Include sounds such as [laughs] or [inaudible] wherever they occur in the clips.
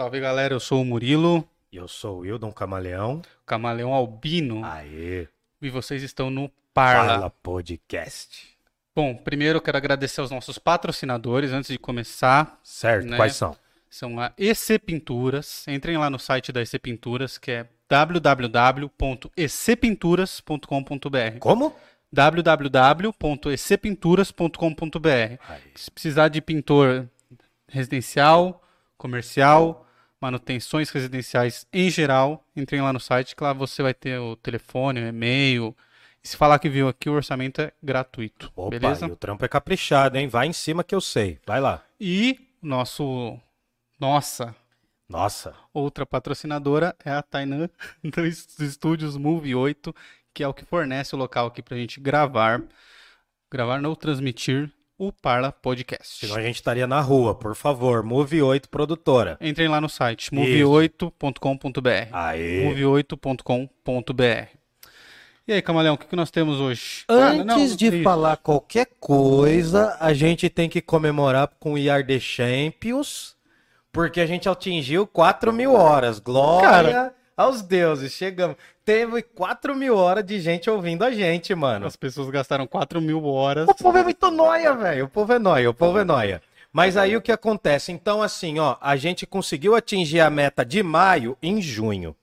Salve galera, eu sou o Murilo, E eu sou o Wildon Camaleão. camaleão albino, Aê! e vocês estão no Parla. Fala Podcast. Bom, primeiro eu quero agradecer aos nossos patrocinadores antes de começar. Certo, Né? quais são? São a EC Pinturas. Entrem lá no site da EC Pinturas, que é www.ecpinturas.com.br. Como? www.ecpinturas.com.br. Se precisar de pintor residencial, comercial, manutenções residenciais em geral, entrem lá no site que lá você vai ter o telefone, o e-mail. E se falar que viu aqui, o orçamento é gratuito. Opa, beleza? o trampo é caprichado, hein? Vai em cima que eu sei. Vai lá. E nosso nossa Nossa, outra patrocinadora é a Tainan [laughs] dos estúdios Move 8, que é o que fornece o local aqui pra gente gravar, gravar não transmitir o Parla Podcast. senão a gente estaria na rua. Por favor, Move 8 Produtora. Entrem lá no site move8.com.br. Aê! move8.com.br. E aí, Camaleão, o que, que nós temos hoje? Ah, Antes não, de falar qualquer coisa, a gente tem que comemorar com o IR The Champions, porque a gente atingiu 4 mil horas. Glória Cara. aos deuses. Chegamos. Teve 4 mil horas de gente ouvindo a gente, mano. As pessoas gastaram 4 mil horas. O povo é muito nóia, velho. O povo é nóia, o povo é nóia. Mas aí o que acontece? Então, assim, ó, a gente conseguiu atingir a meta de maio em junho.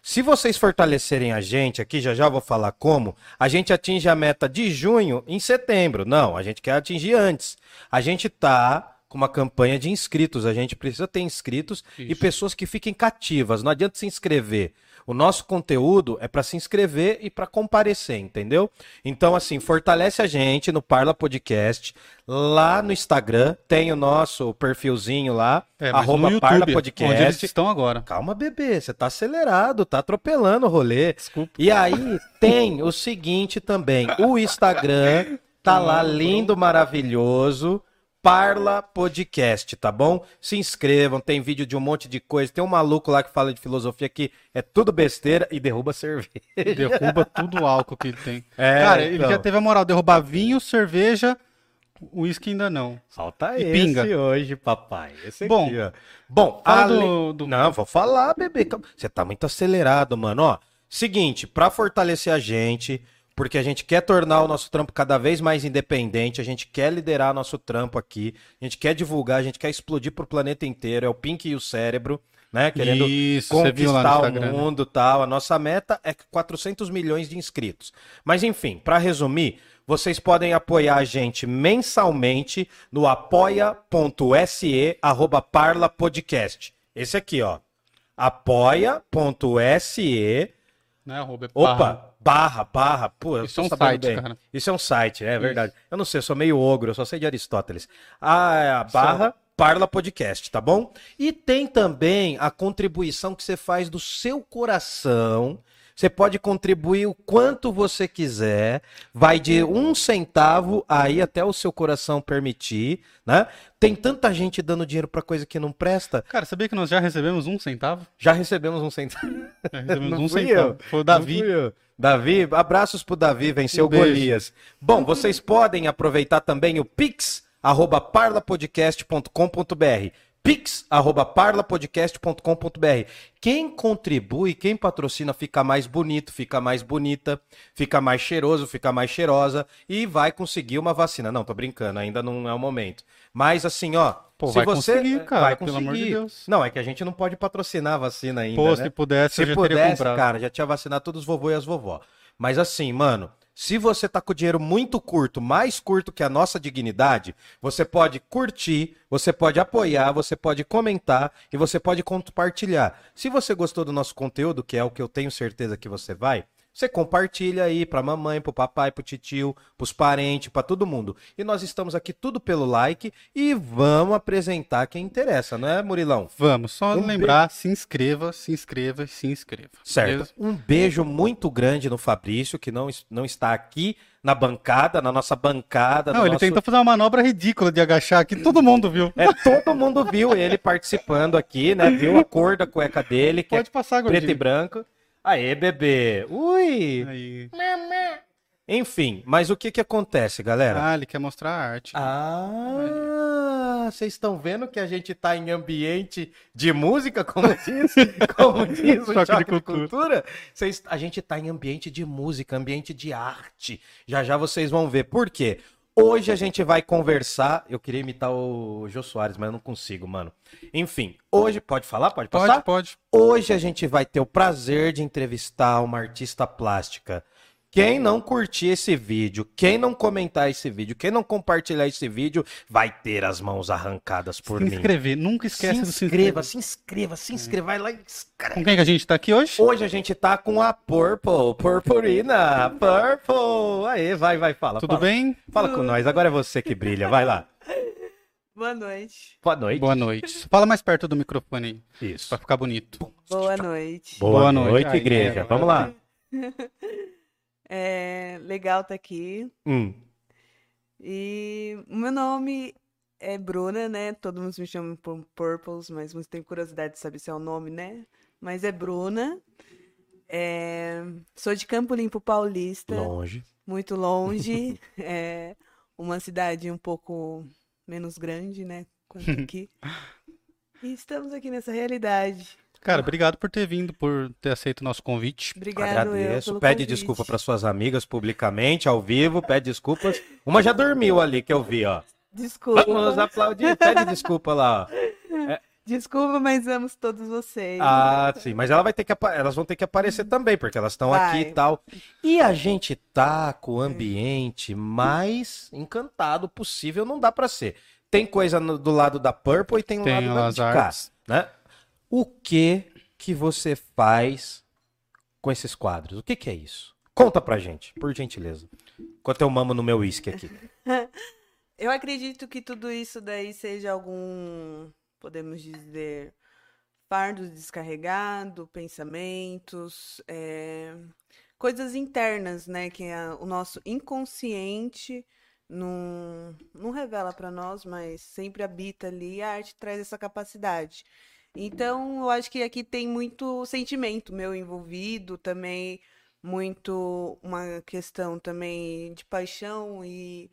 Se vocês fortalecerem a gente aqui, já já vou falar como, a gente atinge a meta de junho em setembro. Não, a gente quer atingir antes. A gente tá com uma campanha de inscritos, a gente precisa ter inscritos e Isso. pessoas que fiquem cativas. Não adianta se inscrever. O nosso conteúdo é para se inscrever e para comparecer, entendeu? Então, assim, fortalece a gente no Parla Podcast. Lá no Instagram tem o nosso perfilzinho lá, É, arroba no Parla YouTube, Podcast. onde eles estão agora. Calma, bebê, você tá acelerado, tá atropelando o rolê. Desculpa. E aí tem o seguinte também, o Instagram tá lá lindo, maravilhoso, Parla Podcast, tá bom? Se inscrevam, tem vídeo de um monte de coisa, tem um maluco lá que fala de filosofia que é tudo besteira e derruba cerveja. Derruba tudo o álcool que ele tem. É, Cara, ele então. já teve a moral de derrubar vinho, cerveja, uísque ainda não. Falta E esse pinga. hoje, papai. Esse Bom, aqui, ó. Bom, fala do- do- Não, vou falar, bebê. Você tá muito acelerado, mano. Ó, seguinte, pra fortalecer a gente, porque a gente quer tornar o nosso trampo cada vez mais independente, a gente quer liderar nosso trampo aqui, a gente quer divulgar, a gente quer explodir pro planeta inteiro, é o Pink e o cérebro, né? Querendo Isso, conquistar o né? mundo e tal. A nossa meta é 400 milhões de inscritos. Mas enfim, para resumir, vocês podem apoiar a gente mensalmente no apoia.se arroba parla podcast. Esse aqui, ó. apoia.se Não é arroba, é Opa, barra. barra, barra. Pô, eu Isso é um site, cara. Isso é um site, é verdade. Eu não sei, eu sou meio ogro, eu só sei de Aristóteles. Ah, é a barra Parla Podcast, tá bom? E tem também a contribuição que você faz do seu coração. Você pode contribuir o quanto você quiser, vai de um centavo aí até o seu coração permitir, né? Tem tanta gente dando dinheiro pra coisa que não presta. Cara, sabia que nós já recebemos um centavo? Já recebemos um centavo. Já recebemos [laughs] Não um centavo. eu. Foi o Davi. Davi, abraços pro Davi, venceu Um. Golias. Bom, vocês podem aproveitar também o Pix, arroba parlapodcast.com.br. Pix, arroba parlapodcast.com.br. Quem contribui, quem patrocina, fica mais bonito, fica mais bonita, fica mais cheiroso, fica mais cheirosa e vai conseguir uma vacina. Não, tô brincando, ainda não é o momento. Mas assim, ó. Pô, se vai você conseguir, cara, vai pelo amor de conseguir. Deus. Não, é que a gente não pode patrocinar a vacina ainda. Pô, né? se pudesse, Se eu já teria pudesse, comprado. cara, já tinha vacinado todos os vovô e as vovó. Mas assim, mano, se você tá com o dinheiro muito curto, mais curto que a nossa dignidade, você pode curtir, você pode apoiar, você pode comentar e você pode compartilhar. Se você gostou do nosso conteúdo, que é o que eu tenho certeza que você vai, você compartilha aí pra mamãe, pro papai, pro titio, pros parentes, pra todo mundo. E nós estamos aqui tudo pelo like e vamos apresentar quem interessa, não é, Murilão? Vamos, só Um lembrar, se inscreva, se inscreva e se inscreva. Certo. beleza? Um beijo muito grande no Fabrício, que não, não está aqui na bancada, na nossa bancada. Não, no ele nosso- tentou fazer uma manobra ridícula de agachar aqui, todo mundo viu. É, todo mundo viu ele participando aqui, né? Viu a cor da cueca dele, que Pode passar, é preto e branco. Aê, bebê. Ui. Aí. Enfim, mas o que que acontece, galera? Ah, ele quer mostrar a arte. Ah, Ah, vocês estão vendo que a gente tá em ambiente de música, como [laughs] diz, como diz o Choque Choque, de Cultura? Vocês- a gente tá em ambiente de música, ambiente de arte. Já já vocês vão ver. Por quê? Hoje a gente vai conversar. Eu queria imitar o Jô Soares, mas eu não consigo, mano. Enfim, hoje. Pode falar? Pode passar? Pode, pode. Hoje a gente vai ter o prazer de entrevistar uma artista plástica. Quem não curtir esse vídeo, quem não comentar esse vídeo, quem não compartilhar esse vídeo, vai ter as mãos arrancadas por se mim. inscrever. Nunca esquece se de se inscreva, inscrever. se inscreva, se inscreva, vai lá e Com inscreve. quem que a gente tá aqui hoje? Hoje a gente tá com a Purple, Purpurina, Purple. Aê, vai, vai, fala. Tudo fala. bem? Fala com nós, agora é você que brilha, vai lá. Boa noite. Boa noite. Boa noite. Fala mais perto do microfone aí, Isso. pra ficar bonito. Boa noite. Boa, Boa noite, noite. Aí, igreja. é, Vamos lá. É legal estar aqui. Hum. E o meu nome é Bruna, né? Todo mundo me chama por Purples, mas muitos têm curiosidade de saber se é o nome, né? Mas é Bruna. É, Sou de Campo Limpo Paulista, Longe. muito longe. [laughs] É uma cidade um pouco menos grande, né? Quanto [laughs] aqui. E estamos aqui nessa realidade. Cara, obrigado por ter vindo, por ter aceito o nosso convite. Obrigado eu Agradeço. pelo Pede convite. desculpa para suas amigas publicamente, ao vivo. Pede desculpas. Uma já dormiu ali, que eu vi, ó. Desculpa. Vamos aplaudir. Pede desculpa lá, ó. [laughs] Desculpa, mas amo todos vocês. Ah, sim. Mas ela vai ter que apa- elas vão ter que aparecer também, porque elas estão aqui e tal. E a gente tá com o ambiente mais encantado possível, não dá para ser. Tem coisa no- do lado da Purple e tem, Tem do lado da, de cá, artes. né? O que que você faz com esses quadros? O que que é isso? Conta pra gente, por gentileza. Enquanto eu mamo no meu uísque aqui. [laughs] Eu acredito que tudo isso daí seja algum, podemos dizer, fardo descarregado, pensamentos, é, coisas internas, né? Que a- o nosso inconsciente não, não revela para nós, mas sempre habita ali e a arte traz essa capacidade. Então, eu acho que aqui tem muito sentimento meu envolvido, também muito uma questão também de paixão e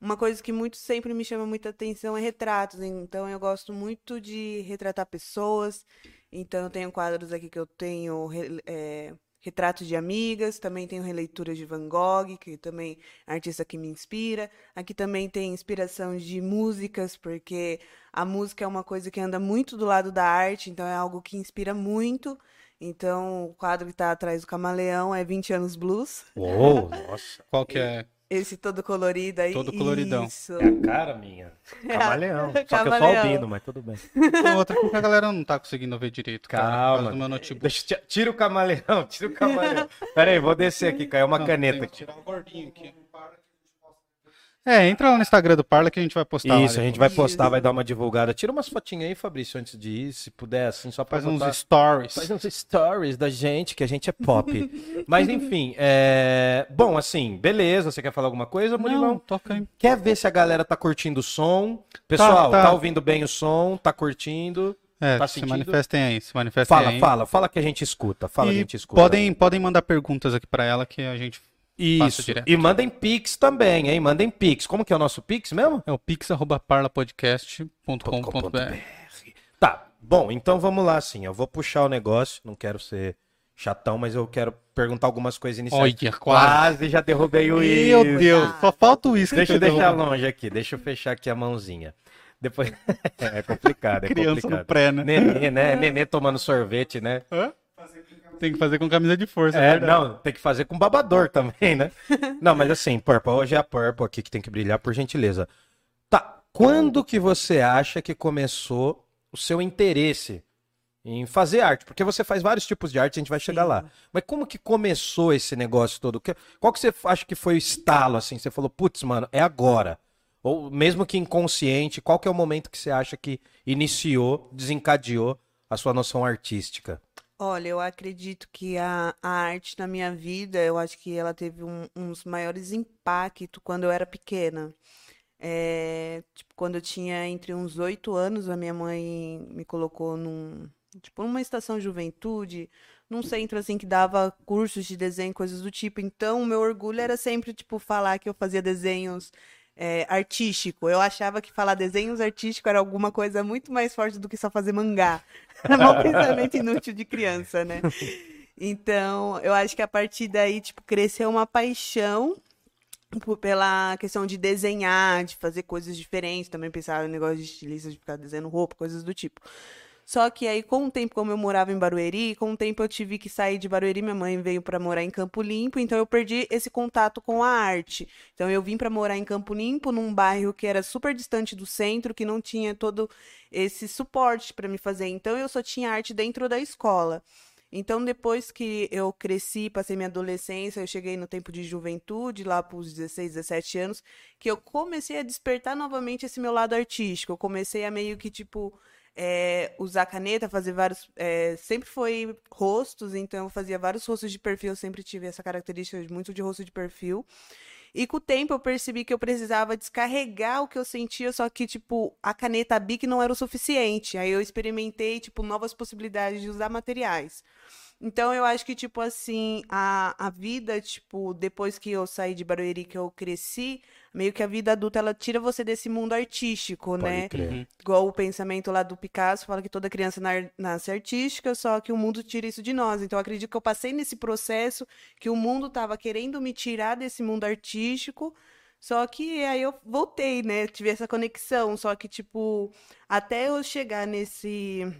uma coisa que muito sempre me chama muita atenção é retratos. Então eu gosto muito de retratar pessoas. Então eu tenho quadros aqui que eu tenho é, retratos de amigas, também tenho releituras de Van Gogh, que também é artista que me inspira. Aqui também tem inspiração de músicas, porque a música é uma coisa que anda muito do lado da arte, então é algo que inspira muito. Então o quadro que está atrás do Camaleão é 20 anos blues. Uou, [laughs] nossa. Qual que é? Esse todo colorido aí. Todo coloridão. Isso. É a cara minha. [laughs] Camaleão. Só que eu sou Camaleão. albino, mas tudo bem. Outra que a galera não tá conseguindo ver direito. cara, Calma. do meu notebook. Deixa, ti- tira o camaleão, [laughs] tira o camaleão. Pera aí, vou descer aqui, caiu uma Não, caneta que tirar o gordinho aqui. É, entra lá no Instagram do Parla que a gente vai postar Isso, a gente vai postar, vai dar uma divulgada. Tira umas fotinhas aí, Fabrício, antes de ir, se puder, assim, só pra Faz uns botar- stories. Faz uns stories da gente, que a gente é pop. [laughs] Mas enfim, é... bom, assim, beleza. Você quer falar alguma coisa, Murilão? Não, toca aí. Quer ver se a galera tá curtindo o som? Pessoal, tá, tá. ouvindo bem o som? Tá curtindo? É, Tá se manifestem aí, se manifestem Fala, aí. fala, fala que a gente escuta. Fala que a E gente escuta. podem, podem mandar perguntas aqui pra ela que a gente Isso. E mandem pix também, hein? Mandem pix. Como que é o nosso pix mesmo? É o pix@parlapodcast.com.br. Tá. Bom, então vamos lá, assim. Eu vou puxar o negócio. Não quero ser chatão, mas eu quero perguntar algumas coisas iniciais. Olha, quase. Quase já derrubei o Meu uísque. Deus, só falta o uísque. Deixa eu deixar longe aqui. Deixa eu fechar aqui a mãozinha. Depois. [laughs] é complicado, é Criança complicado. no pré, né? Nenê, né? Nenê tomando sorvete, né? Hã? Tem que fazer com camisa de força. É, verdade. não, tem que fazer com babador [laughs] também, né? Não, mas assim, Purple, hoje é a Purple aqui que tem que brilhar, por gentileza. Tá, quando que você acha que começou o seu interesse em fazer arte? Porque você faz vários tipos de arte, a gente vai chegar Sim. lá. Mas como que começou esse negócio todo? Qual que você acha que foi o estalo, assim? Você falou, putz, mano, é agora. Ou mesmo que inconsciente, qual que é o momento que você acha que iniciou, desencadeou a sua noção artística? Olha, eu acredito que a, a arte na minha vida, eu acho que ela teve um, uns maiores impactos quando eu era pequena. É, tipo, quando eu tinha entre uns oito anos, a minha mãe me colocou num, tipo, numa estação de juventude, num centro assim que dava cursos de desenho, coisas do tipo. Então, o meu orgulho era sempre, tipo, falar que eu fazia desenhos é, artístico. Eu achava que falar desenhos artísticos era alguma coisa muito mais forte do que só fazer mangá. [laughs] Era um pensamento inútil de criança, né? Então, eu acho que a partir daí, tipo, cresceu uma paixão pela questão de desenhar, de fazer coisas diferentes. Também pensava no negócio de estilista, de ficar desenhando roupa, coisas do tipo. Só que aí, com o tempo, como eu morava em Barueri, com o tempo eu tive que sair de Barueri, minha mãe veio para morar em Campo Limpo, então eu perdi esse contato com a arte. Então eu vim para morar em Campo Limpo, num bairro que era super distante do centro, que não tinha todo esse suporte para me fazer. Então eu só tinha arte dentro da escola. Então, depois que eu cresci, passei minha adolescência, eu cheguei no tempo de juventude, lá para os 16, 17 anos, que eu comecei a despertar novamente esse meu lado artístico. Eu comecei a meio que, tipo, é, usar caneta, fazer vários. É, sempre foi rostos, então eu fazia vários rostos de perfil, eu sempre tive essa característica de muito de rosto de perfil. E com o tempo eu percebi que eu precisava descarregar o que eu sentia, só que, tipo, a caneta Bic não era o suficiente. Aí eu experimentei, tipo, novas possibilidades de usar materiais. Então eu acho que, tipo assim, a, a vida, tipo, depois que eu saí de Barueri, que eu cresci, meio que a vida adulta, ela tira você desse mundo artístico, Pode né? crer. Uhum. Igual o pensamento lá do Picasso, fala que toda criança nasce artística, só que o mundo tira isso de nós. Então eu acredito que eu passei nesse processo, que o mundo tava querendo me tirar desse mundo artístico, só que aí eu voltei, né? Tive essa conexão, só que, tipo, até eu chegar nesse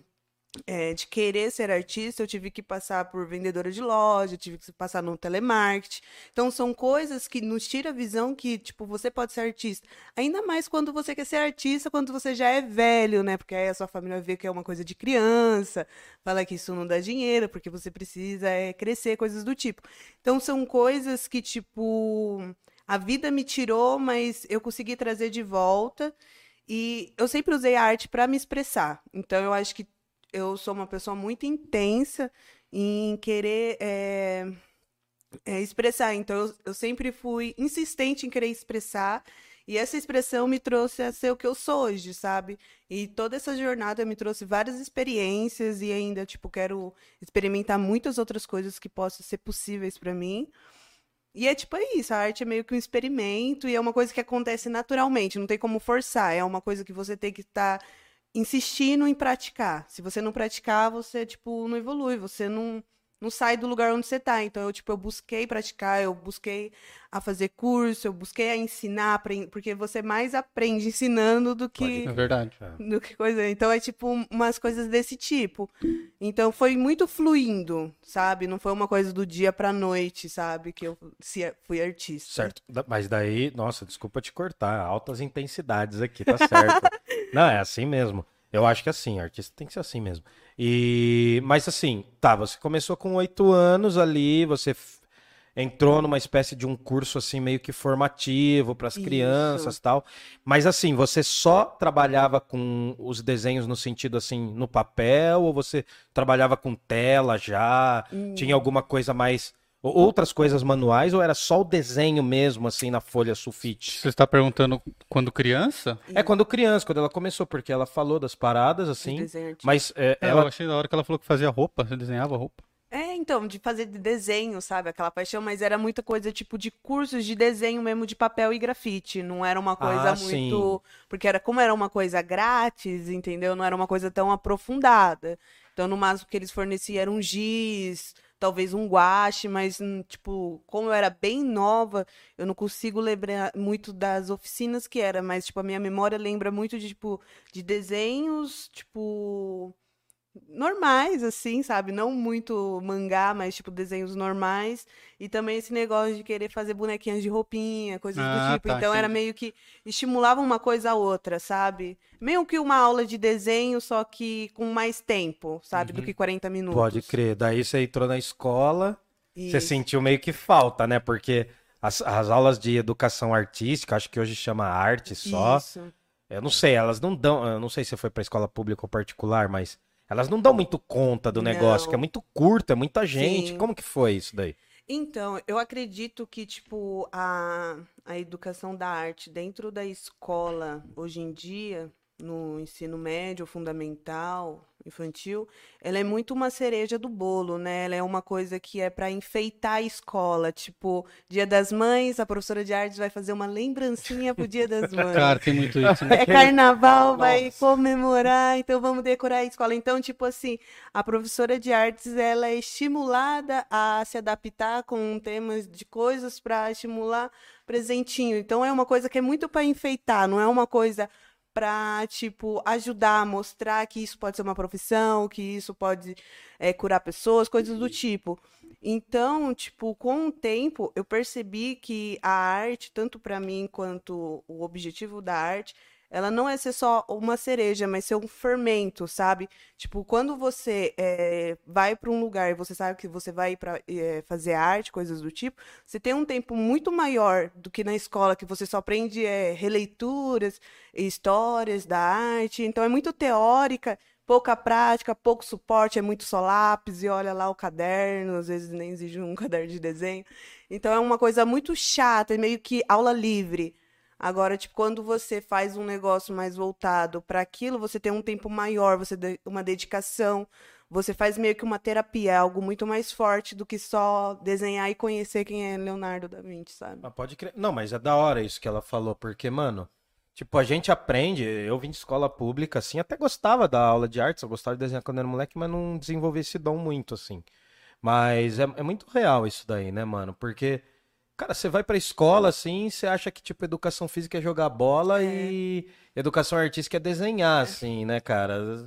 é, de querer ser artista, eu tive que passar por vendedora de loja, tive que passar no telemarketing. Então, são coisas que nos tira a visão que, tipo, você pode ser artista. Ainda mais quando você quer ser artista, quando você já é velho, né? Porque aí a sua família vê que é uma coisa de criança, fala que isso não dá dinheiro, porque você precisa é, crescer, coisas do tipo. Então, são coisas que, tipo, a vida me tirou, mas eu consegui trazer de volta. E eu sempre usei a arte para me expressar. Então, eu acho que eu sou uma pessoa muito intensa em querer é, é, expressar. Então, eu, eu sempre fui insistente em querer expressar. E essa expressão me trouxe a ser o que eu sou hoje, sabe? E toda essa jornada me trouxe várias experiências e ainda, tipo, quero experimentar muitas outras coisas que possam ser possíveis para mim. E é tipo é isso, a arte é meio que um experimento e é uma coisa que acontece naturalmente, não tem como forçar, é uma coisa que você tem que estar insistindo em praticar. Se você não praticar, você tipo não evolui, você não não sai do lugar onde você tá. Então eu tipo eu busquei praticar, eu busquei a fazer curso, eu busquei a ensinar, porque você mais aprende ensinando do que É verdade. do que coisa. Então é tipo um- umas coisas desse tipo. Então foi muito fluindo, sabe? Não foi uma coisa do dia pra noite, sabe? Que eu se- fui artista. Certo. Mas daí, nossa, desculpa te cortar, altas intensidades aqui, tá certo. [laughs] Não, é assim mesmo. Eu acho que é assim, artista tem que ser assim mesmo. E, mas assim, tá, você começou com oito anos ali, você entrou numa espécie de um curso assim meio que formativo para as crianças e tal. Mas assim, você só trabalhava com os desenhos no sentido assim, no papel, ou você trabalhava com tela já? Hum. Tinha alguma coisa mais outras coisas manuais ou era só o desenho mesmo, assim, na folha sulfite? Você está perguntando quando criança? É quando criança, quando ela começou, porque ela falou das paradas, assim, mas é, É, Eu ela... achei da hora que ela falou que fazia roupa, você desenhava roupa. É, então, de fazer de desenho, sabe? Aquela paixão, mas era muita coisa tipo de cursos de desenho mesmo de papel e grafite. Não era uma coisa Ah, muito. Porque era como era uma coisa grátis, entendeu? Não era uma coisa tão aprofundada. Então, no máximo que eles forneciam era um giz, talvez um guache, mas, hum, tipo, como eu era bem nova, eu não consigo lembrar muito das oficinas que era, mas, tipo, a minha memória lembra muito de, tipo, de desenhos, tipo normais, assim, sabe? Não muito mangá, mas tipo desenhos normais. E também esse negócio de querer fazer bonequinhas de roupinha, coisas Ah, do tipo. tá, então era meio que estimulava uma coisa a outra, sabe? Meio que uma aula de desenho, só que com mais tempo, sabe? Do Uhum. que 40 minutos. Pode crer. Daí você entrou na escola, você Isso. sentiu meio que falta, né? Porque as, as aulas de educação artística, acho que hoje chama arte só. Isso. Eu não sei, elas não dão. Eu não sei se foi pra escola pública ou particular, mas elas não dão muito conta do negócio, Não. que é muito curto, é muita gente. Sim. Como que foi isso daí? Então, eu acredito que, tipo, a, a educação da arte dentro da escola, hoje em dia, no ensino médio, fundamental, infantil, ela é muito uma cereja do bolo, né? Ela é uma coisa que é para enfeitar a escola, tipo, Dia das Mães, a professora de artes vai fazer uma lembrancinha pro Dia das [laughs] Mães. Cara, tem muito isso. Né? É carnaval, vai comemorar, então vamos decorar a escola. Então, tipo assim, a professora de artes, ela é estimulada a se adaptar com temas de coisas para estimular presentinho. Então, é uma coisa que é muito para enfeitar, não é uma coisa para tipo ajudar a mostrar que isso pode ser uma profissão, que isso pode é, curar pessoas, coisas do tipo. Então, tipo, com o tempo eu percebi que a arte, tanto para mim quanto o objetivo da arte, ela não é ser só uma cereja, mas ser um fermento, sabe? Tipo, quando você é, vai para um lugar e você sabe que você vai para é, eh, fazer arte, coisas do tipo, você tem um tempo muito maior do que na escola, que você só aprende é, releituras, histórias da arte. Então, é muito teórica, pouca prática, pouco suporte, é muito só lápis e olha lá o caderno, às vezes nem exige um [laughs] caderno de desenho. Então, é uma coisa muito chata, é meio que aula livre. Agora, tipo, quando você faz um negócio mais voltado para aquilo, você tem um tempo maior, você tem uma dedicação, você faz meio que uma terapia, é algo muito mais forte do que só desenhar e conhecer quem é Leonardo da Vinci, sabe? Pode crer. Não, mas é da hora isso que ela falou, porque, mano, tipo, a gente aprende, eu vim de escola pública, assim, até gostava da aula de artes, eu gostava de desenhar quando era moleque, mas não desenvolvi esse dom muito, assim. Mas é, é muito real isso daí, né, mano? Porque Cara, você vai pra escola assim, você acha que, tipo, educação física é jogar bola é. e educação artística é desenhar, assim, né, cara?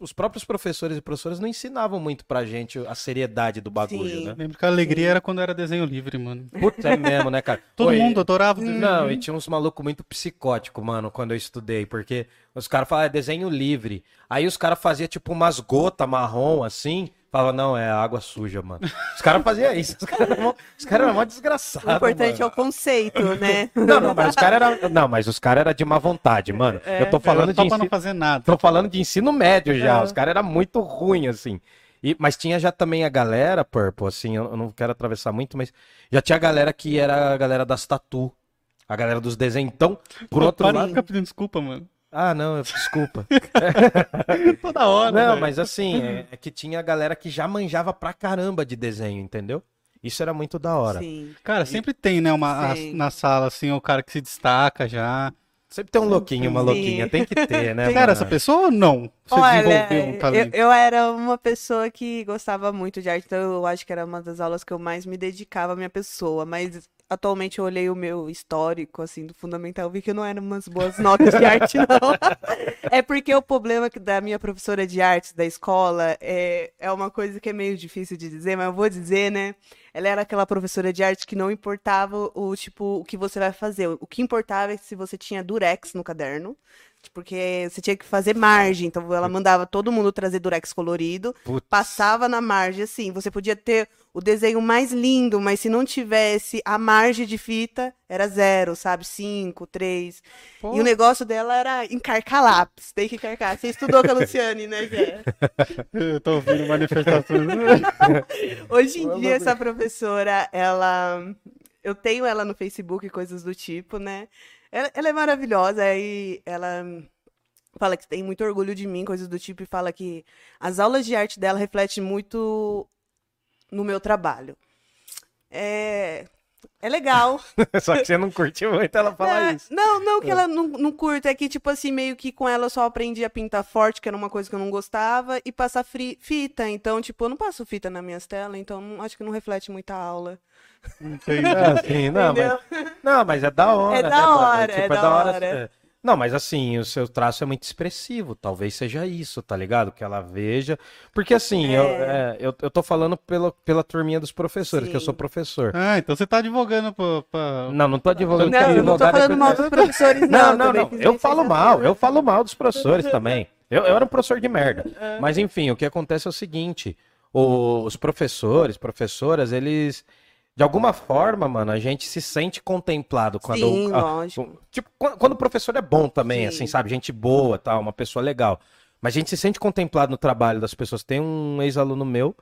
os próprios professores e professoras não ensinavam muito pra gente a seriedade do bagulho, Sim. né? Lembro que a alegria Sim. era quando era desenho livre, mano. Putz, é mesmo, né, cara? Todo Oi, mundo adorava o desenho Não, e tinha uns malucos muito psicóticos, mano, quando eu estudei, porque os caras falavam, é desenho livre. Aí os caras faziam, tipo, umas gotas marrom, assim, Falava, não, é água suja, mano. Os caras faziam isso. Os caras eram, os cara eram mó desgraçados. O importante mano. é o conceito, [laughs] né? Não, não, mas os caras eram. Não, mas os caras eram de má vontade, mano. É, eu tô falando de. Ensino... não fazer nada. Tô falando de ensino médio já. É. Os caras eram muito ruins, assim. E, mas tinha já também a galera, Purple, assim, eu não quero atravessar muito, mas já tinha a galera que era a galera das tatu. A galera dos desenhos. Então, por Pô, outro lado. ficar pedindo desculpa, mano. Ah, não, desculpa. [laughs] Toda hora. Não, véio. mas assim, é, é, que tinha a galera que já manjava pra caramba de desenho, entendeu? Isso era muito da hora. Sim. Cara, e... sempre tem, né, uma, a, na sala, assim, o cara que se destaca já. Sempre tem um louquinho, uma louquinha, tem que ter, né? Cara, essa pessoa ou não? Você Olha, um talento? Eu, eu, era uma pessoa que gostava muito de arte, então eu acho que era uma das aulas que eu mais me dedicava à minha pessoa, mas atualmente eu olhei o meu histórico, assim, do fundamental, vi que não eram umas boas [laughs] notas de arte, não. é porque o problema da minha professora de artes da escola é, é uma coisa que é meio difícil de dizer, mas eu vou dizer, né? Ela era aquela professora de arte que não importava o tipo o que você vai fazer. O que importava é se você tinha durex no caderno, porque você tinha que fazer margem. Então ela mandava todo mundo trazer durex colorido, Putz. passava na margem assim. Você podia ter o desenho mais lindo, mas se não tivesse a margem de fita, era zero, sabe? Cinco, três. Pô. E o negócio dela era encarcar lápis. Tem que encarcar. Você estudou com a Luciane, né, Jé? [laughs] Eu tô ouvindo manifestações. [laughs] Hoje em dia, essa professora, ela. Eu tenho ela no Facebook e coisas do tipo, né? Ela, ela é maravilhosa e ela fala que tem muito orgulho de mim, coisas do tipo, e fala que as aulas de arte dela refletem muito no meu trabalho. É, é legal. [laughs] Só que você não curte muito ela [laughs] falar é, isso. Não, não que é. ela não, não curta, é que, tipo assim, meio que com ela eu só aprendi a pintar forte, que era uma coisa que eu não gostava, e passar fri, fita. Então, tipo, eu não passo fita nas minhas telas, então acho que não reflete muita aula. Entendi. assim, não, mas, não, mas é da hora. É da né, hora, tipo, é, é, da hora. hora. É. Não, mas assim, o seu traço é muito expressivo. Talvez seja isso, tá ligado? Que ela veja. Porque assim, é. eu, é, eu, eu tô falando pela, pela turminha dos professores, Sim. que eu sou professor. Ah, então você tá advogando pra. pra... Não, não tô advogando. Não, eu não tô falando mal dos professores, não. Não, não, não. Eu falo mal, eu falo mal dos professores também. Eu, eu era um professor de merda. É. Mas enfim, o que acontece é o seguinte: os professores, professoras, eles de alguma forma, mano, a gente se sente contemplado quando. Sim, a, lógico. Tipo, quando o professor é bom também, Sim. assim, sabe? Gente boa, tal, uma pessoa legal. Mas a gente se sente contemplado no trabalho das pessoas. Tem um ex-aluno meu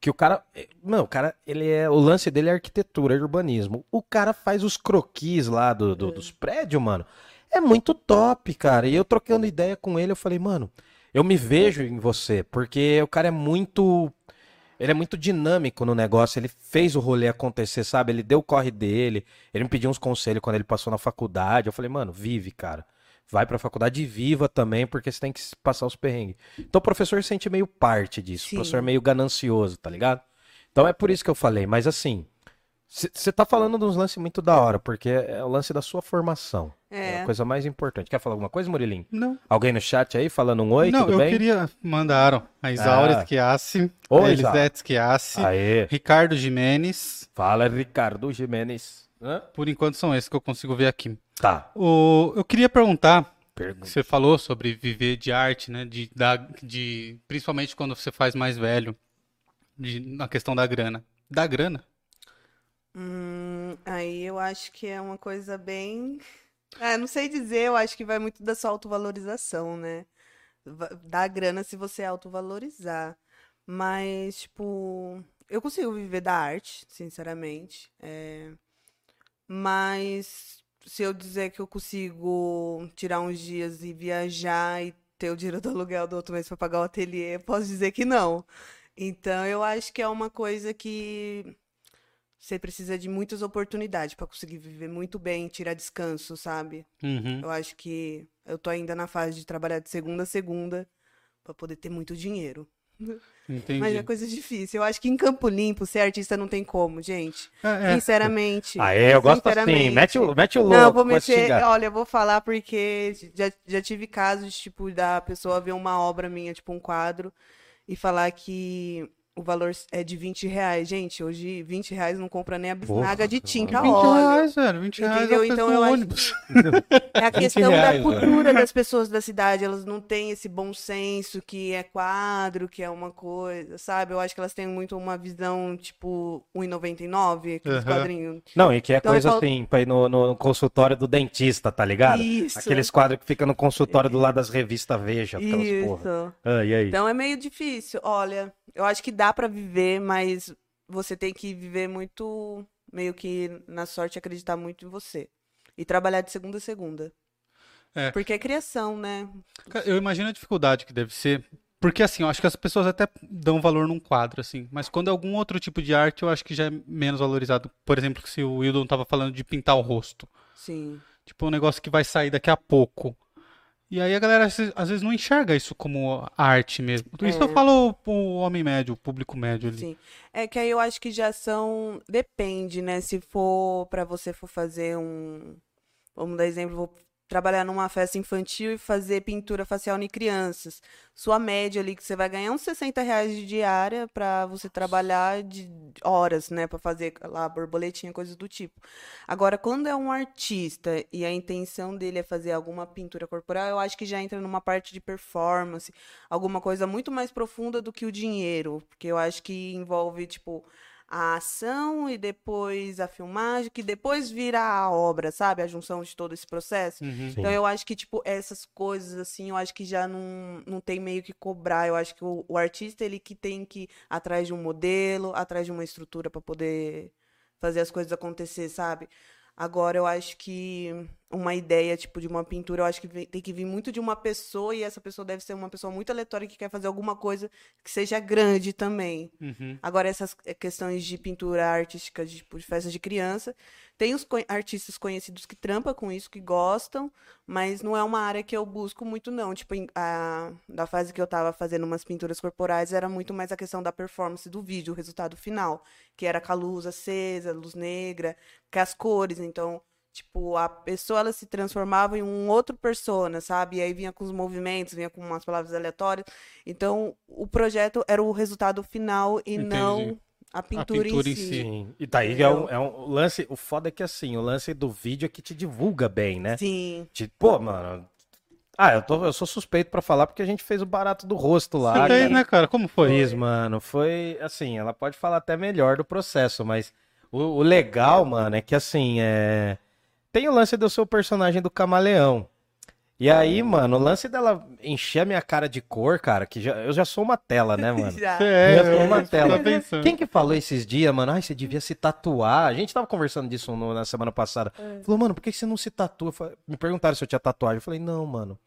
que o cara. Mano, o cara, ele é. O lance dele é arquitetura, é urbanismo. O cara faz os croquis lá do, do, dos prédios, mano. É muito top, cara. E eu trocando ideia com ele, eu falei, mano, eu me vejo em você, porque o cara é muito. Ele é muito dinâmico no negócio, ele fez o rolê acontecer, sabe? Ele deu o corre dele, ele me pediu uns conselhos quando ele passou na faculdade. Eu falei, mano, vive, cara. Vai pra faculdade e viva também, porque você tem que passar os perrengues. Então o professor sente meio parte disso. Sim. O professor é meio ganancioso, tá ligado? Então é por isso que eu falei, mas assim, você tá falando de uns lances muito da hora, porque é o lance da sua formação. É, É. a coisa mais importante. Quer falar alguma coisa, Murilinho? Não. Alguém no chat aí falando um oi, não, tudo eu bem? queria. Mandaram. A Isaura Ah. A. Elisete Schiassi, Aê. Ricardo Jimenez. Fala, Ricardo Jimenez. Hã? Por enquanto são esses que eu consigo ver aqui. Tá. O, eu queria perguntar, Pergunta. você falou sobre viver de arte, né? De, da, de, principalmente quando você faz mais velho, de, na questão da grana. Da grana? Hum, aí eu acho que é uma coisa bem. [laughs] Ah, não sei dizer, eu acho que vai muito da sua autovalorização, né? Dá grana se você autovalorizar. Mas, tipo, eu consigo viver da arte, sinceramente. É, Mas se eu dizer que eu consigo tirar uns dias e viajar e ter o dinheiro do aluguel do outro mês para pagar o ateliê, posso dizer que não. Então, eu acho que é uma coisa que você precisa de muitas oportunidades para conseguir viver muito bem, tirar descanso, sabe? Uhum. Eu acho que eu tô ainda na fase de trabalhar de segunda a segunda para poder ter muito dinheiro. [laughs] Entendi. Mas é coisa difícil. Eu acho que em Campo Limpo, ser artista não tem como, gente. É, é. Sinceramente. Aê, eu gosto assim. Mete o, mete o louco. Não, eu vou meter. Olha, eu vou falar porque já, já tive casos, tipo, da pessoa ver uma obra minha, tipo, um quadro, e falar que o valor é de 20 reais. Gente, hoje 20 reais não compra nem a bisnaga Porra, de tinta 20 óleo. reais, velho. 20 reais Entendeu? é o preço Então eu acho ônibus. É a [laughs] 20 questão reais, da cultura das pessoas da cidade. Elas não têm esse bom senso que é quadro, que é uma coisa, sabe? Eu acho que elas têm muito uma visão, tipo, 1,99, aqueles Aham. quadrinhos. Não, e que é Então, coisa falo- assim, pra ir no, no consultório do dentista, tá ligado? Isso. Aqueles quadros que ficam no consultório do lado das revistas Veja, aquelas porra. Isso. Ah, e aí? Então é meio difícil. Olha, eu acho que dá pra viver, mas você tem que viver muito, meio que na sorte, acreditar muito em você. E trabalhar de segunda a segunda. É. Porque é criação, né? Eu imagino a dificuldade que deve ser. Porque assim, eu acho que as pessoas até dão valor num quadro, assim. Mas quando é algum outro tipo de arte, eu acho que já é menos valorizado. Por exemplo, se o Wildon tava falando de pintar o rosto. Sim. Tipo, um negócio que vai sair daqui a pouco. E aí a galera às vezes- não enxerga isso como arte mesmo. Isso É. eu falo o homem médio, o público médio ali. Sim. É que aí eu acho que já são. Depende, né? Se for pra você for fazer um. Vamos dar exemplo, vou trabalhar numa festa infantil e fazer pintura facial em crianças. Sua média ali que você vai ganhar uns 60 reais de diária pra você trabalhar de horas, né? Pra fazer lá borboletinha, coisas do tipo. Agora, quando é um artista e a intenção dele é fazer alguma pintura corporal, eu acho que já entra numa parte de performance, alguma coisa muito mais profunda do que o dinheiro, porque eu acho que envolve, tipo, a ação e depois a filmagem, que depois vira a obra, sabe? A junção de todo esse processo. Uhum. Então eu acho que, tipo, essas coisas, assim, eu acho que já não, não tem meio que cobrar. Eu acho que o, o artista, ele que tem que ir atrás de um modelo, atrás de uma estrutura para poder fazer as coisas acontecer, sabe? Agora, eu acho que uma ideia, tipo, de uma pintura, eu acho que vem- tem que vir muito de uma pessoa e essa pessoa deve ser uma pessoa muito aleatória que quer fazer alguma coisa que seja grande também. Uhum. Agora, essas eh, questões de pintura artística, de, tipo, de festas de criança, tem os co- artistas conhecidos que trampam com isso, que gostam, mas não é uma área que eu busco muito, não. Tipo, a, da fase que eu tava fazendo umas pinturas corporais, era muito mais a questão da performance do vídeo, o resultado final, que era com a luz acesa, luz negra, com as cores, então... Tipo, a pessoa ela se transformava em um outro persona, sabe? E aí vinha com os movimentos, vinha com umas palavras aleatórias. Então, o projeto era o resultado final e Entendi. não a pintura, pintura em em si. si. Sim. E daí é um, é um lance. O foda é que assim, o lance do vídeo é que te divulga bem, né? Sim. Te- pô, mano. Ah, eu, tô, eu sou suspeito pra falar porque a gente fez o barato do rosto lá. Você fez, cara. né, cara? Como foi? Fiz, mano. Foi assim, ela pode falar até melhor do processo, mas o, o legal, mano, é que assim, é. Tem o lance do seu personagem do camaleão. E aí, mano, o lance dela encher a minha cara de cor, cara, que já, eu já sou uma tela, né, mano? [laughs] Já. É, Já sou uma eu tela. Quem que falou esses dias, mano? Ai, você devia se tatuar. A gente tava conversando disso no- na semana passada. Falou, mano, por que você não se tatua? Eu Me perguntaram se eu tinha tatuagem. Eu falei, não, mano.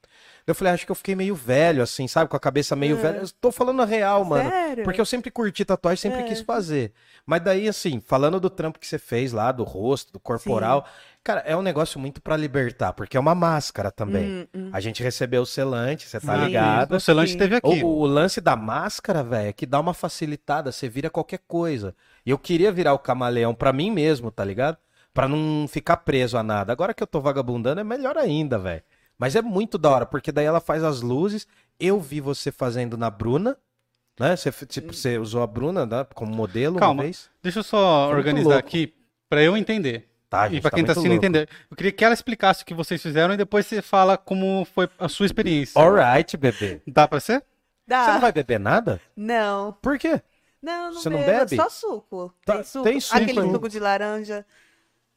Eu falei, acho que eu fiquei meio velho, assim, sabe? Com a cabeça meio velha. Eu tô falando a real, mano. Sério? Porque eu sempre curti tatuagem, sempre É. quis fazer. Mas daí, assim, falando do trampo que você fez lá, do rosto, do corporal, cara, é um negócio muito pra libertar, porque é uma máscara também. Hum, hum. A gente recebeu o selante, você tá Sim. ligado? O Celante Sim. esteve aqui. O, o lance da máscara, velho, é que dá uma facilitada, você vira qualquer coisa. E eu queria virar o camaleão pra mim mesmo, tá ligado? Pra não ficar preso a nada. Agora que eu tô vagabundando é melhor ainda, velho. Mas é muito da hora, porque daí ela faz as luzes. Eu vi você fazendo na Bruna, né? Você, tipo, você usou a Bruna né, como modelo Calma. uma vez. Deixa eu só muito organizar aqui pra eu entender. Tá, E gente, pra quem tá muito assistindo louco. entender. Eu queria que ela explicasse o que vocês fizeram e depois você fala como foi a sua experiência. Alright, bebê. Dá pra ser? Dá. Você não vai beber nada? Não. Por quê? Não, não Você não bebo, bebe? Só suco. Tá, tem suco. tem suco Aquele aí. suco de laranja.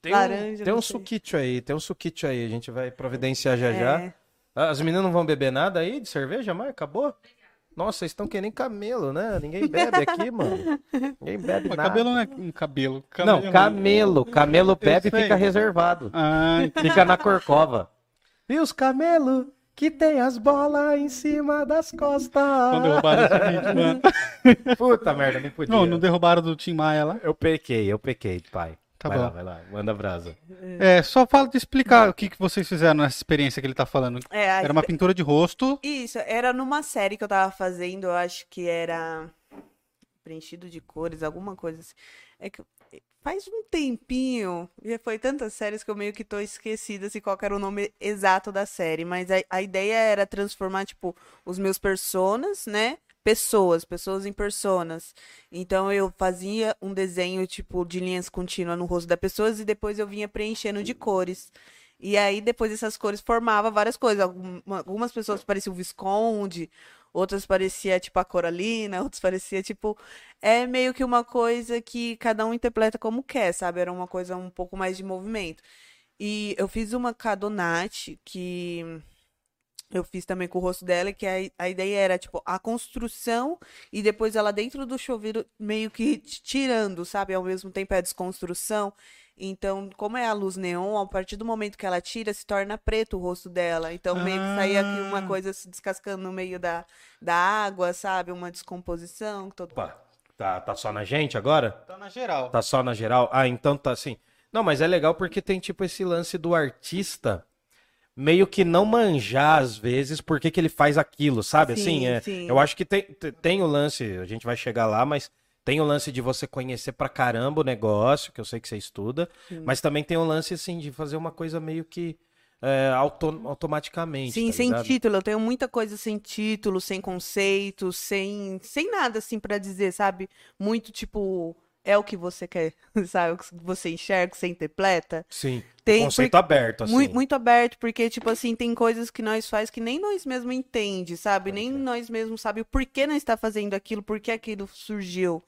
Tem Laranja, um, tem não um sei. suquite aí, tem um suquite aí. A gente vai providenciar já já. É. Ah, As meninas não vão beber nada aí de cerveja mais? Acabou? Nossa, vocês estão que nem camelo, né? Ninguém [laughs] bebe aqui, mano. Ninguém bebe Mas nada. cabelo não é um cabelo. Não, camelo. Camelo bebe e fica reservado. Ah, entendi. Fica na corcova. E os camelos que tem as bolas em cima das costas. Não derrubaram esse vídeo, mano. Puta merda, nem podia. Não, não derrubaram do Tim Maia lá. Eu pequei, eu pequei, pai. Tá vai bom. lá, vai lá. Manda brasa. É, só fala de explicar o que, que vocês fizeram nessa experiência que ele tá falando. É, a Era uma pintura de rosto. Isso, era numa série que eu tava fazendo, eu acho que era preenchido de cores, alguma coisa assim. É que faz um tempinho, já foi tantas séries que eu meio que tô esquecida se qual que era o nome exato da série, mas a, a ideia era transformar, tipo, os meus personas, né? Pessoas, pessoas em personas. Então eu fazia um desenho, tipo, de linhas contínuas no rosto das pessoas e depois eu vinha preenchendo de cores. E aí, depois essas cores formava várias coisas. Algum- Algumas pessoas pareciam o Visconde, outras parecia tipo a Coralina, [laughs] outras parecia tipo. É meio que uma coisa que cada um interpreta como quer, sabe? Era uma coisa um pouco mais de movimento. E eu fiz uma Cadonate que eu fiz também com o rosto dela, que a, a ideia era, tipo, a construção e depois ela dentro do chuveiro meio que tirando, sabe? Ao mesmo tempo é a desconstrução. Então, como é a luz neon, a partir do momento que ela tira, se torna preto o rosto dela. Então, meio que saía aqui uma Ah. coisa se descascando no meio da, da água, sabe? Uma descomposição. Todo... Opa, tá, tá só na gente agora? Tá na geral. Tá só na geral? Ah, então tá assim. Não, mas é legal porque tem tipo esse lance do artista meio que não manjar às vezes por que que ele faz aquilo, sabe? Sim, assim, é, sim. eu acho que tem, te- tem o lance, a gente vai chegar lá, mas tem o lance de você conhecer pra caramba o negócio, que eu sei que você estuda, mas também tem o lance assim de fazer uma coisa meio que é, auto- automaticamente. Sim, tá sem ligado? título. Eu tenho muita coisa sem título, sem conceito, sem, sem nada assim pra dizer, sabe? Muito tipo, é o que você quer, [laughs] sabe? O que você enxerga, você interpreta. Sim. Tem, conceito porque- aberto, assim. Muito, muito aberto, porque, tipo assim, tem coisas que nós faz que nem nós mesmos entende, sabe? Nem nós mesmos sabe o porquê nós está fazendo aquilo, por que aquilo surgiu.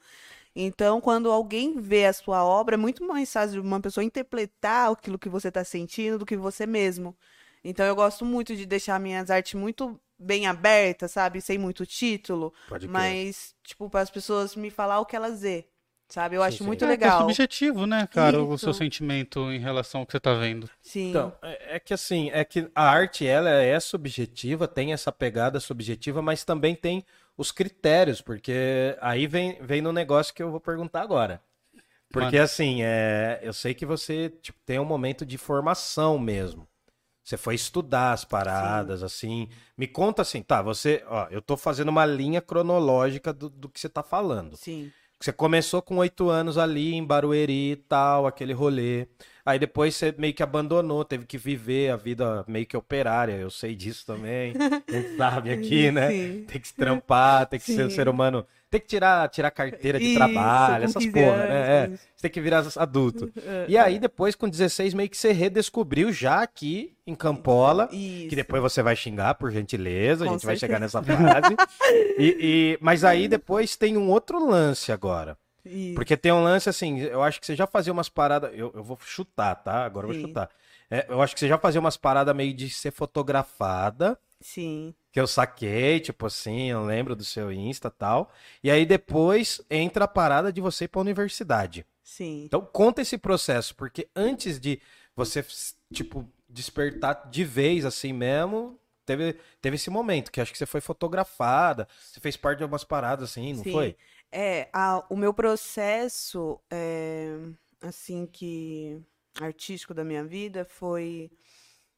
Então, quando alguém vê a sua obra, é muito mais fácil uma pessoa interpretar aquilo que você está sentindo do que você mesmo. Então, eu gosto muito de deixar minhas artes muito bem abertas, sabe? Sem muito título, mas, tipo, para as pessoas me falar o que elas vê, sabe? Eu Sim, acho sim. muito É, é legal. subjetivo, né, cara, o seu Isso. sentimento em relação ao que você tá vendo. Sim. Então, é, é que assim, é que a arte ela é subjetiva, tem essa pegada subjetiva, mas também tem os critérios, porque aí vem, vem no negócio que eu vou perguntar agora. Porque Mano. assim, é, eu sei que você tipo, tem um momento de formação mesmo. Você foi estudar as paradas, assim. Me conta assim, tá, você, ó, eu tô fazendo uma linha cronológica do, do que você tá falando. Sim. Você começou com oito anos ali em Barueri e tal, aquele rolê. Aí depois você meio que abandonou, teve que viver a vida meio que operária. Eu sei disso também. A gente sabe [laughs] aqui, né? Sim. Tem que se trampar, tem que ser um Sim. ser humano. Tem que tirar, tirar carteira de Isso, trabalho, essas 15 porra, né? É, você tem que virar adulto. [laughs] E aí depois, com 16, meio que você redescobriu já aqui em Campola. Isso. Que depois você vai xingar, por gentileza, a Com gente vai chegar certeza. nessa frase. E- e- mas aí [laughs] depois tem um outro lance agora. Isso. Porque tem um lance assim, eu acho que você já fazia umas paradas. Eu, eu vou chutar, tá? Agora eu vou chutar. é, eu acho que você já fazia umas paradas meio de ser fotografada, Sim. que eu saquei, tipo assim, eu lembro do seu Insta e tal. E aí depois entra a parada de você ir pra universidade. Sim. Então conta esse processo, porque antes de você, tipo, despertar de vez assim mesmo, teve, teve esse momento, que acho que você foi fotografada, você fez parte de algumas paradas assim, não Sim. foi? É, a- o meu processo, é, assim, que artístico da minha vida foi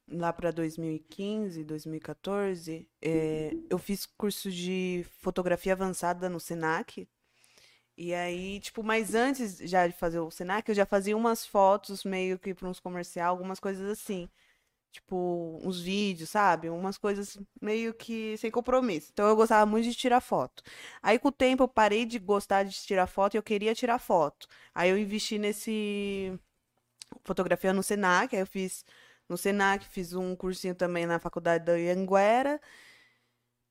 lá para 2015, 2014. é, eu fiz curso de fotografia avançada no Senac. E aí, tipo, mas antes já de fazer o Senac, eu já fazia umas fotos meio que para uns comercial, algumas coisas assim. Tipo, uns vídeos, sabe? Umas coisas meio que sem compromisso. Então eu gostava muito de tirar foto. Aí com o tempo eu parei de gostar de tirar foto e eu queria tirar foto. Aí eu investi nesse fotografia no Senac, aí eu fiz no Senac, fiz um cursinho também na faculdade da Anhanguera.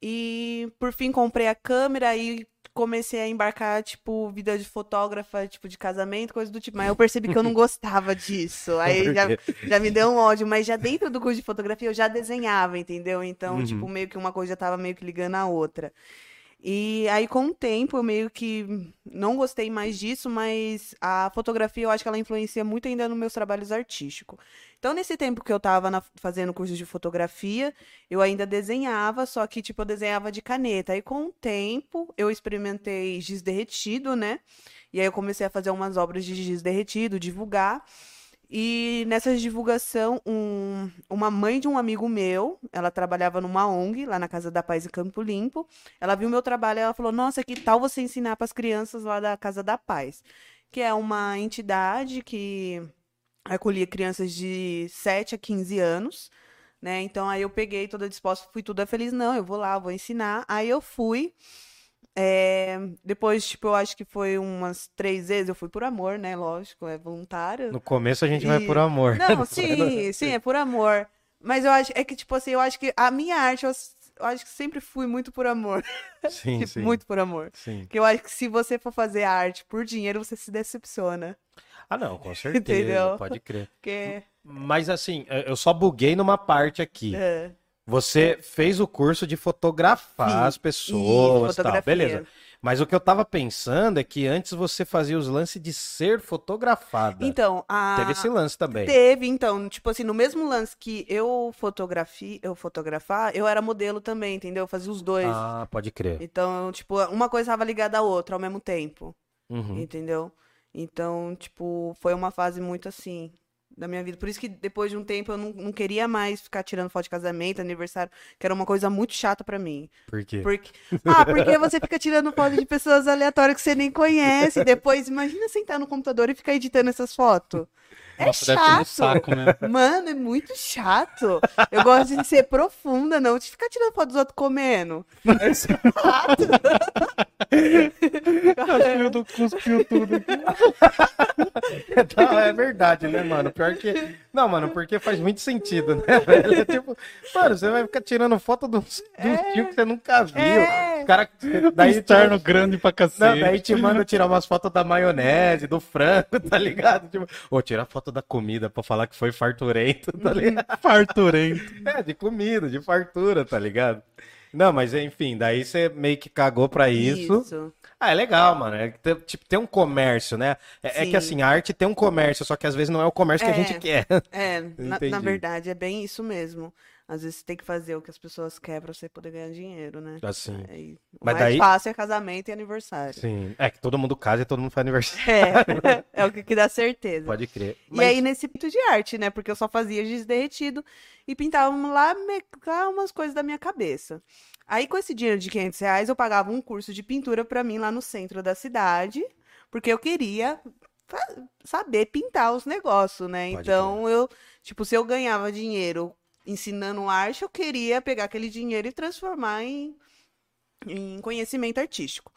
E por fim comprei a câmera e comecei a embarcar, tipo, vida de fotógrafa, tipo, de casamento, coisa do tipo. Mas eu percebi que eu não [laughs] gostava disso. Aí já, já me deu um ódio, mas já dentro do curso de fotografia eu já desenhava, entendeu? Então, Uhum. tipo, meio que uma coisa já tava meio que ligando a outra. E aí, com o tempo, eu meio que não gostei mais disso, mas a fotografia eu acho que ela influencia muito ainda nos meus trabalhos artísticos. Então, nesse tempo que eu tava na- fazendo curso de fotografia, eu ainda desenhava, só que, tipo, eu desenhava de caneta. Aí, com o tempo, eu experimentei giz derretido, né? E aí eu comecei a fazer umas obras de giz derretido, divulgar. E nessa divulgação, um- uma mãe de um amigo meu, ela trabalhava numa ONG, lá na Casa da Paz em Campo Limpo. Ela viu meu trabalho e ela falou: Nossa, que tal você ensinar para as crianças lá da Casa da Paz? Que é uma entidade que acolhia crianças de 7 a 15 anos, né? Então aí eu peguei toda disposta, fui toda feliz, não, eu vou lá, vou ensinar. Aí eu fui. É, Depois, tipo, eu acho que foi umas três vezes, eu fui por amor, né? Lógico, é voluntário. No começo a gente vai E- por amor. Não, [laughs] sim, sim, é por amor. Mas eu acho, é que, tipo assim, eu acho que a minha arte, eu, eu acho que sempre fui muito por amor. Sim, [laughs] Tipo, sim. muito por amor. Sim. Porque eu acho que se você for fazer arte por dinheiro, você se decepciona. Ah, não, com [laughs] certeza, Entendeu? pode crer. Mas assim, eu eu só buguei numa parte aqui. É, Você fez o curso de fotografar Fiz. as pessoas, fotografia. beleza. Mas o que eu tava pensando é que antes você fazia os lances de ser fotografada. Então, a. Teve esse lance também. Teve, então, tipo assim, no mesmo lance que eu fotografi, eu fotografar, eu era modelo também, entendeu? Eu fazia os dois. Ah, pode crer. Então, tipo, uma coisa estava ligada à outra ao mesmo tempo. Uhum. Entendeu? Então, tipo, foi uma fase muito assim da minha vida. Por isso que depois de um tempo eu não, não queria mais ficar tirando foto de casamento, aniversário, que era uma coisa muito chata pra mim. Por quê? Porque... Ah, porque você fica tirando foto de pessoas aleatórias que você nem conhece. Depois, imagina sentar no computador e ficar editando essas fotos. É Nossa, deve ser chato. saco mesmo. [laughs] Mano, é muito chato. Eu gosto de ser profunda, não de ficar tirando foto dos outros comendo. É chato. [laughs] Do cuspiu tudo. [laughs] Não, é verdade, né, mano? Pior que. Não, mano, porque faz muito sentido, né, velho? É tipo, mano, você vai ficar tirando foto dos, dos tios que você nunca viu. É. Os cara, Daí daí, externo grande pra cacete. não, daí te manda tirar umas fotos da maionese, do frango, tá ligado? Tipo, ou tirar foto da comida pra falar que foi farturento, tá ligado? [laughs] Farturento. [laughs] É, de comida, de fartura, tá ligado? Não, mas enfim, daí você meio que cagou pra isso. Isso. Ah, é legal, mano. É, tipo, tem um comércio, né? É, é que Sim. assim, a arte tem um comércio, só que às vezes não é o comércio que a É. gente quer. É, [laughs] na, na verdade é bem isso mesmo. Às vezes você tem que fazer o que as pessoas querem pra você poder ganhar dinheiro, né? Assim. Aí, o Mas mais daí- fácil é casamento e aniversário. Sim. É que todo mundo casa e todo mundo faz aniversário. É, [laughs] é o que, que dá certeza. Pode crer. E aí, nesse pinto de arte, né? Porque eu só fazia giz derretido e pintava lá, mecar umas coisas da minha cabeça. Aí, com esse dinheiro de 500 reais, eu pagava um curso de pintura pra mim lá no centro da cidade, porque eu queria fa- saber pintar os negócios, né? Pode Então, eu, tipo, se eu ganhava dinheiro ensinando arte, eu queria pegar aquele dinheiro e transformar em, em conhecimento artístico.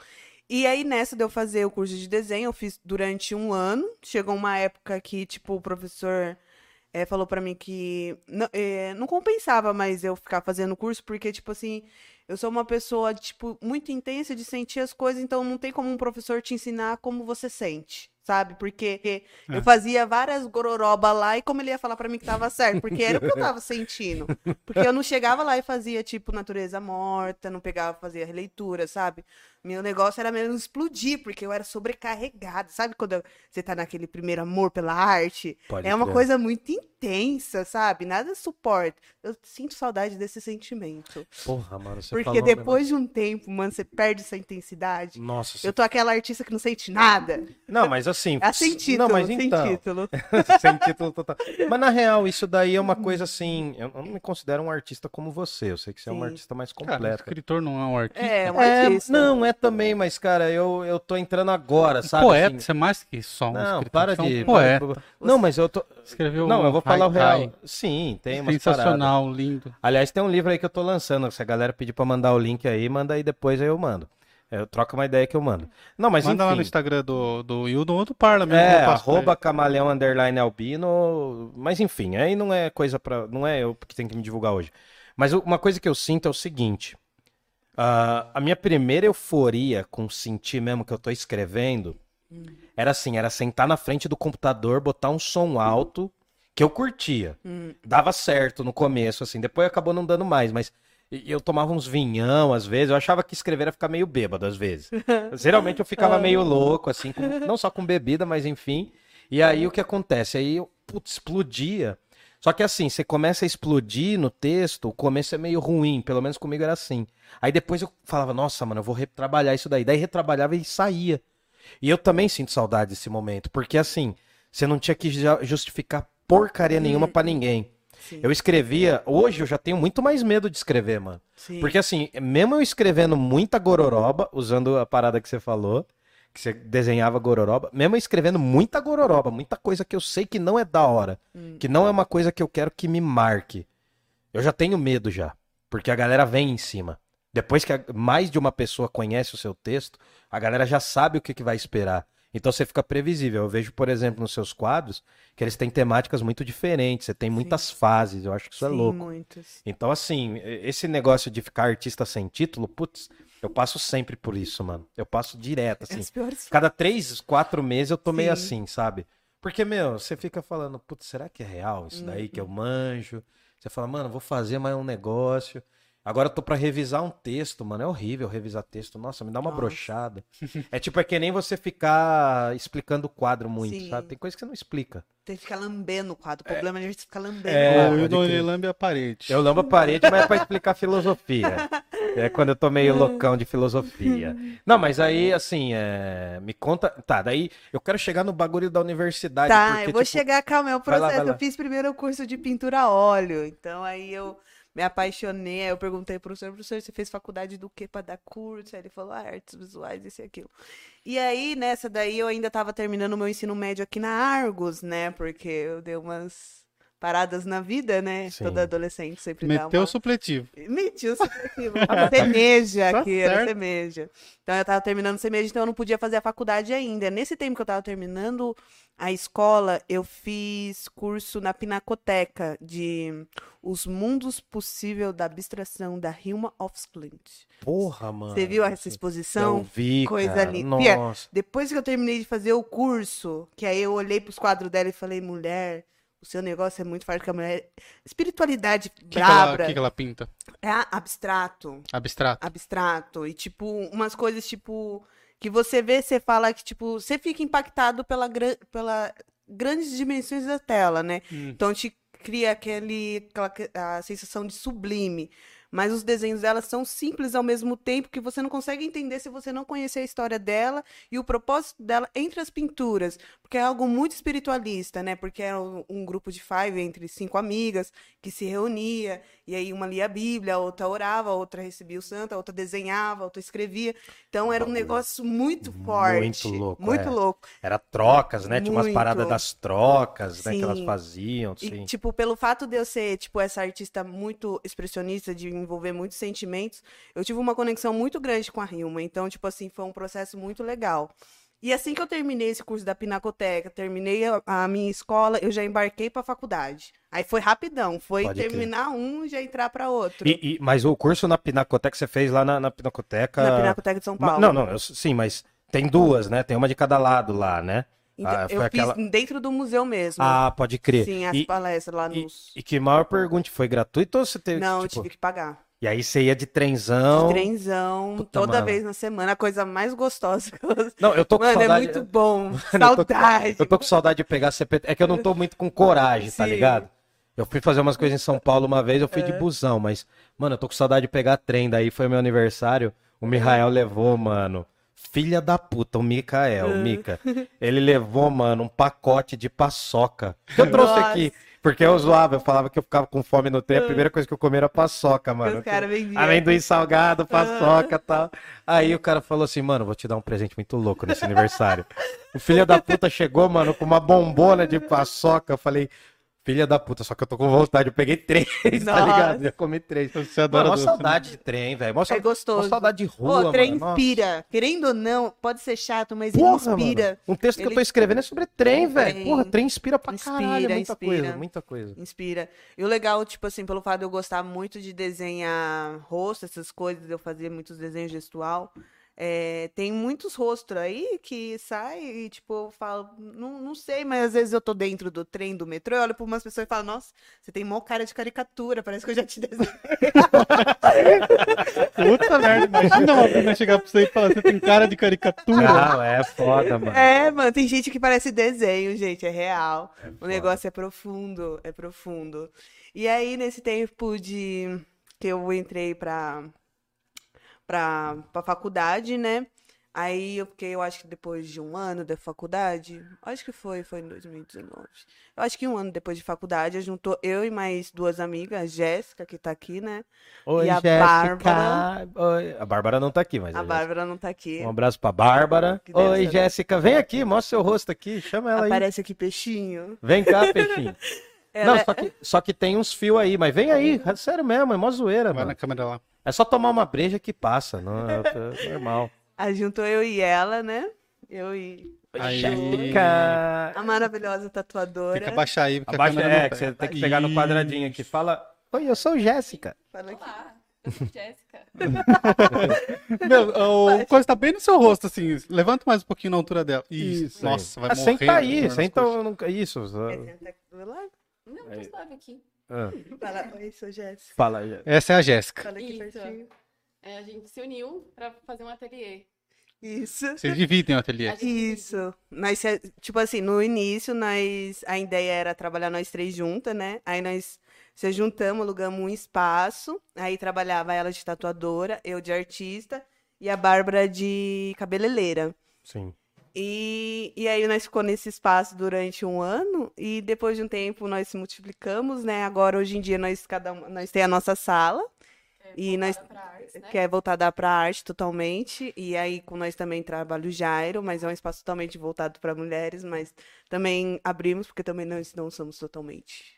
E aí, nessa de eu fazer o curso de desenho, eu fiz durante um ano. Chegou uma época que, tipo, o professor eh, falou pra mim que não, eh, não compensava mais eu ficar fazendo o curso, porque, tipo assim, eu sou uma pessoa, tipo, muito intensa de sentir as coisas, então não tem como um professor te ensinar como você sente, sabe? Porque É. eu fazia várias gororoba lá e como ele ia falar pra mim que tava certo, porque era o que eu tava [laughs] sentindo. Porque eu não chegava lá e fazia, tipo, natureza morta, não pegava, fazia releitura, sabe? Meu negócio era mesmo explodir, porque eu era sobrecarregada, sabe? Quando você tá naquele primeiro amor pela arte, Pode é uma coisa muito intensa, sabe? Nada suporta. Eu sinto saudade desse sentimento. Porra, mano, você Porque falou um depois de um tempo, mano, você perde essa intensidade. Nossa, você... Eu tô aquela artista que não sente nada. Não, mas assim... É [laughs] sem título, Não, mas sem então... título. [laughs] sem título total. [laughs] Mas na real, isso daí é uma coisa assim. Eu não me considero um artista como você. Eu sei que você é um Sim. artista mais Cara, completo. escritor não é um artista. É, um É, artista. não, é também, mas, cara, eu, eu tô entrando agora, sabe? poeta, assim? você é mais que só um Não, escritor. para é um de. poeta. para- Não, mas eu tô. Escreveu Não, eu vou falar o real. Sim, tem paradas. Sensacional, lindo. Aliás, tem um livro aí que eu tô lançando. Se a galera pedir pra mandar o link aí, manda aí depois, aí eu mando. Eu troco uma ideia que eu mando. Não, mas Manda lá no enfim. Instagram do, do Hildon ou do Parla mesmo. É, arroba camaleão underline albino. Mas enfim, aí não é coisa pra. Não é eu que tenho que me divulgar hoje. Mas uma coisa que eu sinto é o seguinte. Ah, a minha primeira euforia com sentir mesmo que eu tô escrevendo era assim, era sentar na frente do computador, botar um som alto que eu curtia. Hum. Dava certo no começo, assim, depois acabou não dando mais, mas eu tomava uns vinhão às vezes, eu achava que escrever era ficar meio bêbado às vezes. [laughs] Geralmente eu ficava meio louco, assim, com- não só com bebida, mas enfim. E aí o que acontece? Aí eu, putz, explodia. Só que assim, você começa a explodir no texto, o começo é meio ruim, pelo menos comigo era assim. Aí depois eu falava, nossa, mano, eu vou retrabalhar isso daí. Daí retrabalhava e saía. E eu também sinto saudade desse momento, porque assim, você não tinha que justificar porcaria nenhuma pra ninguém. Sim, Eu escrevia, hoje eu já tenho muito mais medo de escrever, mano. sim. Porque assim, mesmo eu escrevendo muita gororoba, usando a parada que você falou, que você desenhava gororoba, mesmo escrevendo muita gororoba, muita coisa que eu sei que não é da hora, Hum. que não é uma coisa que eu quero que me marque. Eu já tenho medo já, porque a galera vem em cima. Depois que a- mais de uma pessoa conhece o seu texto, a galera já sabe o que, que vai esperar. Então você fica previsível. Eu vejo, por exemplo, nos seus quadros, que eles têm temáticas muito diferentes, você tem muitas fases, eu acho que isso é Sim, louco. muitos. Então, assim, esse negócio de ficar artista sem título, putz, eu passo sempre por isso, mano. Eu passo direto, assim. As piores Cada três, quatro meses eu tô meio Sim. assim, sabe? Porque, meu, você fica falando, putz, será que é real isso daí que eu manjo? Você fala, mano, vou fazer mais um negócio. Agora eu tô pra revisar um texto, mano. É horrível revisar texto. Nossa, me dá uma Nossa. brochada. [laughs] É tipo, é que nem você ficar explicando o quadro muito, Sim. sabe? Tem coisa que você não explica. Tem que ficar lambendo o quadro. O problema é a gente ficar lambendo É, o quadro. ele lambe a parede. Eu lambo a parede, mas é pra explicar filosofia. [laughs] É quando eu tô meio loucão de filosofia. Não, mas aí, assim, é, me conta. Tá, daí eu quero chegar no bagulho da universidade. Tá, porque, eu vou tipo, chegar, calma, é o vai lá, processo. vai lá. Eu fiz primeiro o curso de pintura a óleo, então aí eu me apaixonei, aí eu perguntei pro professor, professor, você fez faculdade do que pra dar curso? Aí ele falou, ah, artes visuais, isso e aquilo. E aí, nessa daí, eu ainda tava terminando o meu ensino médio aqui na Argos, né, porque eu dei umas paradas na vida, né, Sim. toda adolescente sempre dá Meteu uma... o supletivo. Mentiu, [laughs] supletivo. Tava semeja Tá aqui, era certo. semeja. Então eu tava terminando semeja, então eu não podia fazer a faculdade ainda. Nesse tempo que eu tava terminando a escola, eu fiz curso na Pinacoteca de Os Mundos Possível da Abstração da Hilma Ofsklint. Porra, mano. Você viu essa Eu exposição? vi, Coisa cara. linda. Nossa. Depois que eu terminei de fazer o curso, que aí eu olhei pros quadros dela e falei, mulher, o seu negócio é muito forte, que a mulher... Espiritualidade O que, que, ela, brabra. que que ela pinta? É abstrato Abstrato. abstrato e tipo umas coisas tipo que você vê, você fala que tipo, você fica impactado pela pela grandes dimensões da tela, né? Hum. Então te cria aquele aquela que- a sensação de sublime. Mas os desenhos dela são simples ao mesmo tempo que você não consegue entender se você não conhecer a história dela e o propósito dela entre as pinturas. Porque é algo muito espiritualista, né? Porque era um, um grupo de five entre cinco amigas que se reunia, e aí uma lia a Bíblia, a outra orava, a outra recebia o santo, a outra desenhava, a outra escrevia. Então era um negócio muito forte. muito louco, Muito é. louco. Era trocas, né? Tinha umas Muito. paradas das trocas, né? Que elas Sim. faziam, E, sim. tipo, pelo fato de eu ser, tipo, essa artista muito expressionista, de envolver muitos sentimentos, eu tive uma conexão muito grande com a Hilma. Então, tipo assim, foi um processo muito legal. E assim que eu terminei esse curso da Pinacoteca, terminei a, a minha escola, eu já embarquei pra faculdade. Aí foi rapidão, foi Pode terminar um e já entrar pra outro. E- e- mas o curso na Pinacoteca você fez lá na, na Pinacoteca. Na Pinacoteca de São Paulo. Não, não, eu- sim, mas tem duas, né? Tem uma de cada lado lá, né? Então, Ah, eu aquela- fiz dentro do museu mesmo. Ah, pode crer. Sim, as e, palestras lá e, nos. e que maior pergunta, foi gratuito ou você teve Não, eu tipo... tive que pagar. E aí você ia de trenzão. Trenzão, Puta, toda mano. vez na semana, a coisa mais gostosa que eu... Não, eu tô com Mano, é saudade. muito bom. [laughs] eu tô- Saudade. Eu tô com saudade de pegar CPT. É que eu não tô muito com coragem, tá ligado? Eu fui fazer umas coisas em São Paulo uma vez, eu fui de busão, mas, mano, eu tô com saudade de pegar trem. Daí foi meu aniversário, o Michael levou, mano. Filha da puta, o Mikael, o Mika. Ele levou, mano, um pacote de paçoca. Que eu trouxe Nossa. aqui. Porque eu zoava, eu falava que eu ficava com fome no trem, a primeira coisa que eu comia era paçoca, mano. Os caras vendiam. Amendoim salgado, paçoca e tal. Aí o cara falou assim, mano, vou te dar um presente muito louco nesse aniversário. O filho da puta chegou, mano, com uma bombona de paçoca. Eu falei, filha da puta, só que eu tô com vontade. Eu peguei três, [laughs] tá Nossa. ligado? Já comi três. Você adora Mano, mó doce, né? saudade de trem, velho. Mó É gostoso. mó saudade de rua, Ô, trem mano. Nossa. inspira. Querendo ou não, pode ser chato, mas Porra, inspira. mano. Um texto que eu tô escrevendo é sobre trem, É, velho. Porra, trem inspira pra Inspira, caralho. Muita inspira. coisa, muita coisa. Inspira. E o legal, tipo assim, pelo fato de eu gostar muito de desenhar rosto, essas coisas, eu fazer muitos desenhos gestual, é, tem muitos rostos aí que saem e, tipo, eu falo, não, não sei, mas às vezes eu tô dentro do trem, do metrô, eu olho pra umas pessoas e falo, nossa, você tem mó cara de caricatura, parece que eu já te desenhei. [laughs] Puta merda, imagina uma menina chegar pra você e falar, você tem cara de caricatura. Não, é foda, mano. É, mano, tem gente que parece desenho, gente, é real. o foda. negócio é profundo, é profundo. E aí, nesse tempo de que eu entrei pra, pra, pra faculdade, né? Aí eu fiquei, eu acho que depois de um ano da faculdade, acho que foi, foi em 2019. Eu acho que um ano depois de faculdade, juntou eu e mais duas amigas, a Jéssica, que tá aqui, né? Oi, E a Jéssica. Bárbara? Oi. A Bárbara não tá aqui, mas A Jéssica. Bárbara não tá aqui. Um abraço pra Bárbara. Oi, né? Jéssica, vem aqui, mostra seu rosto aqui, chama ela aí. Aparece aqui peixinho. Vem cá, [laughs] peixinho. Ela Não, é- só que, só que tem uns fios aí, mas vem aí, é sério mesmo, é mó zoeira, Vai na mano. câmera lá. É só tomar uma breja que passa, não é, é normal. [laughs] Aí juntou eu e ela, né? Eu e Aí- Jéssica. a maravilhosa tatuadora. Tem que abaixar aí, porque Abaixa, a câmera é, não que você tem que pegar no quadradinho aqui. Fala, oi, eu sou Jéssica. Fala aqui. Olá, eu sou Jéssica. [laughs] Meu, o coisa tá bem no seu rosto, assim. Levanta mais um pouquinho na altura dela. Isso. Nossa, vai Ah, morrer. senta aí, senta nunca- isso. sentar aqui do lado? Não, tô suave aqui. ah, [laughs] Fala, oi, sou Jéssica. fala, Jéssica. Essa é a Jéssica. Fala aqui Isso. pertinho. É, a gente se uniu pra fazer um ateliê. Isso. Vocês dividem o ateliê. Isso. Nós, tipo assim, no início, nós, a ideia era trabalhar nós três juntas, né? Aí nós se juntamos, alugamos um espaço. Aí trabalhava ela de tatuadora, eu de artista e a Bárbara de cabeleireira. Sim. E, e aí nós ficou nesse espaço durante um ano e depois de um tempo nós se multiplicamos, né? Agora hoje em dia nós cada um, nós tem a nossa sala é E nós- né? que é voltada para arte totalmente e aí com nós também trabalha o Jairo, mas é um espaço totalmente voltado para mulheres, mas também abrimos porque também nós não somos totalmente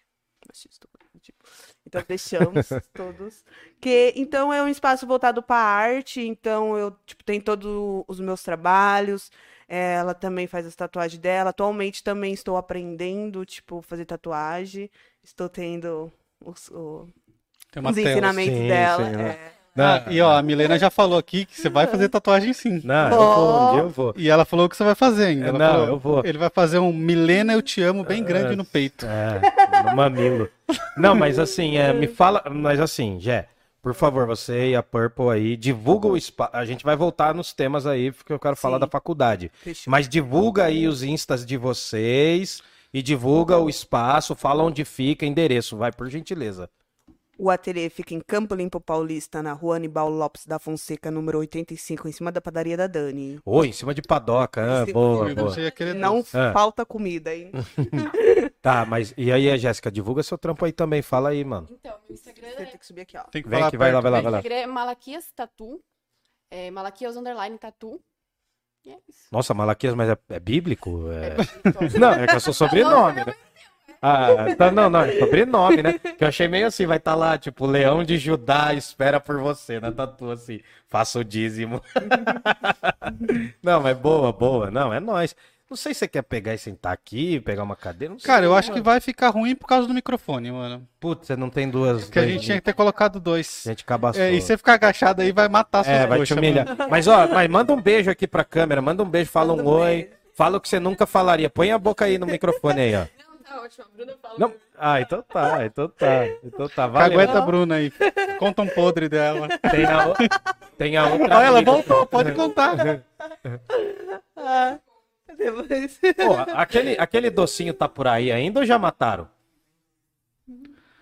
tipo. Então deixamos [laughs] todos que então é um espaço voltado para arte, então eu tipo tem todos os meus trabalhos, ela também faz as tatuagens dela. Atualmente também estou aprendendo, tipo, fazer tatuagem. Estou tendo os, o- Tem uma os tela. ensinamentos sim, dela. sim, né? é. Ah, e ó, a Milena já falou aqui que você vai [laughs] fazer tatuagem sim. Não, eu vou, um dia eu vou. E ela falou que você vai fazer ainda. Ela Não, falou, eu vou. Ele vai fazer um Milena Eu Te Amo bem grande no peito. É, no mamilo. Não, mas assim, é, me fala. Mas assim, Jé, por favor, você e a Purple aí, divulga o espaço. A gente vai voltar nos temas aí, porque eu quero falar Sim. da faculdade. Fechou. Mas divulga aí os instas de vocês e divulga o espaço, fala onde fica, endereço, vai, por gentileza. O ateliê fica em Campo Limpo Paulista, na rua Anibal Lopes da Fonseca, número 85, em cima da padaria da Dani. Oi, em cima de padoca, ah, boa, boa. Não Ah. falta comida, hein? [laughs] Tá, mas e aí, Jéssica, divulga seu trampo aí também, fala aí, mano. Então, meu Instagram Você é, tem que subir aqui, ó. Tem que Vem falar aqui, vai lá, vai lá, meu vai lá. Instagram é Malaquias Tatu. É Malaquias Underline Tatu. É. Nossa, Malaquias, mas é, é bíblico? É... Então, [laughs] Não, é que é seu sobrenome, né? Ah, tá, não, não, sobrenome, né? Que eu achei meio assim, vai estar lá, tipo, Leão de Judá espera por você, na tatu assim, faça o dízimo. [laughs] não, mas boa, boa, não, é nóis. Não sei se você quer pegar e sentar aqui, pegar uma cadeira, não sei. Cara, eu acho que mano. vai ficar ruim por causa do microfone, mano. Putz, você não tem duas... Porque a gente tinha que ter colocado dois. A gente cabaçou. É, e você ficar agachado aí vai matar suas É, vai te coxas, humilhar. mano. Mas, ó, mas manda um beijo aqui pra câmera, manda um beijo, fala Manda um um oi. Fala o que você nunca falaria. Põe a boca aí no microfone aí, ó. Não, tá ótimo. A Bruna fala. Não. Ah, então tá, então tá. Então tá, valeu. Cagueta Bruna aí. Conta um podre dela. Tem a, o- tem a outra. Olha, ela amiga. voltou, pode contar. Ah, depois. Pô, aquele, aquele docinho tá por aí ainda ou já mataram?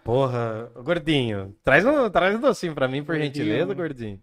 Porra, gordinho, traz um, traz um docinho pra mim, por Gordinho. gentileza, gordinho.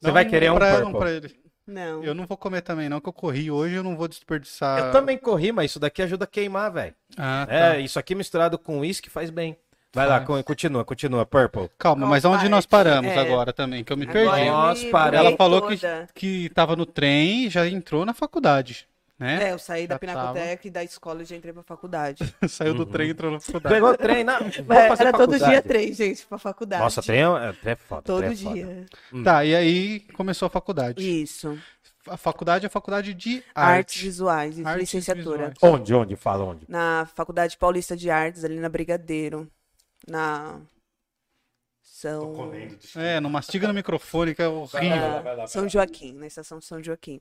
Você Dá vai querer um pra purple? pra ele. Não. Eu não vou comer também, não, que eu corri hoje, eu não vou desperdiçar. Eu também corri, mas isso daqui ajuda a queimar, velho. Ah, tá. É, isso aqui misturado com uísque faz bem. Vai lá, con- continua, continua, Purple. Calma, Qual mas onde nós paramos É. agora também? Que eu me Agora perdi. eu Nós me paramos. Ela falou que, toda. que tava no trem e já entrou na faculdade, né? É, eu saí da Já Pinacoteca e da escola e já entrei pra faculdade. [laughs] Saiu do trem e entrou na faculdade. Pegou o trem, na... vou É, era todo faculdade. dia três, gente, pra faculdade. Nossa, trem é, trem é foda. Todo trem é foda. dia. Tá, e aí começou a faculdade. Isso. A faculdade é a faculdade de Artes arte. visuais, Artes licenciatura. visuais. Onde, onde? Fala onde. Na Faculdade Paulista de Artes, ali na Brigadeiro. Na. São. É, não mastiga no microfone, que é horrível. na São Joaquim, na estação de São Joaquim.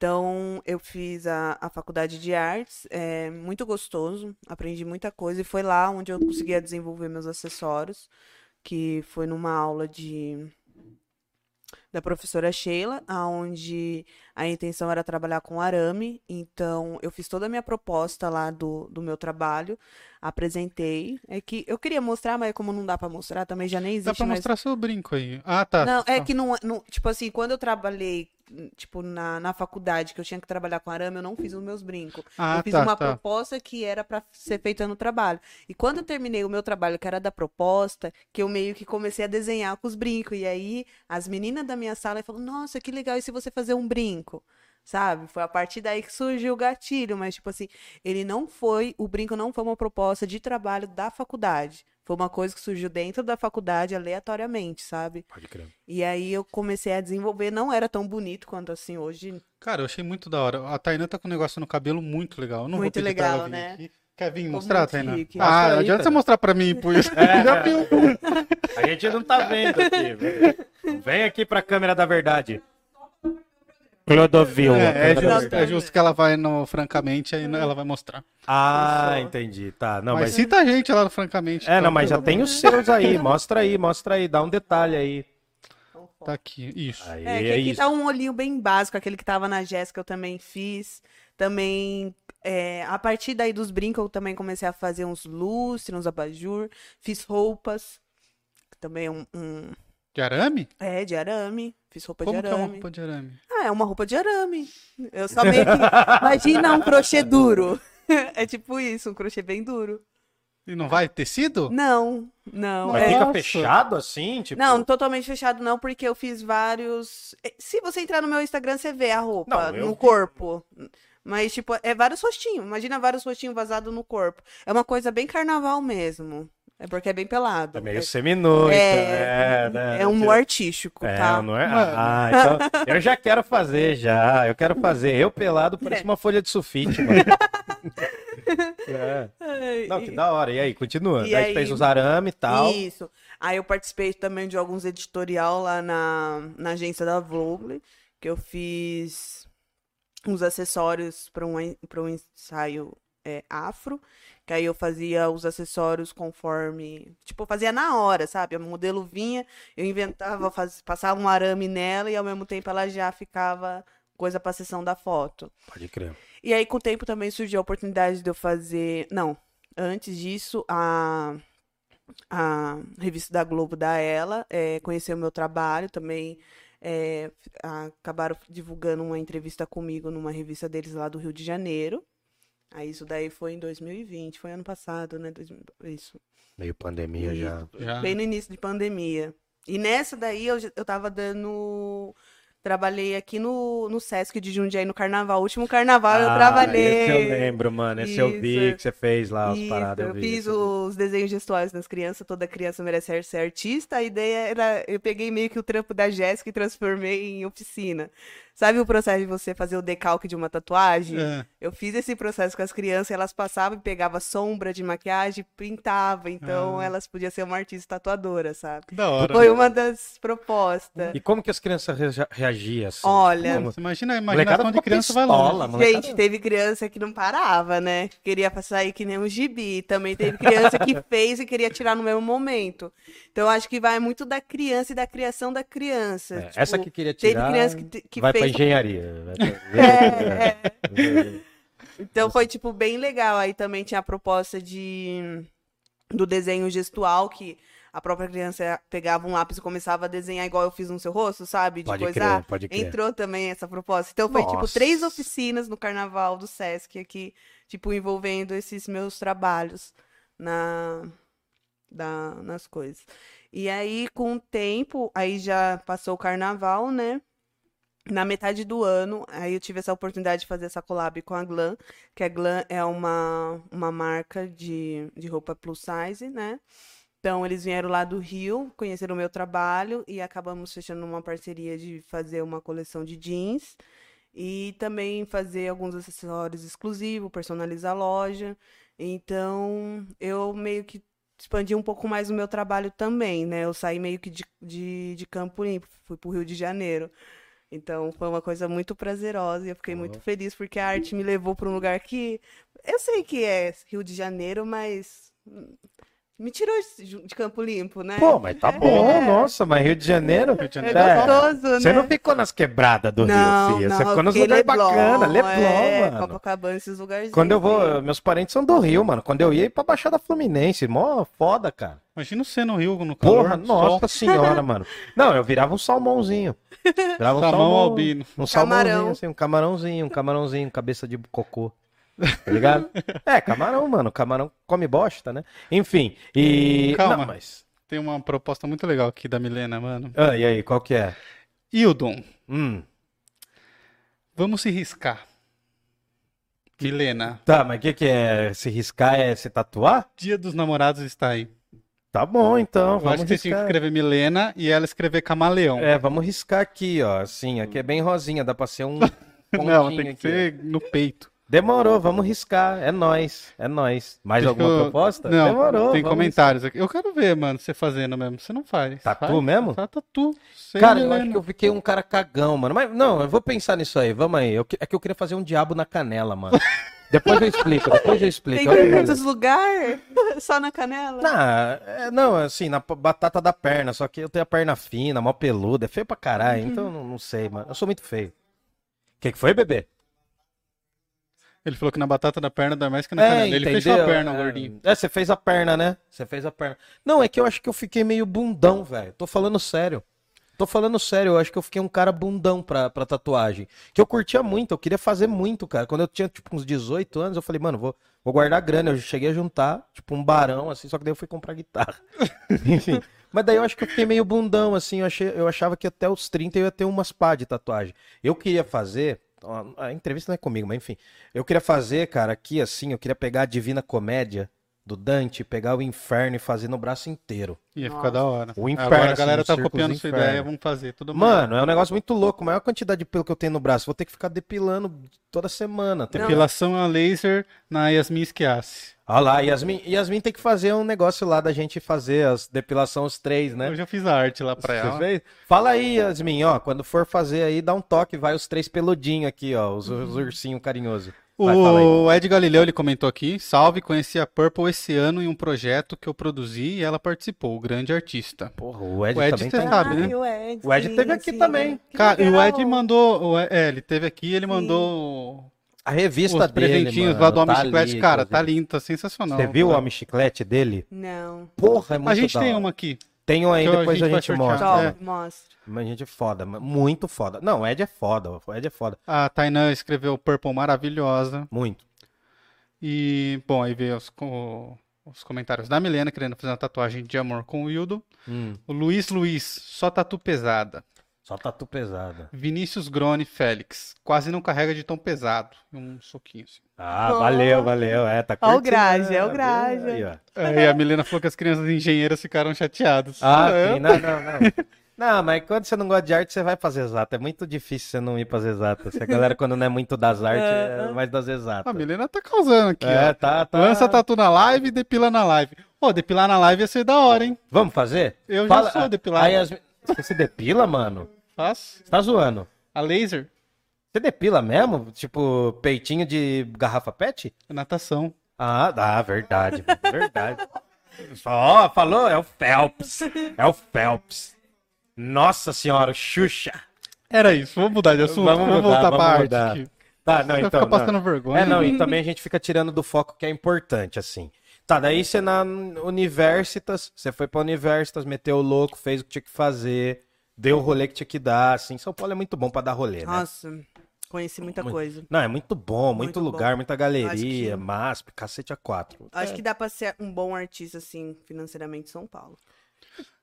Então, eu fiz a, a faculdade de artes, é muito gostoso, aprendi muita coisa, e foi lá onde eu conseguia desenvolver meus acessórios, que foi numa aula de da professora Sheila, aonde a intenção era trabalhar com arame, então eu fiz toda a minha proposta lá do, do meu trabalho, apresentei, é que eu queria mostrar, mas como não dá pra mostrar, também já nem Dá existe pra mais mostrar seu brinco aí. Ah, tá. não, é Tá. que não, não. Tipo assim, quando eu trabalhei, tipo, na, na faculdade, que eu tinha que trabalhar com arame, eu não fiz os meus brincos. Ah, eu fiz tá, uma tá. proposta que era pra ser feita no trabalho. E quando eu terminei o meu trabalho, que era da proposta, que eu meio que comecei a desenhar com os brincos. E aí, as meninas da minha sala falaram: Nossa, que legal, e se você fazer um brinco? Sabe? Foi a partir daí que surgiu o gatilho, mas, tipo assim, ele não foi, o brinco não foi uma proposta de trabalho da faculdade. Foi uma coisa que surgiu dentro da faculdade aleatoriamente, sabe? Pode crer. E aí eu comecei a desenvolver, não era tão bonito quanto assim hoje. Cara, eu achei muito da hora. A Tainá tá com um negócio no cabelo muito legal. Eu não Muito vou pedir pra legal, ela vir né? aqui. Quer vir mostrar, muito Tainá? Ah, aí, adianta você mostrar pra mim, por isso. É, Já viu? A gente não tá vendo aqui. velho. Vem aqui pra câmera da verdade. Clodovil. É, é justo, é justo que ela vai no Francamente, aí ela vai mostrar. Ah, entendi. Tá, não, mas, mas... cita a gente lá no Francamente. É, então, não, mas já tem os seus aí. Mostra aí, mostra aí. Dá um detalhe aí. Tá aqui, isso. Aí, É, é, que aqui isso. tá um olhinho bem básico, aquele que tava na Jéssica eu também fiz. Também, é, a partir daí dos brincos, eu também comecei a fazer uns lustres, uns abajur. Fiz roupas, também é um, um- De arame? É, de arame. Fiz roupa Como de que é uma arame. roupa de arame? Ah, é uma roupa de arame. Eu só meio que... [laughs] Imagina um crochê duro. É tipo isso, um crochê bem duro. E não vai tecido? Não, não. Mas é- fica fechado assim? Tipo... Não, totalmente fechado não, porque eu fiz vários. Eh, Se você entrar no meu Instagram, você vê a roupa Não, eu no corpo. Mas, tipo, é vários rostinhos. Imagina vários rostinhos vazados no corpo. É uma coisa bem carnaval mesmo. É porque é bem pelado. É meio É, é, é, né? é um nu artístico, É, tá? não é? Ah, então eu já quero fazer, já. Eu quero fazer. Eu pelado parece uma folha de sulfite, mano. [laughs] É. Não, que e- da hora. E aí, continua. E Daí aí- fez os arame e tal. Isso. Aí eu participei também de alguns editorial lá na, na agência da Vogue, que eu fiz uns acessórios para um, pra um ensaio é, afro, que aí eu fazia os acessórios conforme, tipo, eu fazia na hora, sabe? O modelo vinha, eu inventava, faz, passava um arame nela e ao mesmo tempo ela já ficava coisa para sessão da foto. Pode crer. E aí, com o tempo, também surgiu a oportunidade de eu fazer. Não, antes disso, a, a revista da Globo da Ela é, conheceu o meu trabalho também. é, acabaram divulgando uma entrevista comigo numa revista deles lá do Rio de Janeiro. Aí isso daí foi em 2020, foi ano passado, né? Isso. Meio pandemia já. Já. Bem no início de pandemia. E nessa daí eu, eu tava dando. Trabalhei aqui no, no Sesc de Jundiaí no carnaval. O último carnaval eu Ah, trabalhei. Esse eu lembro, mano. Esse eu vi Isso. que você fez lá, as Isso, paradas. eu vi, fiz isso eu os desenhos gestuais das crianças, toda criança merece ser artista. A ideia era, eu peguei meio que o trampo da Jéssica e transformei em oficina, Sabe o processo de você fazer o decalque de uma tatuagem? É. Eu fiz esse processo com as crianças, elas passavam e pegavam sombra de maquiagem e pintava. Então Ah. elas podiam ser uma artista tatuadora, sabe? Da hora. Foi uma das propostas. E como que as crianças rea- reagiam assim? Olha, Como- Você imagina a Molecada imaginação de criança vai pistola, longe. molecada- Gente, teve criança que não parava, né? Queria sair que nem um gibi. Também teve criança que [laughs] fez e queria tirar no mesmo momento. Então, acho que vai muito da criança e da criação da criança. É, Tipo, essa que queria teve tirar criança que, que vai fez. Engenharia. pra- É, é. Então, foi, tipo, bem legal. Aí também tinha a proposta de do desenho gestual, que a própria criança pegava um lápis e começava a desenhar igual eu fiz no seu rosto, sabe? De Pode coisar. crer, pode crer. Entrou também essa proposta. Então foi, tipo, Nossa. três oficinas no carnaval do Sesc aqui, tipo, envolvendo esses meus trabalhos na, da, nas coisas. E aí, com o tempo, aí já passou o carnaval, né? Na metade do ano, aí eu tive essa oportunidade de fazer essa collab com a Glam, que a Glam é uma, uma marca de, de roupa plus size, né? Então, eles vieram lá do Rio, conheceram o meu trabalho e acabamos fechando uma parceria de fazer uma coleção de jeans e também fazer alguns acessórios exclusivos, personalizar a loja. Então, eu meio que expandi um pouco mais o meu trabalho também, né? Eu saí meio que de, de, de Campo Limpo, fui pro Rio de Janeiro. Então, foi uma coisa muito prazerosa e eu fiquei muito feliz porque a arte me levou para um lugar que eu sei que é Rio de Janeiro, mas hum, me tirou de Campo Limpo, né? Pô, mas tá bom, É. nossa, mas Rio de Janeiro. Rio de É Janeiro É. gostoso, né? Você não ficou nas quebradas do Não, Rio, filha. não, Você ficou nos lugares bacanas. Leblon, é, mano. Copacabana, esses lugarzinhos. Quando eu vou, aí. meus parentes são do Rio, mano. Quando eu ia, ia pra Baixada Fluminense, mó foda, cara. Imagina você no Rio, no calor, Porra, nossa senhora, mano. Não, eu virava um salmãozinho. Virava um Salmão salmão, albino. Um Camarão. salmãozinho, assim, um camarãozinho, um camarãozinho, cabeça de cocô. [laughs] Tá ligado? é, camarão, mano. Camarão come bosta, né? Enfim, e... Calma. Não, mas... Tem uma proposta muito legal aqui da Milena, mano. Ah, e aí, qual que é? Hildon, Hum, vamos se riscar. Milena, tá, mas o que que é? Se riscar é se tatuar? Dia dos Namorados está aí. Tá bom, então, Eu vamos acho que você tinha que riscar. escrever Milena e ela escrever Camaleão. É, vamos riscar aqui, ó, assim, aqui é bem rosinha, dá pra ser um [laughs] Não, tem que aqui. ser no peito. Demorou, vamos riscar, é nóis, é nóis. Mais Deixa alguma eu- proposta? Não, Demorou, tem comentários aqui. Eu quero ver, mano, você fazendo mesmo. Você não faz. Tatu Faz? mesmo? Tá tatu. Sem Cara, eu acho que eu fiquei um cara cagão, mano. Mas não, eu vou pensar nisso aí. Vamos aí. Eu é que eu queria fazer um diabo na canela, mano. [laughs] depois eu explico, depois eu explico. Tem tantos lugares? [laughs] Só na canela? Não, é, não, assim, na batata da perna, só que eu tenho a perna fina, mó peluda, é feio pra caralho, então eu não, não sei, mano. Eu sou muito feio. O que, que foi, bebê? Ele falou que na batata da perna dá mais que na canela. Ele fechou a entendeu? perna, o É. gordinho. É, você fez a perna, né? Você fez a perna. Não, é que eu acho que eu fiquei meio bundão, velho. Tô falando sério. Tô falando sério, eu acho que eu fiquei um cara bundão pra, pra tatuagem. Que eu curtia muito, eu queria fazer muito, cara. Quando eu tinha, tipo, uns 18 anos, eu falei, mano, vou, vou guardar grana. Eu cheguei a juntar, tipo, um barão, assim, só que daí eu fui comprar guitarra. [laughs] Enfim. Mas daí eu acho que eu fiquei meio bundão, assim. Eu, achei, eu achava que até os 30 eu ia ter umas pá de tatuagem. Eu queria fazer. A entrevista não é comigo, mas enfim. Eu queria fazer, cara, aqui assim, eu queria pegar a Divina Comédia do Dante, pegar o inferno e fazer no braço inteiro. Ia ficar Nossa. da hora. O inferno, Agora a assim, galera os tá copiando do sua ideia, vamos fazer tudo Mano, é um negócio muito louco. A maior quantidade de pelo que eu tenho no braço, vou ter que ficar depilando toda semana. Tem Depilação a laser na Yasmin Esquiasse. Olha lá, Yasmin, Yasmin tem que fazer um negócio lá da gente fazer as depilação os três, né? Eu já fiz a arte lá pra Você ela. fez? Fala aí, Yasmin, ó, quando for fazer aí, dá um toque, vai os três peludinhos aqui, ó, os, os ursinhos carinhosos. Vai. O Ed Galileu ele comentou aqui: Salve, conheci a Purple esse ano em um projeto que eu produzi e ela participou, o grande artista. Porra, o Ed, O Ed também você tá sabe, né? Ai, o Ed, O Ed sim, teve aqui sim. também. Cara, e o Ed mandou. o Ed- É, ele teve aqui, ele mandou A revista os dele, presentinhos mano, lá do Homem tá Chiclete. ali, Cara, tá lindo, tá sensacional. Você viu o Tá. Homem Chiclete dele? Não. Porra, é muito A gente da tem uma aqui. Um aí, a depois gente a gente sortear. mostra. Top, É. mostra. Mas gente é foda, muito foda. Não, o Ed é foda, o Ed é foda. A Tainan escreveu Purple maravilhosa. Muito. E, bom, aí veio os, os comentários da Milena querendo fazer uma tatuagem de amor com o Wildo. Hum, O Luiz Luiz, só tatu pesada. Só tatu pesada. Vinícius Grone Félix, quase não carrega de tão pesado. Um soquinho assim. Ah, Oh. valeu, valeu. É, tá o curtindo, Graje, né? é o Graje. Aí, ó. Aí a Milena falou que as crianças engenheiras ficaram chateadas. Ah, É, sim, não, não, não. Não, mas quando você não gosta de arte, você vai fazer exato. É muito difícil você não ir pras exatas. Se a galera, quando não é muito das artes, é mais das A exatas. Milena tá causando aqui, É, ó. tá, tá. Lança tatu na live e depila na live. Pô, depilar na live ia ser da hora, hein? Vamos fazer? Eu já sou depilado. Aí as... Você se depila, mano? Faço. Você tá zoando. A laser, Você depila mesmo? Tipo, peitinho de garrafa pet? natação. Ah, ah verdade. [laughs] verdade. Ó, falou? É o Phelps. É o Phelps. Nossa senhora, Xuxa. Era isso, vamos mudar de assunto. Vamos Vamos, mudar, voltar vamos pra arte mudar. aqui. Tá, não, então. ficar passando não. vergonha. É, não, e também a gente fica tirando do foco que é importante, assim. Tá, daí você na Universitas, você foi pra Universitas, meteu o louco, fez o que tinha que fazer, deu o rolê que tinha que dar, assim. São Paulo é muito bom pra dar rolê, né? Nossa, conheci muita coisa. Não, é muito bom, muito, Muito lugar, bom. muita galeria, que- MASP, cacete a quatro. Acho que dá pra ser um bom artista, assim, financeiramente em São Paulo.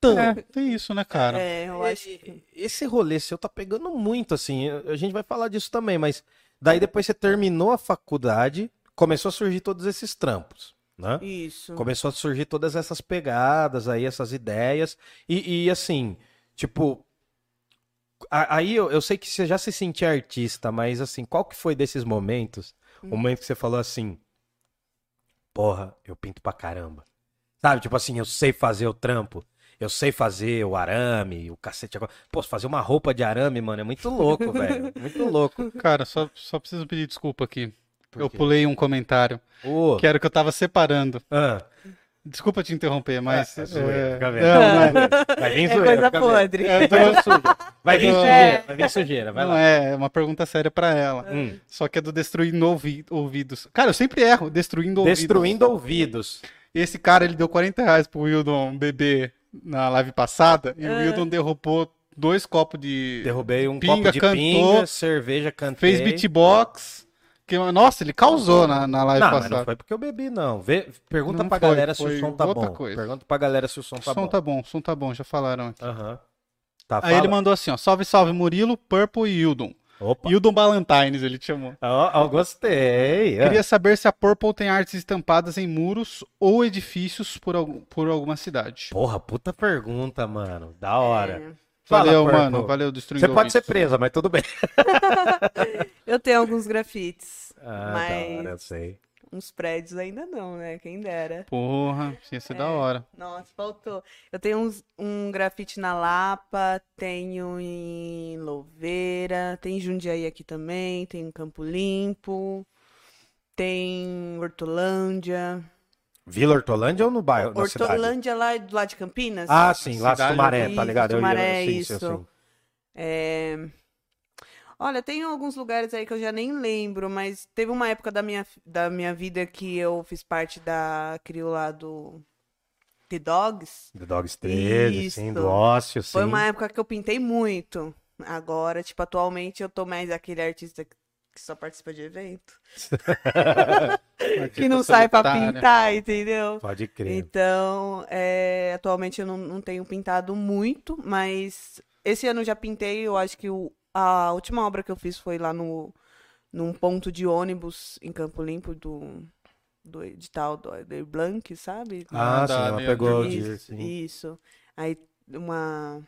É, tem isso, né, cara? É, eu acho que... Esse rolê seu tá pegando muito, assim. A gente vai falar disso também, mas daí depois você terminou a faculdade, começou a surgir todos esses trampos, né? Isso. Começou a surgir todas essas pegadas aí, essas ideias. E, e, assim, tipo. Aí eu, eu sei que você já se sentia artista, mas assim, qual que foi desses momentos? O momento que você falou assim. Porra, eu pinto pra caramba. Sabe, tipo assim, eu sei fazer o trampo. Eu sei fazer o arame, o cacete. agora. Pô, fazer uma roupa de arame, mano, é muito louco, [laughs] velho. Muito louco. Cara, só, só preciso pedir desculpa aqui. Eu pulei um comentário, Ô, que era o que eu tava separando. ah, Desculpa te interromper, mas. Ah, é zoeira, é, vendo. Não, não é. vai vir É zoeira, coisa fica vendo. podre. É, Vai vir sujeira, vai vir É. sujeira, vai vir sujeira, vai Não lá. é, é uma pergunta séria pra ela. Hum. Só que é do destruindo ouvi- ouvidos. Cara, eu sempre erro, destruindo ouvidos. Destruindo ouvidos. Esse cara, ele deu 40 reais pro Wildon beber na live passada e o Ah. Wildon derrubou dois copos de. Derrubei um Pinga, copo de cantou, pinga, cerveja, cantei. Fez beatbox. Que, nossa, ele causou na, na live Não, mas passada. não foi porque eu bebi, não. Vê, pergunta Não pra foi, galera se foi o som tá outra bom. coisa. Pergunta pra galera se o som O tá som bom. tá bom, o som tá bom, já falaram aqui. Aham. Tá, Aí fala. ele mandou assim, ó. Salve, salve, Murilo, Purple e Wildon. Opa. Wildon Ballantines, ele te chamou. Ó, ó, gostei. Queria saber se a Purple tem artes estampadas em muros ou edifícios por, algum- por alguma cidade. Porra, puta pergunta, mano. Da hora. É. Fala, Valeu, Purple. mano. Valeu, destruindo Você pode ser presa, mas tudo bem. [laughs] Eu tenho alguns grafites, Ah, Mas- da hora, eu sei. uns prédios ainda não, né? Quem dera. Porra, ia ser É. da hora. Nossa, faltou. Eu tenho uns- um grafite na Lapa, tenho em Louveira, tem em Jundiaí aqui também, tem em Campo Limpo, tem Hortolândia. Vila Hortolândia ou no bairro? Hortolândia lá do lado de Campinas? Ah, sim, lá Cidade- Sumaré, tá Isso, ligado? Eu ia- Sumaré, sim, sim, isso. sim. É, Olha, tem alguns lugares aí que eu já nem lembro, mas teve uma época da minha, da minha vida que eu fiz parte da CRIO lá do The Dogs. Do Dogs 13, sim, Isso. do ócio, sim. Foi uma época que eu pintei muito. Agora, tipo, atualmente eu tô mais aquele artista que que só participa de evento. [laughs] Que não sai pra Solitária. pintar, entendeu? Pode crer. Então, é, atualmente eu não, não tenho pintado muito, mas esse ano eu já pintei. Eu acho que o- a última obra que eu fiz foi lá no, num ponto de ônibus em Campo Limpo do, do edital do Aldir Blanc, sabe? Ah, Ah, sim, ela pegou o dia, Isso, sim. isso. Aí uma,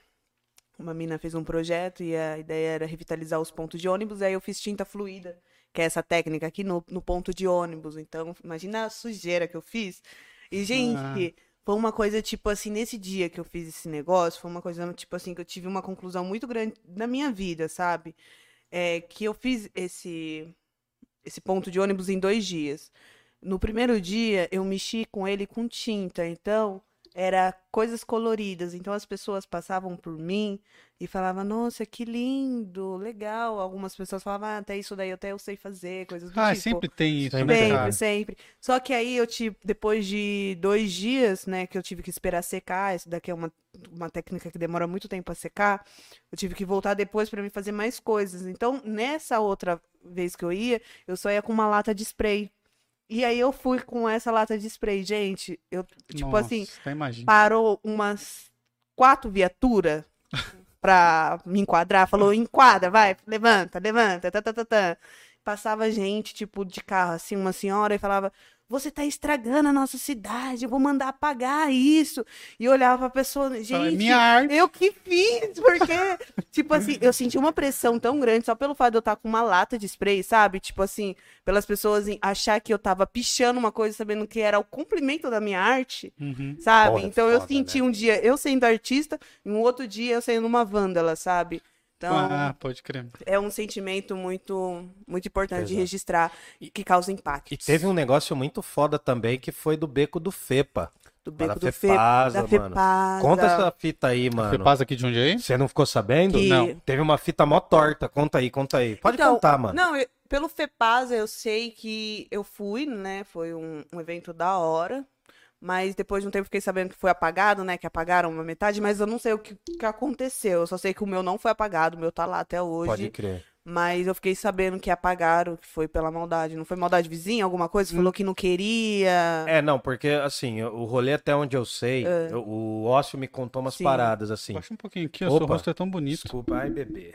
uma mina fez um projeto e a ideia era revitalizar os pontos de ônibus. Aí eu fiz tinta fluida, que é essa técnica aqui no, no ponto de ônibus. Então, imagina a sujeira que eu fiz. E, gente, foi uma coisa, tipo assim, nesse dia que eu fiz esse negócio, foi uma coisa, tipo assim, que eu tive uma conclusão muito grande na minha vida, sabe? É que eu fiz esse, esse ponto de ônibus em dois dias. No primeiro dia, eu mexi com ele com tinta, então era coisas coloridas. Então as pessoas passavam por mim e falavam, nossa, que lindo, legal. Algumas pessoas falavam, ah, até isso daí até eu sei fazer, coisas do Ah, tipo. sempre tem isso, Sempre né? Sempre, sempre. Só que aí eu tive, depois de dois dias, né, que eu tive que esperar secar, isso daqui é uma, uma técnica que demora muito tempo pra secar, eu tive que voltar depois pra me fazer mais coisas. Então, nessa outra vez que eu ia, eu só ia com uma lata de spray. E aí eu fui com essa lata de spray, gente, eu, tipo Nossa, assim, parou umas quatro viaturas pra me enquadrar, falou, enquadra, vai, levanta, levanta, tá, tá, tá, tá. Passava gente, tipo, de carro, assim, uma senhora, e falava, você tá estragando a nossa cidade, eu vou mandar apagar isso. E eu olhava pra pessoa, Fala, gente, Minha arte. eu que fiz, porque, [laughs] tipo assim, eu senti uma pressão tão grande só pelo fato de eu estar com uma lata de spray, sabe? Tipo assim, pelas pessoas achar que eu tava pichando uma coisa sabendo que era o complemento da minha arte, Uhum. sabe? Porra, então eu foda, senti né? um dia eu sendo artista e um outro dia eu sendo uma vândala, sabe? Então, Ah, pode crer. é um sentimento muito, muito importante de Exato. registrar e que causa impacto. E teve um negócio muito foda também que foi do beco do Fepa. do beco da do Fe, Fepasa, da mano. Fepasa. Conta essa fita aí, mano. passa aqui de onde aí? Você não ficou sabendo? Que- Não. Teve uma fita mó torta. Conta aí, conta aí. Pode Então, contar, mano. Não, eu- pelo FEPASA eu sei que eu fui, né? Foi um, um evento da hora. Mas depois de um tempo fiquei sabendo que foi apagado, né? Que apagaram uma metade, mas eu não sei o que, que aconteceu. Eu só sei que o meu não foi apagado, o meu tá lá até hoje. Pode crer. Mas eu fiquei sabendo que apagaram, que foi pela maldade. Não foi maldade vizinha, alguma coisa? Falou que não queria. É, não, porque assim, o rolê até onde eu sei, eu- o Ócio me contou umas Sim. paradas assim. Baixa um pouquinho aqui, o seu rosto é tão bonito. Desculpa, ai, bebê.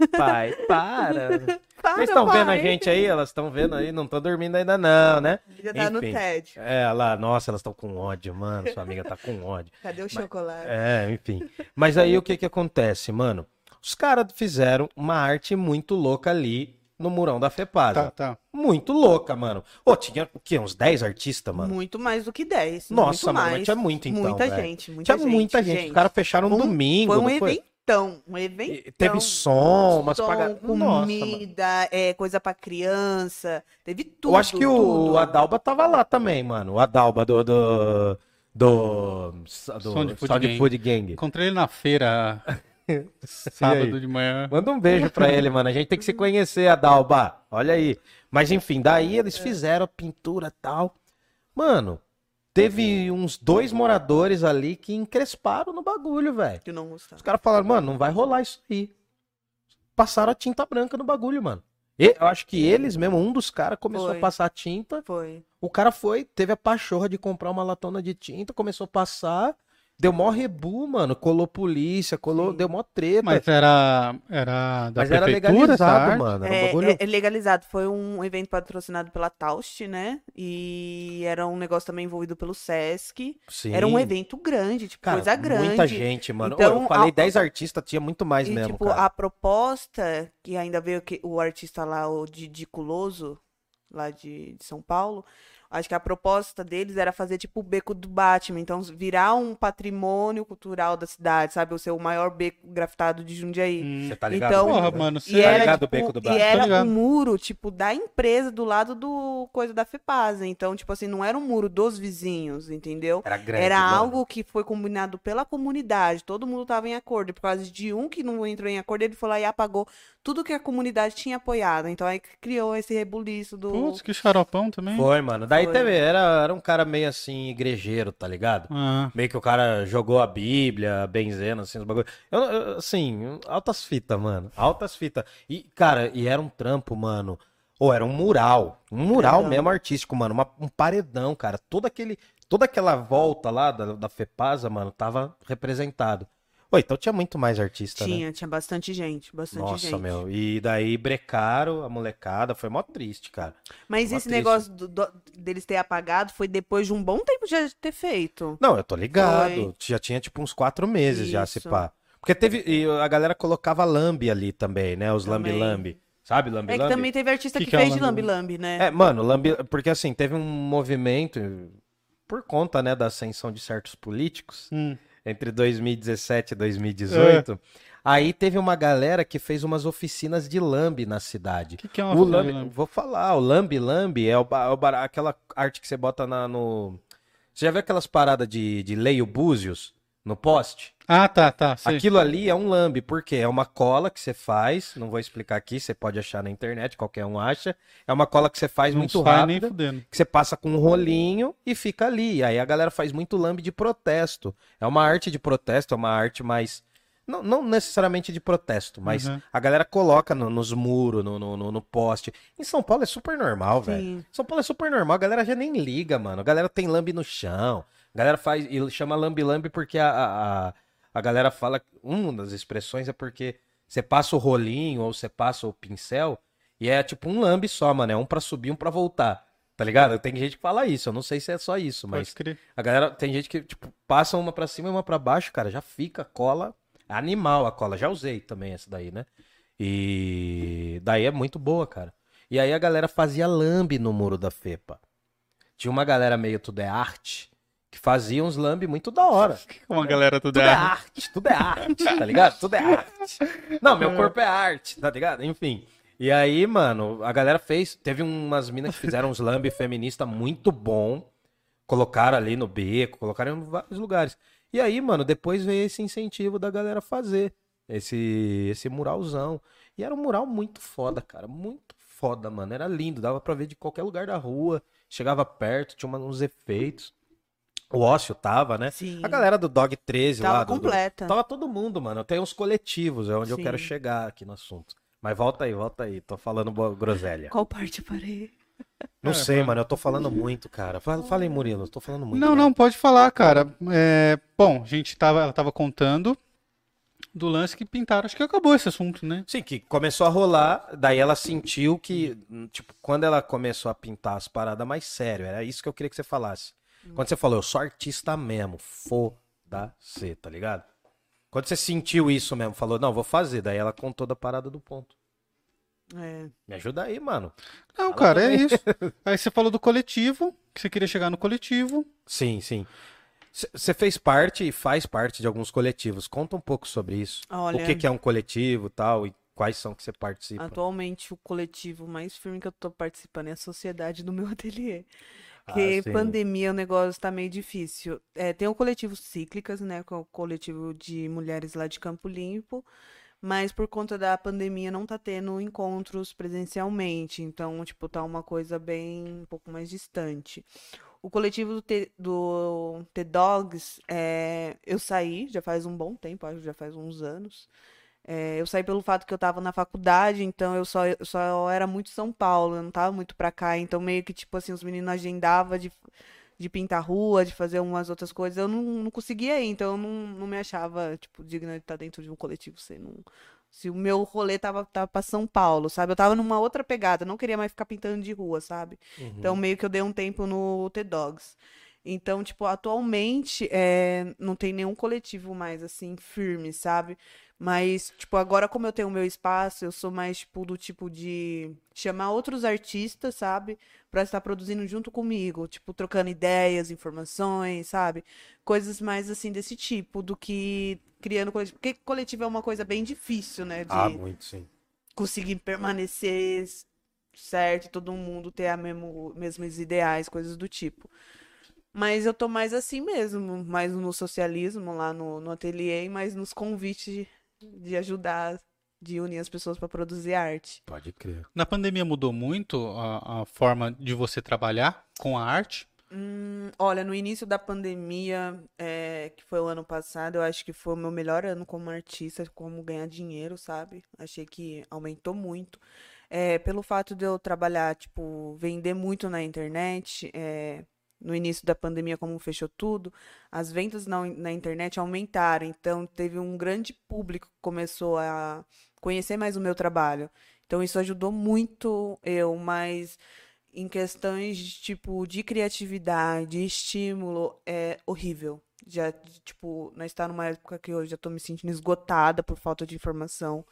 Ai, Pai, para. [laughs] Para, Vocês estão vendo a gente aí? Elas estão vendo aí? Não estão dormindo ainda não, né? Já tá no Enfim. TED. É, lá, nossa, elas estão com ódio, mano. Sua amiga tá com ódio. [laughs] Cadê o chocolate? É, enfim. Mas aí o que que acontece, mano? Os caras fizeram uma arte muito louca ali no murão da Fepasa. Tá, tá. Muito louca, mano. Ô, tinha o quê? Uns 10 artistas, mano? Muito mais do que 10. Nossa, muito mano, mais. mas tinha muito então, Muita velho. gente, muita Tinha gente. muita gente. Os caras fecharam no um- domingo, Foi um não foi? Eventão, um eventão. E Teve som, umas Som, paga... Nossa, comida, é, coisa pra criança, teve tudo. Eu acho que o tudo. Adalba tava lá também, mano. O Adalba do. do... Do. do Sound Food Sound Gang. Food Gang. Encontrei ele na feira [laughs] sábado de manhã. Manda um beijo pra ele, mano. A gente tem que se conhecer, Adalba. Olha aí. Mas enfim, daí eles fizeram a pintura e tal. Mano, teve uns dois moradores ali que encresparam no bagulho, velho. Que não gostava. Os caras falaram, mano, não vai rolar isso aí. Passaram a tinta branca no bagulho, mano. E- eu acho que eles mesmo, um dos caras começou Foi. a passar tinta. Foi. O cara foi, teve a pachorra de comprar uma latona de tinta, começou a passar. Deu mó rebu, mano. Colou polícia, colou, Sim. deu mó treta. Mas era, era da Mas era prefeitura, essa legalizado, mano. Era um É, bagulho. é- é legalizado. Foi um evento patrocinado pela Taust, né? E era um negócio também envolvido pelo Sesc. Sim. Era um evento grande, tipo, Cara, coisa grande. Muita gente, mano. Ô, Então, eu falei a- 10 artistas, tinha muito mais E, mesmo, tipo, cara. a proposta, que ainda veio que, o artista lá, o Didi Culoso, lá de, de São Paulo, acho que a proposta deles era fazer, tipo, o beco do Batman. Então, virar um patrimônio cultural da cidade, sabe? O seu maior beco grafitado de Jundiaí. Hum. Você tá ligado? Então, Porra, mano, E você... era, ligado o tipo, beco do e Batman? Tô era um muro, tipo, da empresa do lado do coisa da FEPASA. Então, tipo assim, não era um muro dos vizinhos, entendeu? Era grande. Era mano. algo que foi combinado pela comunidade, todo mundo estava em acordo. E por causa de um que não entrou em acordo, ele foi lá e apagou tudo que a comunidade tinha apoiado. Então aí criou esse rebuliço do. Putz, que xaropão também. Foi, mano. Daí Foi. teve, era, era um cara meio assim, igrejeiro, tá ligado? Ah, Meio que o cara jogou a Bíblia, benzendo, assim, os bagulho. Eu, eu- assim, altas fitas, mano. Altas fitas. E, cara, e era um trampo, mano. Ou era um mural. Um mural Paredão. mesmo artístico, mano. uma- um paredão, cara. Todo aquele, toda aquela volta lá da, da Fepasa, mano, tava representado. Oi, então tinha muito mais artista, né? Tinha, tinha bastante gente, bastante Nossa, gente. meu. E daí brecaram a molecada. Foi mó triste, cara. Mas Mó esse triste. negócio do- do- deles ter apagado foi depois de um bom tempo já ter feito. Não, eu tô ligado. Foi. Já tinha tipo uns quatro meses já, se Isso. pá. Porque teve. E a galera colocava lambi ali também, né? Os lambi-lambi. Sabe, lambi É que também teve artista Que que, que é o fez de lambi-lambi? lambi-lambi, né? É, mano, lambi. Porque assim, teve um movimento por conta, né, da ascensão de certos políticos hum. Entre 2017 e 2018. Aí teve uma galera que fez umas oficinas de lambi na cidade. O que, que é uma O lambi? vou falar, o lambi lambi é, o, é o aquela arte que você bota na, no. Você já viu aquelas paradas de, de leio búzios no poste? Ah, tá, tá. sei. Aquilo ali é um lambe, porque é uma cola que você faz, não vou explicar aqui, você pode achar na internet, qualquer um acha. É uma cola que você faz não muito sai nem rápido, fudendo. que você passa com um rolinho e fica ali. Aí a galera faz muito lambe de protesto. É uma arte de protesto, é uma arte mais. Não, não necessariamente de protesto, mas Uhum. a galera coloca no- nos muros, no, no, no- no poste. Em São Paulo é super normal, velho. São Paulo é super normal, a galera já nem liga, mano. A galera tem lambe no chão. A galera faz. E chama lambe-lambe porque a, a, a, a galera fala. Uma das expressões é porque você passa o rolinho ou você passa o pincel e é tipo um lambe só, mano. É um pra subir, um pra voltar. Tá ligado? Tem gente que fala isso, eu não sei se é só isso, mas a galera, tem gente que, tipo, passa uma pra cima e uma pra baixo, cara, já fica cola. É animal a cola, já usei também essa daí, né? E daí é muito boa, cara. E aí a galera fazia lambe no muro da FEPA. Tinha uma galera meio tudo é arte que fazia uns lambe muito da hora. [laughs] Uma galera tudo Tudo é é. arte, tudo é arte, tá ligado? Tudo é [laughs] arte. Não, meu corpo é arte, tá ligado? Enfim. E aí, mano, a galera fez. Teve umas minas que fizeram uns lambe feminista muito bom. Colocaram ali no beco, colocaram em vários lugares. E aí, mano, depois veio esse incentivo da galera fazer esse, esse muralzão. E era um mural muito foda, cara. Muito foda, mano. Era lindo, dava pra ver de qualquer lugar da rua. Chegava perto, tinha uns efeitos. O Ócio tava, né? Sim. A galera do Dog 13 Tava lá. do- do- completa. Tava todo mundo, mano. Tem uns coletivos, é onde eu Sim. quero chegar aqui no assunto. Mas volta aí, volta aí. Tô falando groselha. Qual parte eu parei? Não É, sei, mano. Eu tô falando muito, cara. Fala, fala aí, Murilo. Eu tô falando muito. Não, né? não, pode falar, cara. É, bom, a gente tava, ela tava contando do lance que pintaram. Acho que acabou esse assunto, né? Sim, que começou a rolar, daí ela sentiu que, tipo, quando ela começou a pintar as paradas mais sério, era isso que eu queria que você falasse. Quando você falou, eu sou artista mesmo, foda-se, tá ligado? Quando você sentiu isso mesmo, falou, não, vou fazer, daí ela contou da parada do ponto. É. Me ajuda aí, mano. Não, Fala cara, é também. isso. [laughs] Aí você falou do coletivo, que você queria chegar no coletivo. Sim, sim. Você fez parte e faz parte de alguns coletivos. Conta um pouco sobre isso. Olha, O que, que é um coletivo e tal, e quais são que você participa. atualmente o coletivo mais firme que eu tô participando é a sociedade do meu ateliê. Ah, Porque sim. pandemia o negócio tá meio difícil. É, tem o coletivo Cíclicas, né? Que é o coletivo de mulheres lá de Campo Limpo. Mas por conta da pandemia não tá tendo encontros presencialmente. Então, tipo, tá uma coisa bem um pouco mais distante. O coletivo do T, do T-Dogs, é, eu saí já faz um bom tempo, acho que já faz uns anos. É, eu saí pelo fato que eu tava na faculdade, então eu só, eu só era muito São Paulo, eu não tava muito pra cá. Então, meio que, tipo assim, os meninos agendavam de, de pintar rua, de fazer umas outras coisas. Eu não, não conseguia ir, então eu não, não me achava, tipo, digna de estar dentro de um coletivo. Se, não, se o meu rolê tava, tava pra São Paulo, sabe? Eu tava numa outra pegada, não queria mais ficar pintando de rua, sabe? Uhum. Então, meio que eu dei um tempo no T-Dogs. Então, tipo, atualmente é, não tem nenhum coletivo mais, assim, firme, sabe? Mas, tipo, agora como eu tenho o meu espaço, eu sou mais, tipo, do tipo de chamar outros artistas, sabe? Pra estar produzindo junto comigo, tipo, trocando ideias, informações, sabe? Coisas mais, assim, desse tipo, do que criando coletivo. Porque coletivo é uma coisa bem difícil, né? De Ah, muito, sim. conseguir permanecer certo, todo mundo ter a mesmo, mesmos ideais, coisas do tipo. Mas eu tô mais assim mesmo, mais no socialismo lá no, no ateliê, mas nos convites de, ajudar, de unir as pessoas para produzir arte. Pode crer. Na pandemia mudou muito a, a forma de você trabalhar com a arte? Hum, olha, no início da pandemia, é, que foi o ano passado, eu acho que foi o meu melhor ano como artista, como ganhar dinheiro, sabe? Achei que aumentou muito. É, pelo fato de eu trabalhar, tipo, vender muito na internet, é, no início da pandemia, como fechou tudo, as vendas na, na internet aumentaram. Então, teve um grande público que começou a conhecer mais o meu trabalho. Então, isso ajudou muito eu, mas em questões de, tipo de criatividade, de estímulo, é horrível. Já, tipo, nós está numa época que eu já tô me sentindo esgotada por falta de informação.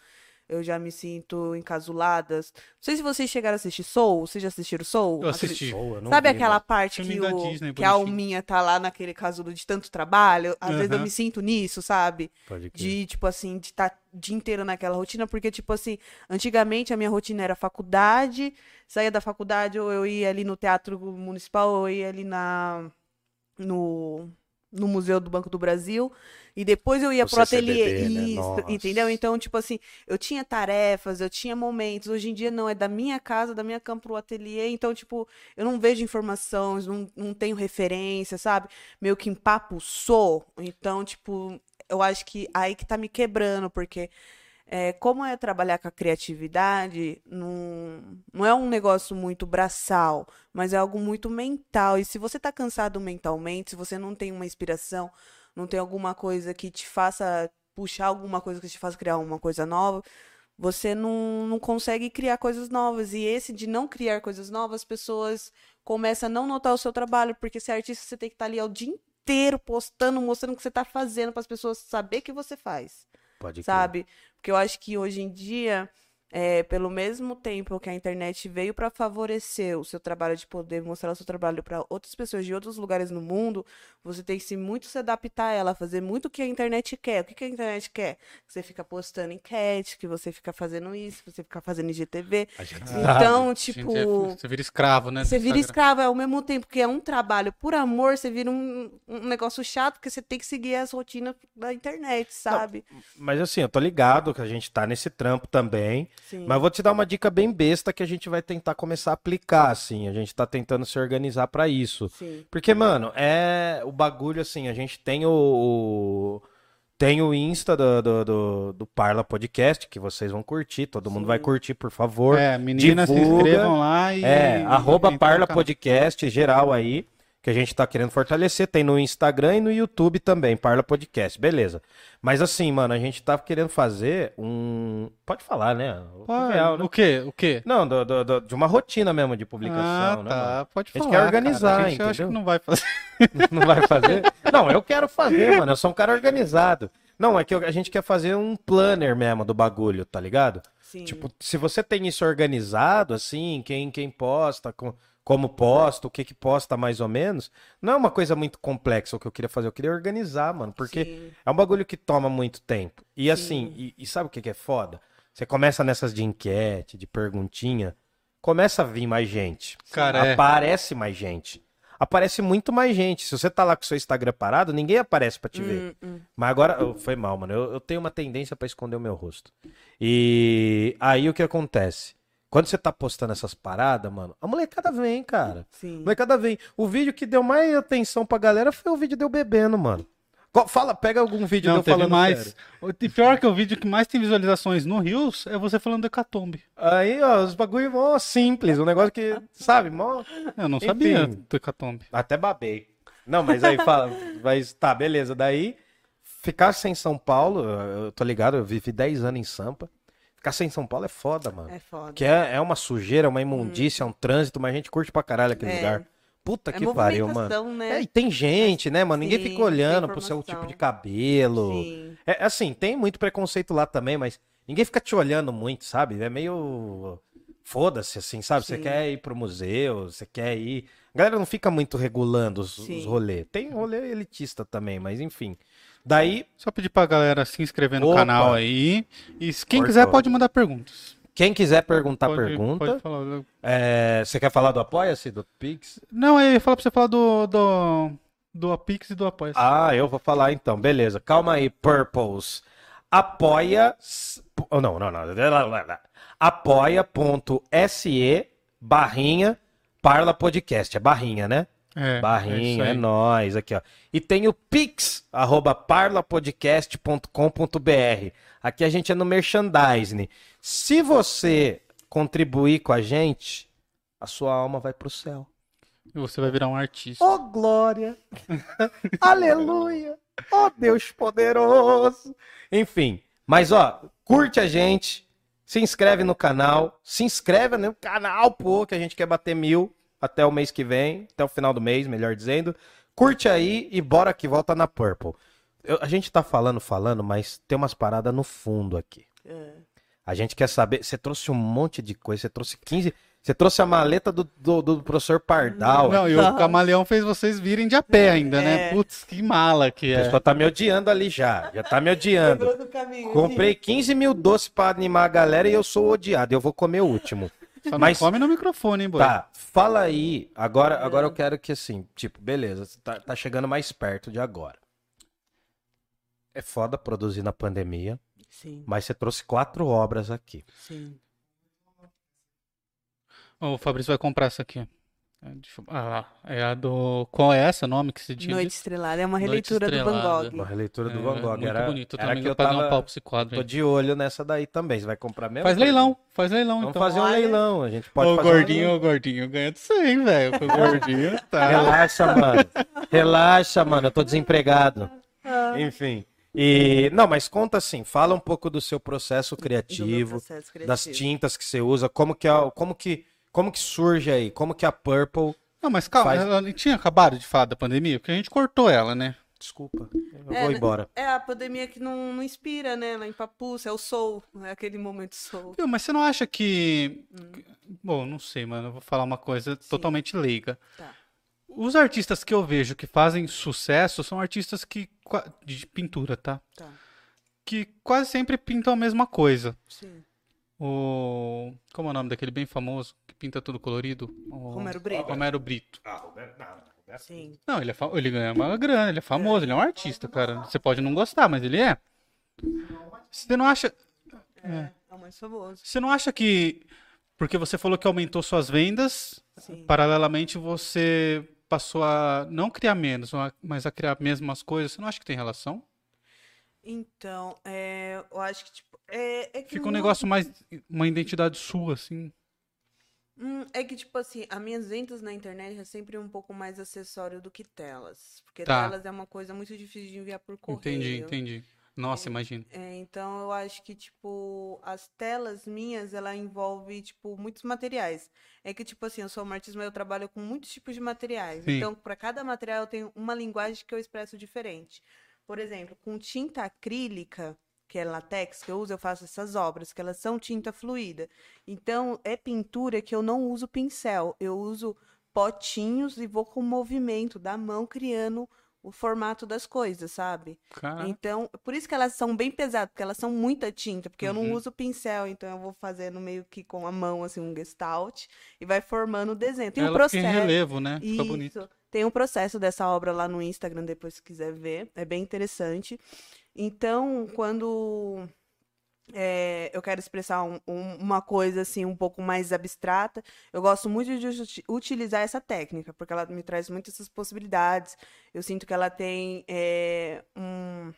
Eu já me sinto encasulada. Não sei se vocês chegaram a assistir Soul. Vocês já assistiram Soul? Eu Aquele- assisti. Boa, não Sabe vi, aquela parte que, o, Disney, que a alminha tá lá naquele casulo de tanto trabalho? Às vezes eu me sinto nisso, sabe? Pode crer. De, tipo assim, de estar o dia inteiro naquela rotina, porque, tipo assim, antigamente a minha rotina era faculdade, saía da faculdade, ou eu ia ali no Teatro Municipal, ou eu ia ali na, no, no Museu do Banco do Brasil, e depois eu ia O pro ateliê. Né? Isso, Nossa. entendeu? Então, tipo assim, eu tinha tarefas, eu tinha momentos. Hoje em dia não, é da minha casa, da minha cama pro ateliê. Então, tipo, eu não vejo informações, não, não tenho referência, sabe? Meio que empapuçou. Então, tipo, eu acho que aí que tá me quebrando, porque é, como é trabalhar com a criatividade, não, não é um negócio muito braçal, mas é algo muito mental. E se você tá cansado mentalmente, se você não tem uma inspiração, não tem alguma coisa que te faça puxar alguma coisa que te faça criar uma coisa nova, você não, não consegue criar coisas novas. E esse de não criar coisas novas, as pessoas começa a não notar o seu trabalho, porque ser artista você tem que estar ali o dia inteiro postando, mostrando o que você tá fazendo para as pessoas saber que você faz, Pode crer. sabe? Porque eu acho que hoje em dia, é, pelo mesmo tempo que a internet veio para favorecer o seu trabalho de poder mostrar o seu trabalho para outras pessoas de outros lugares no mundo, você tem que se muito se adaptar a ela, fazer muito o que a internet quer. O que, que a internet quer? Que você fica postando enquete, que você fica fazendo isso, que você fica fazendo IGTV. Então, Gente, tipo, é- você vira escravo, né? você vira escravo ao mesmo tempo que é um trabalho por amor, você vira um, um negócio chato, porque você tem que seguir as rotinas da internet, sabe? Mas assim, eu tô ligado que a gente tá nesse trampo também. Sim. Mas eu vou te dar uma dica bem besta que a gente vai tentar começar a aplicar, assim. A gente tá tentando se organizar pra isso. Sim. Porque, mano, é o bagulho assim, a gente tem o. o- Tem o Insta do, do, do, do Parla Podcast, que vocês vão curtir, todo mundo Sim. vai curtir, por favor. É, meninas, se inscrevam lá e. É, e arroba Parla. Podcast, geral aí, que a gente tá querendo fortalecer. Tem no Instagram e no YouTube também, Parla Podcast, beleza. Mas assim, mano, a gente tá querendo fazer um. Pode falar, né? O Pô, real, né? O quê? O quê? Não, do- do- do- de uma rotina mesmo de publicação, ah, né? tá. mano? Pode A gente falar. quer organizar, cara. A gente, eu acho que entendeu? não vai fazer. [laughs] Não vai fazer? Não, eu quero fazer, mano. Eu sou um cara organizado. Não, é que a gente quer fazer um planner mesmo do bagulho, tá ligado? Sim. Tipo, se você tem isso organizado, assim, quem, quem posta, com- como posta, o que que posta mais ou menos, não é uma coisa muito complexa o que eu queria fazer. Eu queria organizar, mano, porque Sim. é um bagulho que toma muito tempo. E assim, e, e sabe o que que é foda? Você começa nessas de enquete, de perguntinha, começa a vir mais gente. Cara, é. Aparece mais gente. Aparece muito mais gente. Se você tá lá com o seu Instagram parado, ninguém aparece pra te ver. Hum, hum. Mas agora, oh, foi mal, mano. Eu, eu tenho uma tendência pra esconder o meu rosto. E aí o que acontece? Quando você tá postando essas paradas, mano, a molecada vem, cara. A Sim. molecada vem. O vídeo que deu mais atenção pra galera foi o vídeo de eu bebendo, mano. Fala, pega algum vídeo de Não, eu teve falando mais. sério. O pior que o vídeo que mais tem visualizações no Rios é você falando do Hecatombe. Aí, ó, os bagulho mó simples, um negócio que, sabe, mó... Eu não Enfim. sabia do Hecatombe. Até babei. Não, mas aí fala, [laughs] mas tá, beleza. Daí, ficar sem São Paulo, eu tô ligado, eu vivi 10 anos em Sampa. Ficar sem São Paulo é foda, mano. É foda. Que é, é uma sujeira, uma imundícia, é um trânsito, mas a gente curte pra caralho aquele É. lugar. Puta É que pariu, mano. né? É, e tem gente, né, mano? Ninguém Sim, fica olhando pro seu tipo de cabelo. Sim. É assim, tem muito preconceito lá também, mas ninguém fica te olhando muito, sabe? É meio. Foda-se, assim, sabe? Você Sim. quer ir pro museu, você quer ir. A galera não fica muito regulando os, os rolês. Tem rolê elitista também, mas enfim. Daí, Só pedir pra galera se inscrever no Opa. canal aí. E se quem Cortou. quiser pode mandar perguntas. quem quiser perguntar Pode- pergunta. pode falar. é, Você quer falar do Apoia-se, do Pix? Não, eu ia falar pra você falar do, do, do Apix e do Apoia. Ah, eu vou falar então, beleza. Calma aí, Purples. Apoia. Oh, não, não, não. Apoia.se barrinha Parla Podcast. É barrinha, né? É, é é, isso aí. nóis aqui, ó. E tem o Pix, arroba parlapodcast.com.br. Aqui a gente é no merchandising. Se você contribuir com a gente, a sua alma vai pro céu. E você vai virar um artista. Oh, glória! [laughs] Aleluia! Oh, Deus poderoso! Enfim, mas ó, curte a gente, se inscreve no canal, se inscreve no canal, pô, que a gente quer bater mil até o mês que vem, até o final do mês, melhor dizendo. Curte aí e bora que volta na Purple. Eu- a gente tá falando, falando, mas tem umas paradas no fundo aqui. É. A gente quer saber. Você trouxe um monte de coisa, você trouxe 15. Você trouxe a maleta do, do, do professor Pardal. Não, e o camaleão fez vocês virem de a pé ainda, né? É. Putz, que mala que A é. pessoa tá me odiando ali já. Já tá me odiando. Lembrou do caminho, Comprei 15 mil doces pra animar a galera e eu sou odiado. Eu vou comer o último. Só não mas- come no microfone, hein, boy? Tá, fala aí. Agora, agora eu quero que assim, tipo, beleza, tá, tá chegando mais perto de agora. É foda produzir na pandemia, Sim, mas você trouxe quatro obras aqui. sim. O Fabrício vai comprar essa aqui. É, deixa eu- Ah, lá. é a do. Qual é essa nome que você tinha Noite? Estrelada é uma releitura do Van Estrelada. Gogh. Uma releitura do É, Van Gogh. Muito era, bonito. Eu era também que eu pagar um tava, pau pra esse quadro tô aí. de olho nessa daí também. Você vai comprar mesmo? Faz leilão, faz leilão Vamos então. fazer um Olha. leilão. A gente pode Ô, fazer um gordinho, leilão. ô, gordinho, ganha de 100, velho. O [laughs] gordinho tá. Relaxa, mano. Relaxa, mano. Eu tô desempregado. Enfim. E não, mas conta assim, fala um pouco do seu processo criativo, processo das criativo. tintas que você usa, como que é, como que como que surge aí, como que a Purple Não, mas calma, Faz- ela não tinha acabado de falar da pandemia, porque a gente cortou ela, né? Desculpa, eu É, vou né? embora. É a pandemia que não, não inspira, né? Lá em Papuça, é o soul, é aquele momento soul. Viu, mas você não acha que. Hum. Bom, não sei, mano. Eu vou falar uma coisa totalmente leiga. Tá. Os artistas que eu vejo que fazem sucesso são artistas que. de pintura, tá? Tá, Que quase sempre pintam a mesma coisa. sim. O. Como é o nome daquele bem famoso que pinta tudo colorido? O... Romero Brito. Romero Brito. Ah, Roberto, não, Roberto. Sim. Não, ele, é fa- ele ganha uma grana, ele é famoso, ele é um artista, cara. Você pode não gostar, mas ele é. Você não acha. É, é o mais famoso. Você não acha que. Porque você falou que aumentou suas vendas, Sim. paralelamente você passou a não criar menos, mas a criar mesmas coisas. Você não acha que tem relação? Então, é, eu acho que, tipo, é, é que Fica um negócio mais. Uma identidade sua, assim. Hum, é que, tipo assim, as minhas vendas na internet é sempre um pouco mais acessório do que telas. Porque Tá. telas é uma coisa muito difícil de enviar por Entendi, correio. entendi. Nossa, imagina. É, então eu acho que, tipo, as telas minhas, ela envolve, tipo, muitos materiais. É que, tipo assim, eu sou uma artista, mas eu trabalho com muitos tipos de materiais. Sim. Então, para cada material eu tenho uma linguagem que eu expresso diferente. Por exemplo, com tinta acrílica, que é latex que eu uso, eu faço essas obras, que elas são tinta fluida. Então, é pintura que eu não uso pincel, eu uso potinhos e vou com o movimento da mão criando o formato das coisas, sabe? Cara, Então, por isso que elas são bem pesadas, porque elas são muita tinta, porque eu não Uhum. uso pincel, então eu vou fazendo meio que com a mão, assim, um gestalt, e vai formando o desenho. Tem um ela em processo. relevo, né? Fica bonito. Isso. Tem um processo dessa obra lá no Instagram, depois se quiser ver. É bem interessante. Então, quando é, eu quero expressar um- um- uma coisa assim um pouco mais abstrata, eu gosto muito de uti- utilizar essa técnica, porque ela me traz muitas essas possibilidades. Eu sinto que ela tem é, um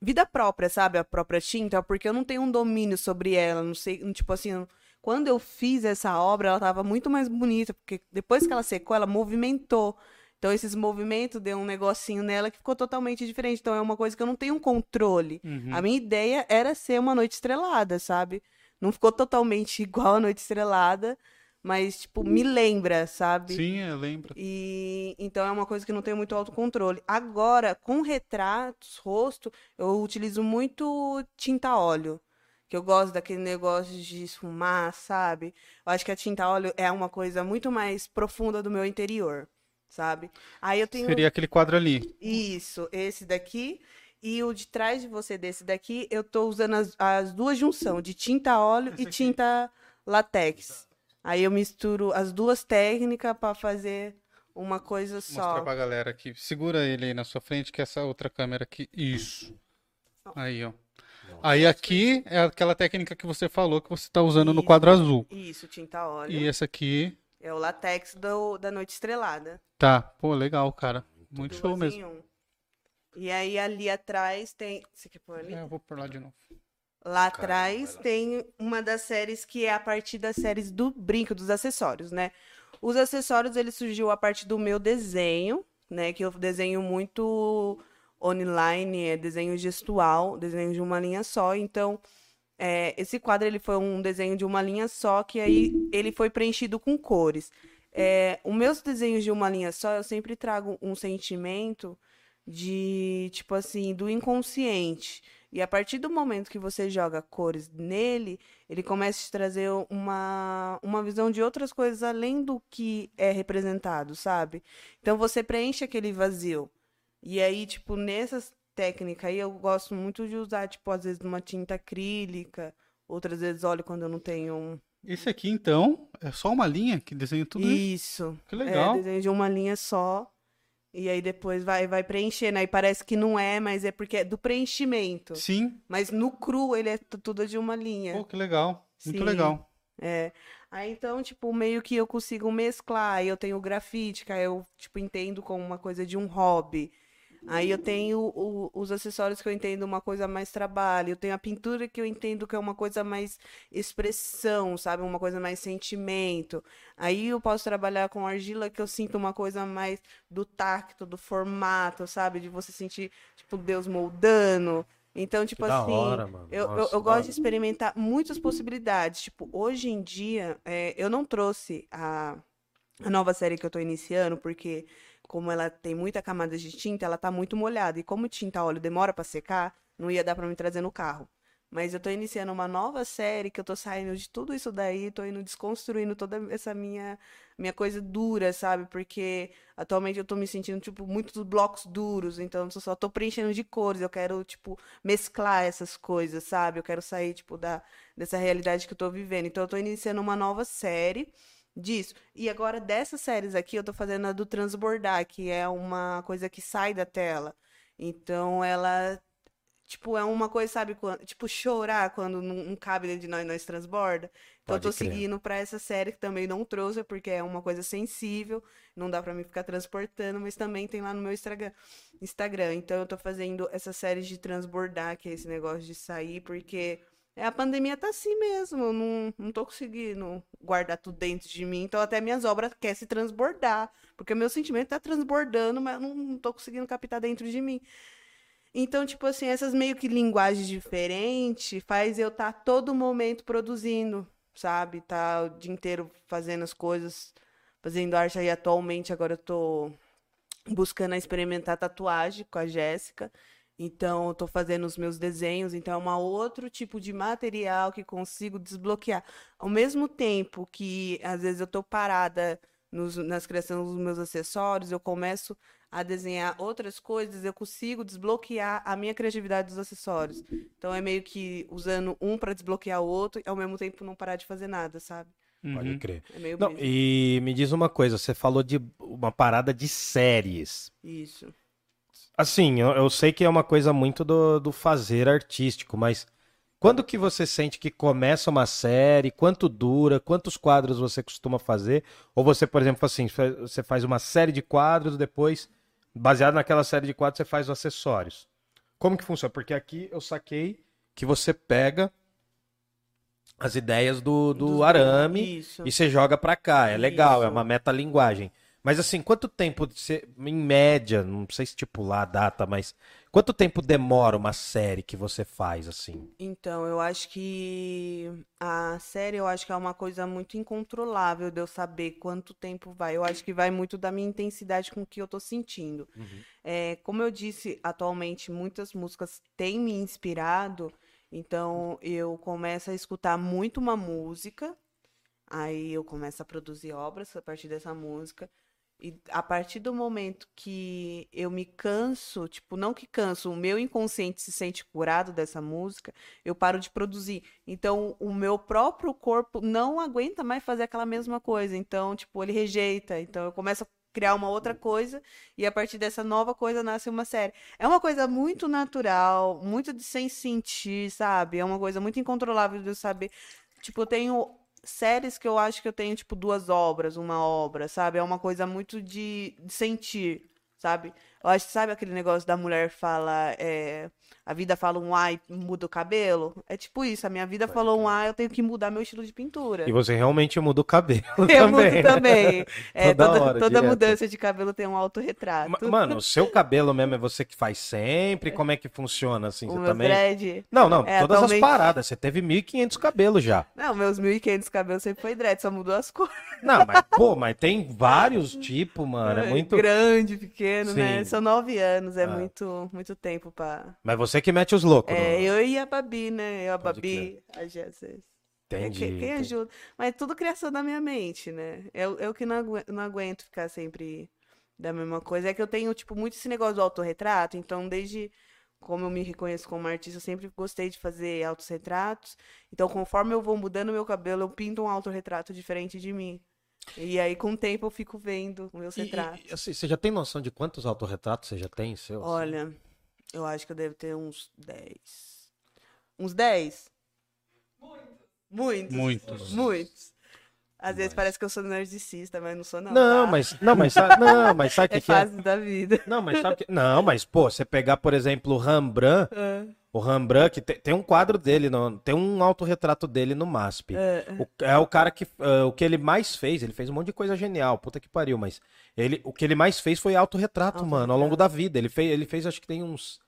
vida própria, sabe? A própria tinta, porque eu não tenho um domínio sobre ela, não sei, tipo assim, quando eu fiz essa obra, ela estava muito mais bonita, porque depois que ela secou, ela movimentou. Então, esses movimentos deu um negocinho nela que ficou totalmente diferente. Então, é uma coisa que eu não tenho um controle. Uhum. A minha ideia era ser uma noite estrelada, sabe? Não ficou totalmente [laughs] igual a noite estrelada, mas, tipo, me lembra, sabe? Sim, eu lembro. E então é uma coisa que não tem muito autocontrole. Agora, com retratos, rosto, eu utilizo muito tinta óleo. Que eu gosto daquele negócio de esfumar, sabe? Eu acho que a tinta óleo é uma coisa muito mais profunda do meu interior, sabe? Aí eu tenho Seria aquele quadro ali. isso, esse daqui. E o de trás de você desse daqui, eu tô usando as, as duas junções, de tinta óleo Esse e aqui. tinta látex. Aí eu misturo as duas técnicas para fazer uma coisa Vou mostrar só. pra galera aqui. Segura ele aí na sua frente, que essa outra câmera aqui. Isso. Aí, ó. Aí aqui é aquela técnica que você falou que você tá usando no Isso. quadro azul. Isso, tinta óleo. E essa aqui. É o látex do, da noite estrelada. Tá. Pô, legal, cara. Muito show Duas em mesmo. um. E aí ali atrás tem. Você quer pôr ali? É, eu vou por lá de novo. Lá atrás tem uma das séries que é a partir das séries do brinco, dos acessórios, né? Os acessórios, ele surgiu a partir do meu desenho, né? Que eu desenho muito online, é desenho gestual, desenho de uma linha só. Então, é, esse quadro, ele foi um desenho de uma linha só, que aí ele foi preenchido com cores. É, os meus desenhos de uma linha só, eu sempre trago um sentimento de, tipo assim, do inconsciente. E a partir do momento que você joga cores nele, ele começa a te trazer uma, uma visão de outras coisas além do que é representado, sabe? Então você preenche aquele vazio. E aí, tipo, nessas técnicas aí, eu gosto muito de usar, tipo, às vezes uma tinta acrílica, outras vezes óleo quando eu não tenho um. Esse aqui, então, é só uma linha que desenha tudo isso. Isso. Que É, legal. desenho de uma linha só. E aí depois vai, vai preenchendo. Aí parece que não é, mas é porque é do preenchimento. Sim. Mas no cru ele é tu- tudo de uma linha. Pô, que legal. Muito Sim. legal. É. Aí então, tipo, meio que eu consigo mesclar. Aí eu tenho grafite, que aí eu, tipo, entendo como uma coisa de um hobby. Aí eu tenho o- os acessórios que eu entendo uma coisa mais trabalho. Eu tenho a pintura que eu entendo que é uma coisa mais expressão, sabe? Uma coisa mais sentimento. Aí eu posso trabalhar com argila que eu sinto uma coisa mais do tacto, do formato, sabe? De você sentir, tipo, Deus moldando. Então, tipo assim, hora, eu, eu, Nossa, eu gosto de experimentar muitas possibilidades. Tipo, hoje em dia, é, eu não trouxe a, a nova série que eu tô iniciando, porque como ela tem muita camada de tinta, ela tá muito molhada. E como tinta óleo demora pra secar, não ia dar pra me trazer no carro. Mas eu tô iniciando uma nova série que eu tô saindo de tudo isso daí, tô indo desconstruindo toda essa minha minha coisa dura, sabe? Porque atualmente eu tô me sentindo tipo muitos blocos duros, então eu só tô preenchendo de cores, eu quero tipo mesclar essas coisas, sabe? Eu quero sair tipo da dessa realidade que eu tô vivendo. Então eu tô iniciando uma nova série disso. E agora dessas séries aqui eu tô fazendo a do transbordar, que é uma coisa que sai da tela. Então ela Tipo, é uma coisa, sabe, quando, tipo, chorar quando não, cabe dentro de nós, nós transborda. Então, Pode eu tô crer. seguindo pra essa série que também não trouxe, porque é uma coisa sensível, não dá pra mim ficar transportando, mas também tem lá no meu Instagram. Então, eu tô fazendo essa série de transbordar, que é esse negócio de sair, porque a pandemia tá assim mesmo, eu não, não tô conseguindo guardar tudo dentro de mim, então até minhas obras querem se transbordar, porque meu sentimento tá transbordando, mas eu não, não tô conseguindo captar dentro de mim. Então, tipo assim, essas meio que linguagens diferentes faz eu estar todo momento produzindo, sabe? Tá o dia inteiro fazendo as coisas, fazendo arte aí atualmente. Agora eu tô buscando experimentar tatuagem com a Jéssica. Então, eu tô fazendo os meus desenhos. Então, é um outro tipo de material que consigo desbloquear. Ao mesmo tempo que, às vezes, eu tô parada nos, nas criações dos meus acessórios, eu começo a desenhar outras coisas, eu consigo desbloquear a minha criatividade dos acessórios. Então é meio que usando um para desbloquear o outro e ao mesmo tempo não parar de fazer nada, sabe? Pode Uhum. crer. É meio Não, e me diz uma coisa, você falou de uma parada de séries. Isso. Assim, eu, eu sei que é uma coisa muito do, do fazer artístico, mas quando que você sente que começa uma série? Quanto dura? Quantos quadros você costuma fazer? Ou você, por exemplo, assim, você faz uma série de quadros, depois, baseado naquela série de quadros, você faz os acessórios. Como que funciona? Porque aqui eu saquei que você pega as ideias do, do Dos- arame e você joga pra cá. É legal, é Isso. uma metalinguagem. Mas assim, quanto tempo, você, em média, não sei estipular a data, mas quanto tempo demora uma série que você faz, assim? Então, eu acho que a série, eu acho que é uma coisa muito incontrolável de eu saber quanto tempo vai. Eu acho que vai muito da minha intensidade com o que eu tô sentindo. É, como eu disse, atualmente muitas músicas têm me inspirado, então eu começo a escutar muito uma música, aí eu começo a produzir obras a partir dessa música. E a partir do momento que eu me canso, tipo, não que canso, o meu inconsciente se sente curado dessa música, eu paro de produzir. Então, o meu próprio corpo não aguenta mais fazer aquela mesma coisa. Então, tipo, ele rejeita. Então, eu começo a criar uma outra coisa e a partir dessa nova coisa nasce uma série. É uma coisa muito natural, muito de sem sentir, sabe? É uma coisa muito incontrolável de eu saber. Tipo, eu tenho séries que eu acho que eu tenho, tipo, duas obras, uma obra, sabe? É uma coisa muito de, de sentir, sabe? Eu sabe aquele negócio da mulher fala, é, a vida fala um A e muda o cabelo? É tipo isso, a minha vida falou um A, eu tenho que mudar meu estilo de pintura. E você realmente muda o cabelo [laughs] Eu mudo também. né? também. [laughs] É, Toda toda, hora, toda mudança de cabelo tem um autorretrato. Ma- Mano, o seu cabelo mesmo é você que faz sempre? Como é que funciona, assim? o Você meu também... dread. Não, não, É, todas atualmente- as paradas. Você teve 1.500 cabelos já. Não, meus 1.500 cabelos sempre foi dread, só mudou as [laughs] cores. Não, mas, pô, mas tem vários tipos, mano. É muito. Grande, pequeno, né? São nove anos, é Ah. muito, muito tempo pra... Mas você que mete os loucos. É, não- eu e a Babi, né? Eu, a Pode Babi, a Jéssica. Entendi. Quem, quem ajuda? Mas tudo criação da minha mente, né? Eu, eu que não agu- não aguento ficar sempre da mesma coisa. É que eu tenho, tipo, muito esse negócio do autorretrato, então desde como eu me reconheço como artista, eu sempre gostei de fazer autorretratos. Então, conforme eu vou mudando meu cabelo, eu pinto um autorretrato diferente de mim. E aí, com o tempo, eu fico vendo os meus E- retratos. e, assim, você já tem noção de quantos autorretratos você já tem seu? assim? Olha, eu acho que eu devo ter uns 10. Uns 10? Muitos. Muitos. Muitos. Às vezes parece que eu sou narcisista, mas não sou não. Não, tá? mas não, mas sabe, não, mas sabe [laughs] É que, que é? fase da vida. Não, mas sabe que não, mas pô, você pegar, por exemplo, o Rembrandt, [laughs] É, o Rembrandt que tem, tem um quadro dele, no- tem um autorretrato dele no MASP. é, O- é o cara que ah, o que ele mais fez, ele fez um monte de coisa genial, puta que pariu, mas ele o que ele mais fez foi autorretrato, mano, ao longo da vida. Ele fez, ele fez acho que tem uns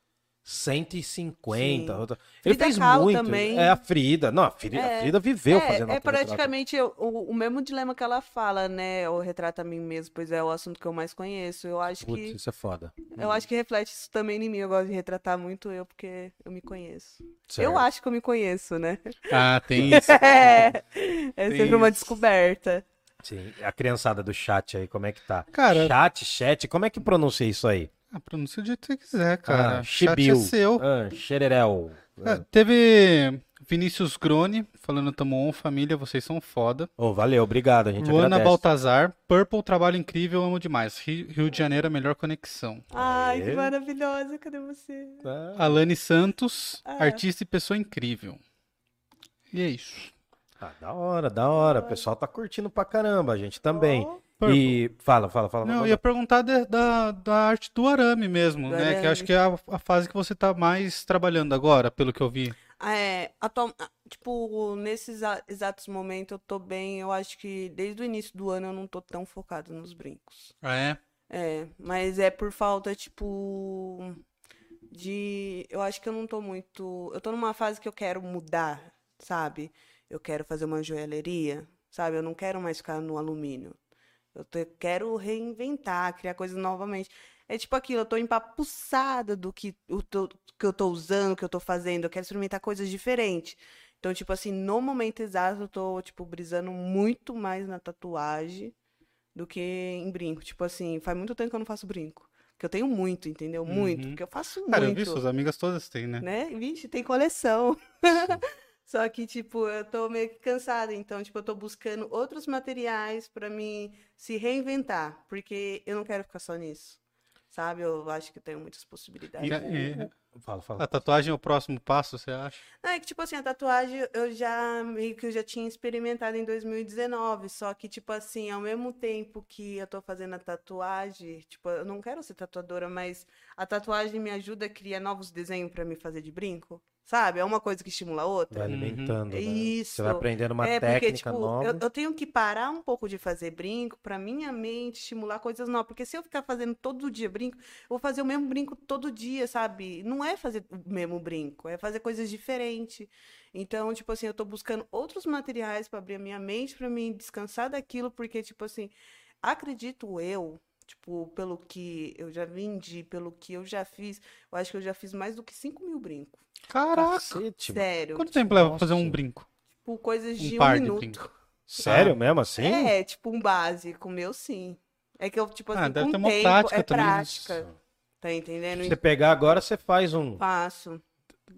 150. Sim. outra- Ele Frida fez Kahlo muito. também. É a Frida. Não, a Frida, a É, Frida viveu é, fazendo é praticamente o, o mesmo dilema que ela fala, né? O retrata a mim mesmo, pois é o assunto que eu mais conheço. Eu acho Putz, que isso é foda. eu acho que reflete isso também em mim. Eu gosto de retratar muito eu porque eu me conheço. Certo. Eu acho que eu me conheço, né? Ah, tem [laughs] isso. É, é Tem sempre uma isso. descoberta. Sim. A criançada do chat aí, como é que tá? Cara- Chat, chat, como é que pronuncia isso aí? Ah, pronuncia do jeito que você quiser, cara. Ah, Chat é Chibiu. seu. Ah, xererel. É, teve Vinícius Grone falando tamo on, família, vocês são foda. Oh, valeu, obrigado. A gente Luana agradece. Baltazar, Purple, trabalho incrível, amo demais. Rio, Rio de Janeiro, a melhor conexão. Ai, que maravilhosa. Cadê você? Ah, Alane Santos, Ah. artista e pessoa incrível. E é isso. ah, da hora, da hora. O pessoal tá curtindo pra caramba, a gente também. Oh, Purple. E fala, fala, fala. Não, eu fala. ia perguntar de- da, da arte do arame mesmo, Do né? Que eu arame. acho que é a, a fase que você tá mais trabalhando agora, pelo que eu vi. É, atual, ah, tipo, nesses exa- exatos momentos eu tô bem. Eu acho que desde o início do ano eu não tô tão focado nos brincos. Ah, é? É, mas é por falta, tipo, de. Eu acho que eu não tô muito. Eu tô numa fase que eu quero mudar, sabe? Eu quero fazer uma joalheria, sabe? Eu não quero mais ficar no alumínio. Eu quero reinventar, criar coisas novamente. É tipo aquilo, eu tô empapuçada do que, o tô- que eu tô usando, que eu tô fazendo. Eu quero experimentar coisas diferentes. Então, tipo assim, no momento exato, eu tô, tipo, brisando muito mais na tatuagem do que em brinco. Tipo assim, faz muito tempo que eu não faço brinco. Porque eu tenho muito, entendeu? Muito. Uhum. Porque eu faço Cara, eu vi, muito. suas amigas todas têm, né? Né? Vixe, tem coleção. [laughs] Só que, tipo, eu tô meio que cansada. Então, tipo, eu tô buscando outros materiais pra me se reinventar. Porque eu não quero ficar só nisso. Sabe? Eu acho que eu tenho muitas possibilidades. E, e Fala, fala. a tatuagem é o próximo passo, você acha? Não, é que, tipo assim, a tatuagem eu já meio que eu já tinha experimentado em 2019. Só que, tipo assim, ao mesmo tempo que eu tô fazendo a tatuagem, tipo, eu não quero ser tatuadora, mas a tatuagem me ajuda a criar novos desenhos pra me fazer de brinco. Sabe? É uma coisa que estimula a outra. Vai alimentando, né? É Isso. Você vai aprendendo uma é, porque, técnica tipo, nova. eu, eu tenho que parar um pouco de fazer brinco pra minha mente estimular coisas novas. Porque se eu ficar fazendo todo dia brinco, eu vou fazer o mesmo brinco todo dia, sabe? Não é fazer o mesmo brinco, é fazer coisas diferentes. Então, tipo assim, eu tô buscando outros materiais pra abrir a minha mente, pra mim descansar daquilo, porque, tipo assim, acredito eu. Tipo, pelo que eu já vendi, pelo que eu já fiz, eu acho que eu já fiz mais do que 5 mil brincos. Caraca! Cacete. Sério. Quanto tempo leva pra fazer um brinco? Tipo, coisas Um de um par de minuto. brinco. Sério mesmo assim? É, tipo um básico, meu sim. É que eu, tipo assim, Ah, deve com ter uma tempo, prática é também. prática. Tá entendendo? Se você pegar agora, você faz um. Faço.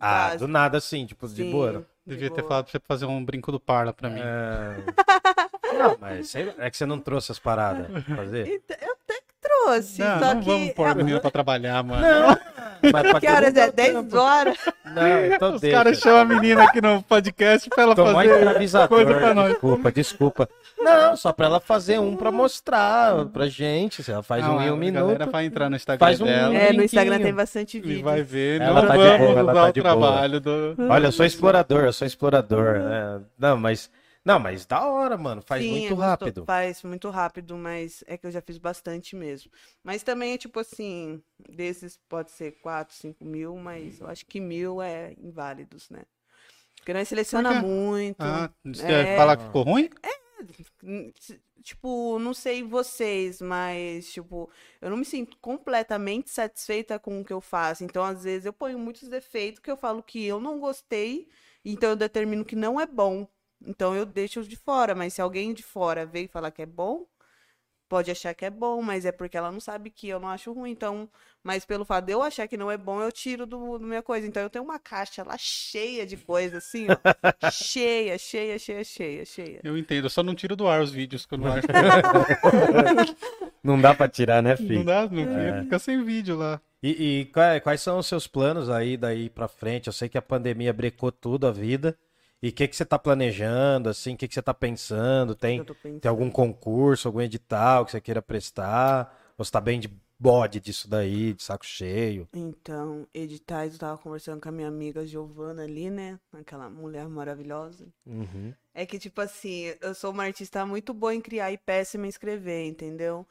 Ah, Básico. do nada assim, tipo, de Sim, boa. de Devia ter boa. falado pra você fazer um brinco do Parla pra mim. É... [laughs] Não, mas é que você não trouxe as paradas pra fazer. Então, eu até que trouxe, não, só não que... vamos pôr a menina pra trabalhar, mano. Mas pra Que horas não é? dá 10 tempo. horas? Não, então Os caras chamam a menina aqui no podcast pra ela Tô fazer coisa pra nós. desculpa, desculpa. Não, só pra ela fazer um pra mostrar pra gente. Se ela faz Não, um em um a minuto. galera vai entrar no Instagram Faz um- dela É, no Instagram tem bastante e vídeo. vai ver. Ela não tá de vamos boa, ela tá o de boa. trabalho do... Olha, eu sou explorador, eu sou explorador. né? Não, mas. Não, mas da hora, mano. Faz Sim, muito é rápido. Faz muito rápido, mas é que eu já fiz bastante mesmo. Mas também é tipo assim, desses pode ser 4, 5 mil, mas eu acho que mil é inválidos, né? Porque nós seleciona Por quê? muito. Ah, você É. quer falar que ficou ruim? S- Tipo, não sei vocês, mas, tipo, eu não me sinto completamente satisfeita com o que eu faço. Então, às vezes, eu ponho muitos defeitos que eu falo que eu não gostei, então eu determino que não é bom. Então, eu deixo de fora. Mas se alguém de fora veio falar que é bom, pode achar que é bom, mas é porque ela não sabe que eu não acho ruim. Então, mas pelo fato de eu achar que não é bom, eu tiro do, do minha coisa. Então, eu tenho uma caixa lá cheia de coisa, assim, ó. [laughs] cheia, cheia, cheia, cheia, cheia. Eu entendo, eu só não tiro do ar os vídeos que eu não acho. Não dá pra tirar, né, Não filho? dá, não É. fica, sem vídeo lá. E, e quais, quais são os seus planos aí daí pra frente? Eu sei que a pandemia brecou tudo a vida. E o que, que você tá planejando, assim? O que, que você tá pensando? Tem, pensando. tem algum concurso, algum edital que você queira prestar? Ou você tá bem de bode disso daí, de saco cheio? Então, editais, eu tava conversando com a minha amiga Giovana ali, né? Aquela mulher maravilhosa. Uhum. É que, tipo assim, eu sou uma artista muito boa em criar e péssima em escrever, entendeu?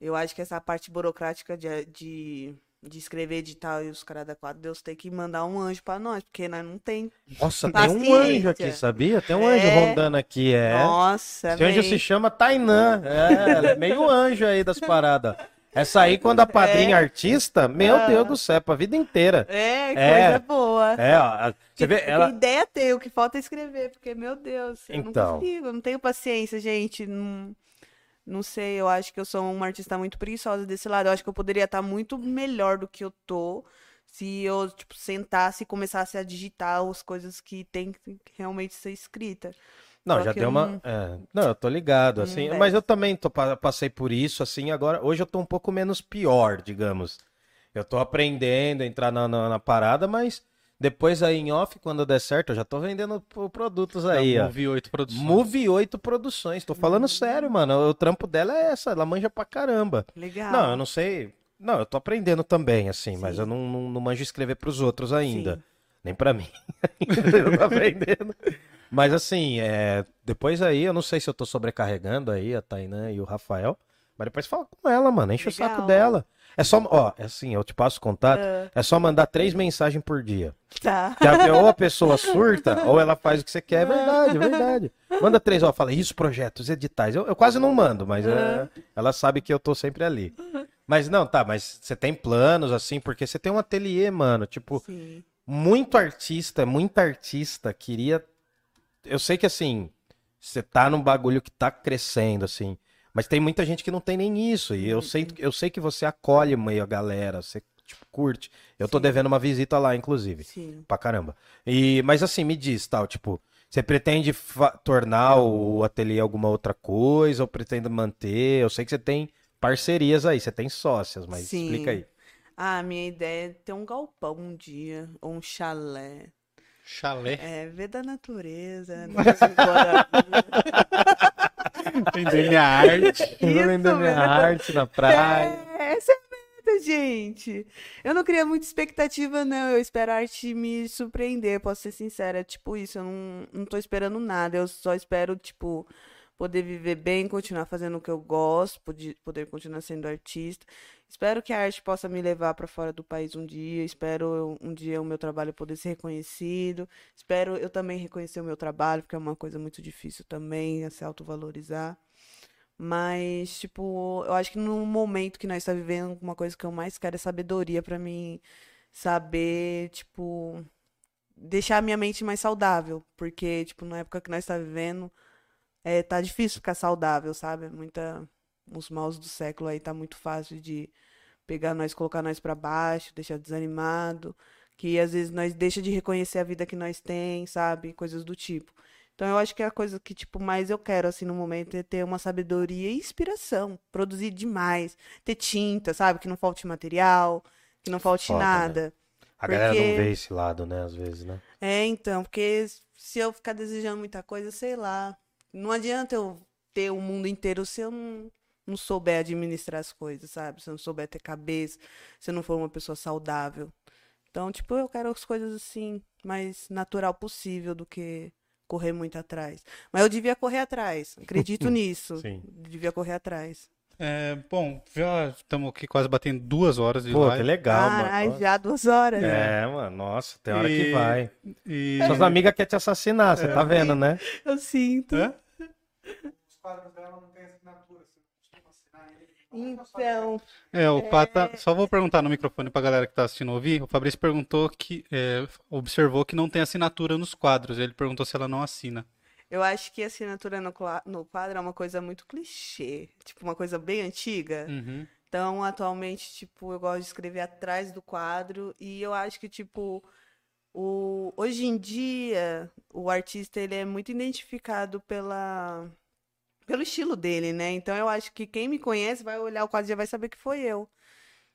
Eu acho que essa parte burocrática de, de, de escrever edital e os caras da quadra, Deus tem que mandar um anjo pra nós, porque nós não tem. Nossa, tem um Paciência. anjo aqui, sabia? Tem um anjo É. rondando aqui, é. Nossa, Esse anjo se chama Tainã. É, é meio anjo aí das paradas. Essa aí, quando a padrinha é artista, meu Ah. Deus do céu, pra vida inteira. É, É. coisa boa. É, ó, a- você vê, Que ela. ideia tem, o que falta é escrever, porque, meu Deus, eu Então. não consigo, eu não tenho paciência, gente. Não, não sei, eu acho que eu sou uma artista muito preguiçosa desse lado. Eu acho que eu poderia estar muito melhor do que eu tô se eu, tipo, sentasse e começasse a digitar as coisas que tem que realmente ser escrita. Não, Só já deu eu uma. não- é, não, eu tô ligado, não assim. desce. Mas eu também tô, pa- passei por isso, assim. Agora, hoje eu tô um pouco menos pior, digamos. Eu tô aprendendo a entrar na, na, na parada, mas depois aí em off, quando der certo, eu já tô vendendo produtos aí, ó. Move 8 produções. Move 8 Produções. Tô falando sério, mano. O trampo dela é essa, ela manja pra caramba. Legal. Não, eu não sei. Não, eu tô aprendendo também, assim, mas Sim. eu não, não, não manjo escrever pros outros ainda. Sim. Nem pra mim. [laughs] eu tô aprendendo. Mas assim, é, depois aí, eu não sei se eu tô sobrecarregando aí a Tainã e o Rafael. Mas depois fala com ela, mano. Enche o saco Legal. dela. É só, ó, é assim, eu te passo o contato. Ah. É só mandar três mensagens por dia. Tá. Que a- ou a pessoa surta, ou ela faz o que você quer. É verdade, é verdade. Manda três, ó, fala, isso, projetos, editais. Eu, eu quase não mando, mas é, ela sabe que eu tô sempre ali. Mas não, tá, mas você tem planos, assim, porque você tem um ateliê, mano, tipo, Sim. muito artista, muita artista queria. Eu sei que assim, você tá num bagulho que tá crescendo, assim. Mas tem muita gente que não tem nem isso. E eu sei, eu sei que você acolhe meio a galera, você tipo, curte. Eu tô Sim. devendo uma visita lá, inclusive. Sim. Pra caramba. E, mas assim, me diz, tal, tipo, você pretende tornar o ateliê alguma outra coisa ou pretende manter? Eu sei que você tem parcerias aí, você tem sócias, mas Sim. explica aí. Ah, minha ideia é ter um galpão um dia, ou um chalé. Chalé. É, ver da natureza. [laughs] né? Vender minha arte. [laughs] Vender minha mesmo. arte na praia. É, essa é a meta, gente. Eu não cria muita expectativa, não. Eu espero a arte me surpreender, posso ser sincera. É tipo isso, eu não, não tô esperando nada. Eu só espero, tipo, poder viver bem, continuar fazendo o que eu gosto, poder, continuar sendo artista. Espero que a arte possa me levar para fora do país um dia. Espero um dia o meu trabalho poder ser reconhecido. Espero eu também reconhecer o meu trabalho, porque é uma coisa muito difícil também, se autovalorizar. Mas, tipo, eu acho que no momento que nós estamos vivendo, uma coisa que eu mais quero é sabedoria pra mim saber, tipo, deixar a minha mente mais saudável. Porque, tipo, na época que nós estamos vivendo, é, tá difícil ficar saudável, sabe? Muita, os maus do século aí tá muito fácil de pegar nós, colocar nós pra baixo, deixar desanimado, que às vezes nós deixa de reconhecer a vida que nós tem, sabe? Coisas do tipo. Então eu acho que a coisa que tipo mais eu quero assim no momento é ter uma sabedoria e inspiração, produzir demais, ter tinta, sabe? Que não falte material, que não falte Foda, né? nada. A galera Porque- não vê esse lado, né, às vezes, né? É, então, porque se eu ficar desejando muita coisa, sei lá. Não adianta eu ter o mundo inteiro se eu não, não souber administrar as coisas, sabe? Se eu não souber ter cabeça, se eu não for uma pessoa saudável. Então, tipo, eu quero as coisas assim, mais natural possível do que correr muito atrás. Mas eu devia correr atrás, acredito [laughs] nisso. Sim. Devia correr atrás. É, bom, já estamos aqui quase batendo duas horas de Pô, que live. legal, Ai, mano. já duas horas. né? É, mano, nossa, tem hora que E- vai. E... Suas amigas querem te assassinar, você tá vendo, né? Eu sinto. Hã? Os quadros dela não tem assinatura. Você costuma assinar ele. Então, É, o Pata. Só vou perguntar no microfone pra galera que tá assistindo ouvir. O Fabrício perguntou que. é, observou que não tem assinatura nos quadros. Ele perguntou se ela não assina. Eu acho que assinatura no, no quadro é uma coisa muito clichê, tipo uma coisa bem antiga. Uhum. Então, atualmente, tipo, eu gosto de escrever atrás do quadro e eu acho que, tipo, o... hoje em dia, o artista, ele é muito identificado pela... pelo estilo dele, né? Então, eu acho que quem me conhece vai olhar o quadro e já vai saber que foi eu.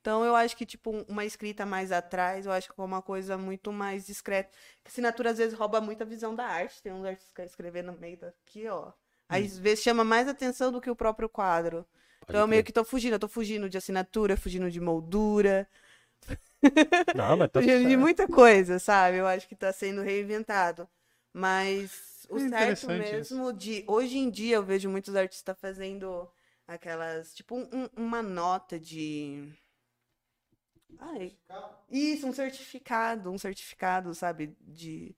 Então, eu acho que, tipo, uma escrita mais atrás, eu acho que é uma coisa muito mais discreta. A assinatura, às vezes, rouba muita visão da arte. Tem uns artistas escrever no meio daqui, ó. Aí, às vezes, chama mais atenção do que o próprio quadro. Então, eu meio que tô fugindo. Eu tô fugindo de assinatura, fugindo de moldura, Não, mas [laughs] tá fugindo de certo. muita coisa, sabe? Eu acho que tá sendo reinventado. Mas o É certo mesmo de. Hoje em dia, eu vejo muitos artistas fazendo aquelas. Tipo, um- uma nota de. Ai, isso, um certificado, um certificado, sabe, de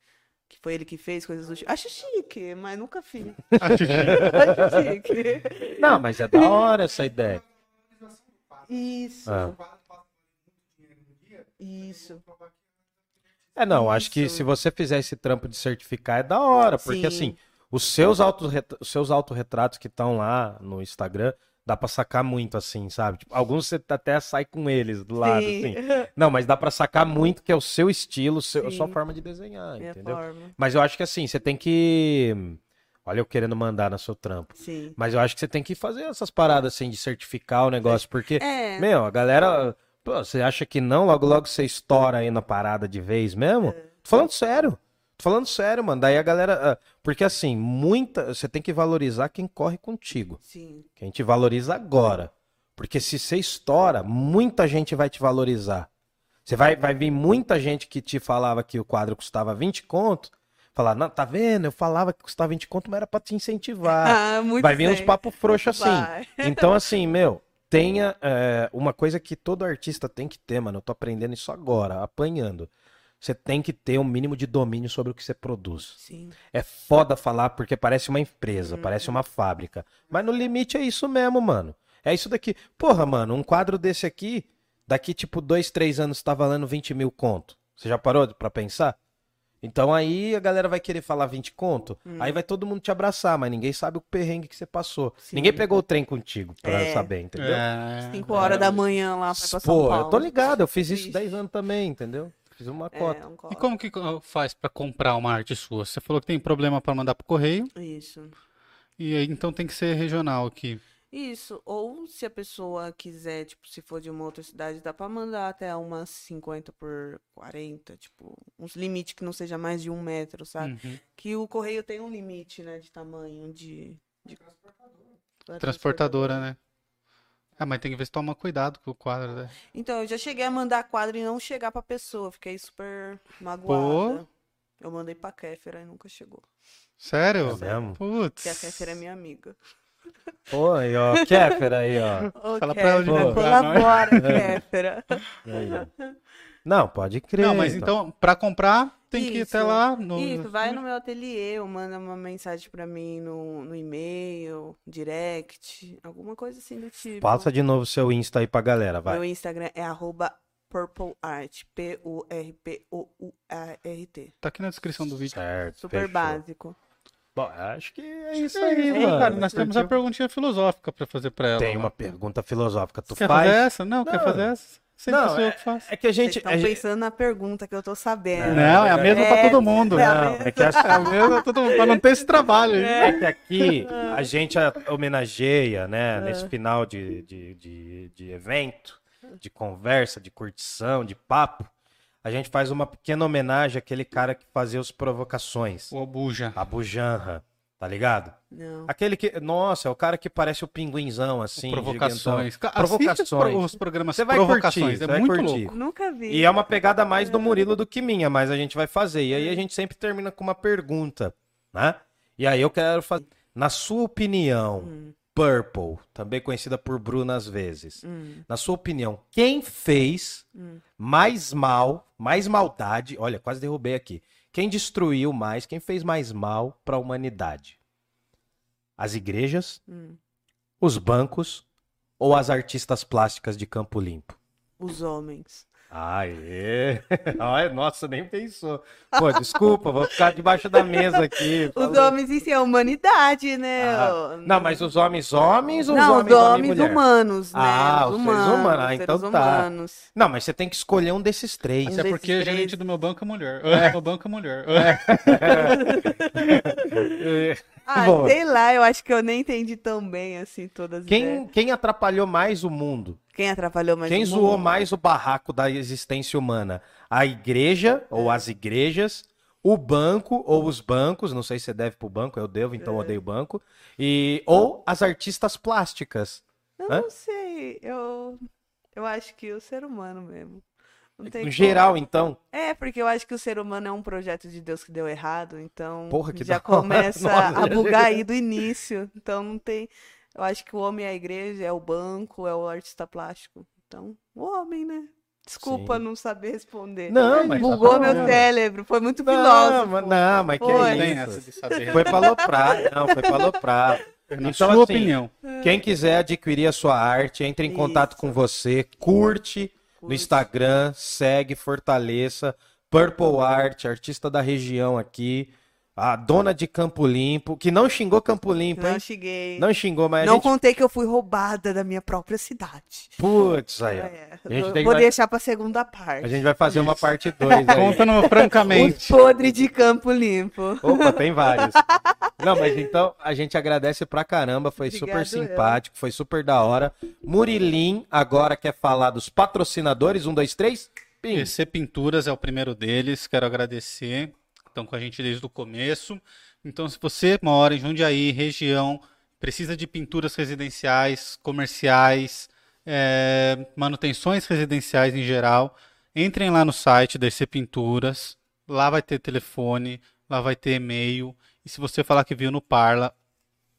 que foi ele que fez, coisas do tipo. Acho chique, mas nunca fiz. [laughs] Acho que- Acho chique. Não, mas é da hora essa ideia. Isso, Ah. isso. É, não, acho que se você fizer esse trampo de certificar é da hora, porque Sim. assim, os seus, autorret... os seus autorretratos que estão lá no Instagram, dá pra sacar muito assim, sabe? Tipo, alguns você até sai com eles do lado, Sim. assim. [laughs] Não, mas dá pra sacar muito que é o seu estilo, seu- a sua forma de desenhar, Minha entendeu? forma. Mas eu acho que assim, você tem que. Olha, eu querendo mandar no seu trampo. Sim. Mas eu acho que você tem que fazer essas paradas assim de certificar o negócio, porque, É. meu, a galera. Pô, você acha que não? Logo, logo você estoura aí na parada de vez mesmo? Tô falando sério. Tô falando sério, mano. Daí a galera. ah, Porque assim, muita. Você tem que valorizar quem corre contigo. Sim. Que a gente valoriza agora. Porque se você estoura, muita gente vai te valorizar. Você vai, vai vir muita gente que te falava que o quadro custava 20 conto. Falar, não, tá vendo? Eu falava que custava 20 conto, mas era pra te incentivar. [laughs] Ah, muito vai vir uns bem. papos frouxos assim. Vai. Então, assim, meu, tenha é, uma coisa que todo artista tem que ter, mano. Eu tô aprendendo isso agora, apanhando. Você tem que ter um mínimo de domínio sobre o que você produz. Sim. É foda falar porque parece uma empresa, parece uma fábrica. Mas no limite é isso mesmo, mano. É isso daqui. Porra, mano, um quadro desse aqui, daqui tipo dois, três anos tá valendo 20 mil conto. Você já parou pra pensar? Então aí a galera vai querer falar 20 conto, aí vai todo mundo te abraçar, mas ninguém sabe o perrengue que você passou. Sim. Ninguém pegou o trem contigo pra É. saber, entendeu? É, Cinco horas da manhã lá pra pra São Pô, Paulo. eu tô ligado, eu fiz isso Ixi. 10 anos também, entendeu? Fiz uma cota. É, um E como que faz pra comprar uma arte sua? Você falou que tem problema pra mandar pro correio, Isso. e aí então tem que ser regional aqui. Isso. Ou se a pessoa quiser, tipo, se for de uma outra cidade, dá pra mandar até umas 50 por 40, tipo, uns limites que não seja mais de um metro, sabe? Uhum. Que o correio tem um limite, né, de tamanho, de... de... da Transportadora, né? Ah, mas tem que ver se toma cuidado com o quadro, né? Então, eu já cheguei a mandar quadro e não chegar pra pessoa. Fiquei super magoada. Eu mandei pra Kéfera e nunca chegou. Sério? É mesmo? Putz. Porque a Kéfera é minha amiga. Pô, aí, ó, Kéfera aí, ó. Ô, Fala pra ela Kéfera, divulgar, não [laughs] é? colabora, Kéfera. Não, pode crer. Não, mas então, pra comprar, tem que ir até Isso. lá no... Isso, vai no meu ateliê, ou manda uma mensagem pra mim no, no e-mail, direct, alguma coisa assim do tipo. Passa de novo seu Insta aí pra galera, vai. Meu Instagram é arroba purpleart, P-U-R-P-O-U-A-R-T. Tá aqui na descrição do vídeo. Certo. Super fechou. básico. Bom, acho que é isso É aí, isso, mano. cara, nós temos a Curtiu? perguntinha filosófica pra fazer pra ela. Tem lá. uma pergunta filosófica. Tu Quer faz? fazer essa? Não, quer Não. fazer essa? Sempre Não, sou eu que faço. É que a gente. estão a gente- pensando na pergunta que eu tô sabendo. Não, é a mesma pra É, todo mundo. é a Não, mesma. é que essa- É a mesma pra todo mundo, pra não ter esse trabalho. aí. É que aqui [laughs] a gente a- homenageia, né, nesse final de, de, de, de evento, de conversa, de curtição, de papo, a gente faz uma pequena homenagem àquele cara que fazia as provocações, O Buja. a Bujanra, tá ligado? Não. Aquele que, nossa, é o cara que parece o pinguinzão, assim, provocações. gigantão. Provocações. Os programas Você vai provocações. curtir, é vai muito curtir. louco. Nunca vi. E é uma pegada mais do Murilo do que minha, mas a gente vai fazer. E aí a gente sempre termina com uma pergunta, né? E aí eu quero fazer. Na sua opinião, Hum, Purple, também conhecida por Bruna às vezes, hum, na sua opinião, quem fez hum. mais mal, mais maldade? Olha, quase derrubei aqui. Quem destruiu mais, quem fez mais mal para a humanidade? As igrejas, Hum. os bancos ou as artistas plásticas de Campo Limpo? Os homens. Aê! [laughs] Ai, nossa, nem pensou. Pô, desculpa, vou ficar debaixo da mesa aqui. Os falando. homens em si é a humanidade, né? Ah, Não, mas os homens homens ou os Não, homens, os homens mulher? humanos, né? Ah, os seres humanos. Ah, seres então tá. humanos. Não, mas você tem que escolher um desses três. Isso é porque a três. gerente do meu banco é mulher. É. [laughs] Meu banco é mulher. [laughs] Ah, sei lá, eu acho que eu nem entendi tão bem, assim, todas as Quem, ideias. quem atrapalhou mais o mundo? Quem atrapalhou mais quem o zoou mundo? mais o barraco da existência humana? A igreja ou as igrejas? O banco ou os bancos? Não sei se você deve pro banco, eu devo, então eu odeio banco. E, ou as artistas plásticas? Eu Hã? não sei, eu... Eu acho que o ser humano mesmo. Não tem Em como. geral, então. É, porque eu acho que o ser humano é um projeto de Deus que deu errado, então Porra, que já começa [laughs] Nossa, a bugar aí do início. Então não tem. Eu acho que o homem é a igreja, é o banco, é o artista plástico. Então, o homem, né? Desculpa Sim. não saber responder. Não, mas. Bugou tá meu cérebro. Foi muito Não, filósofo. mas, não, mas que Foi. É isso? essa de saber. Foi pra aloprar, não, foi pra aloprar. Na Então, sua assim, opinião. Quem quiser adquirir a sua arte, entre em contato Isso. com você, curte no. Instagram, segue, fortaleça. Purple Art, artista da região aqui. A dona de Campo Limpo, que não xingou Campo Limpo, hein? Não cheguei. Não xingou, mas Não gente... contei que eu fui roubada da minha própria cidade. Putz, aí, ó. É, A gente eu tem- vou vai- deixar pra segunda parte. A gente vai fazer uma parte 2 aí. [laughs] Conta no Os francamente. podres de campo limpo. Opa, tem vários. [laughs] Não, mas então a gente agradece pra caramba, foi Obrigado, super simpático, foi super da hora. Murilim agora quer falar dos patrocinadores, um, dois, três. Pim. PC Pinturas é o primeiro deles, quero agradecer. Estão com a gente desde o começo. Então, se você mora em Jundiaí, região, precisa de pinturas residenciais, comerciais, é, manutenções residenciais em geral, entrem lá no site da EC Pinturas. Lá vai ter telefone, lá vai ter e-mail. E se você falar que viu no Parla,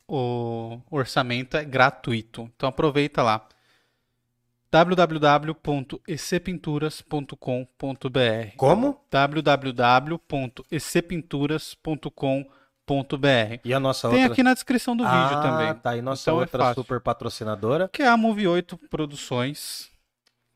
o orçamento é gratuito. Então aproveita lá www.ecpinturas.com.br Como? www.ecpinturas.com.br E a nossa Tem outra. aqui na descrição do vídeo ah, também. tá aí nossa Então é outra fácil. super patrocinadora. Que é a Move 8 Produções,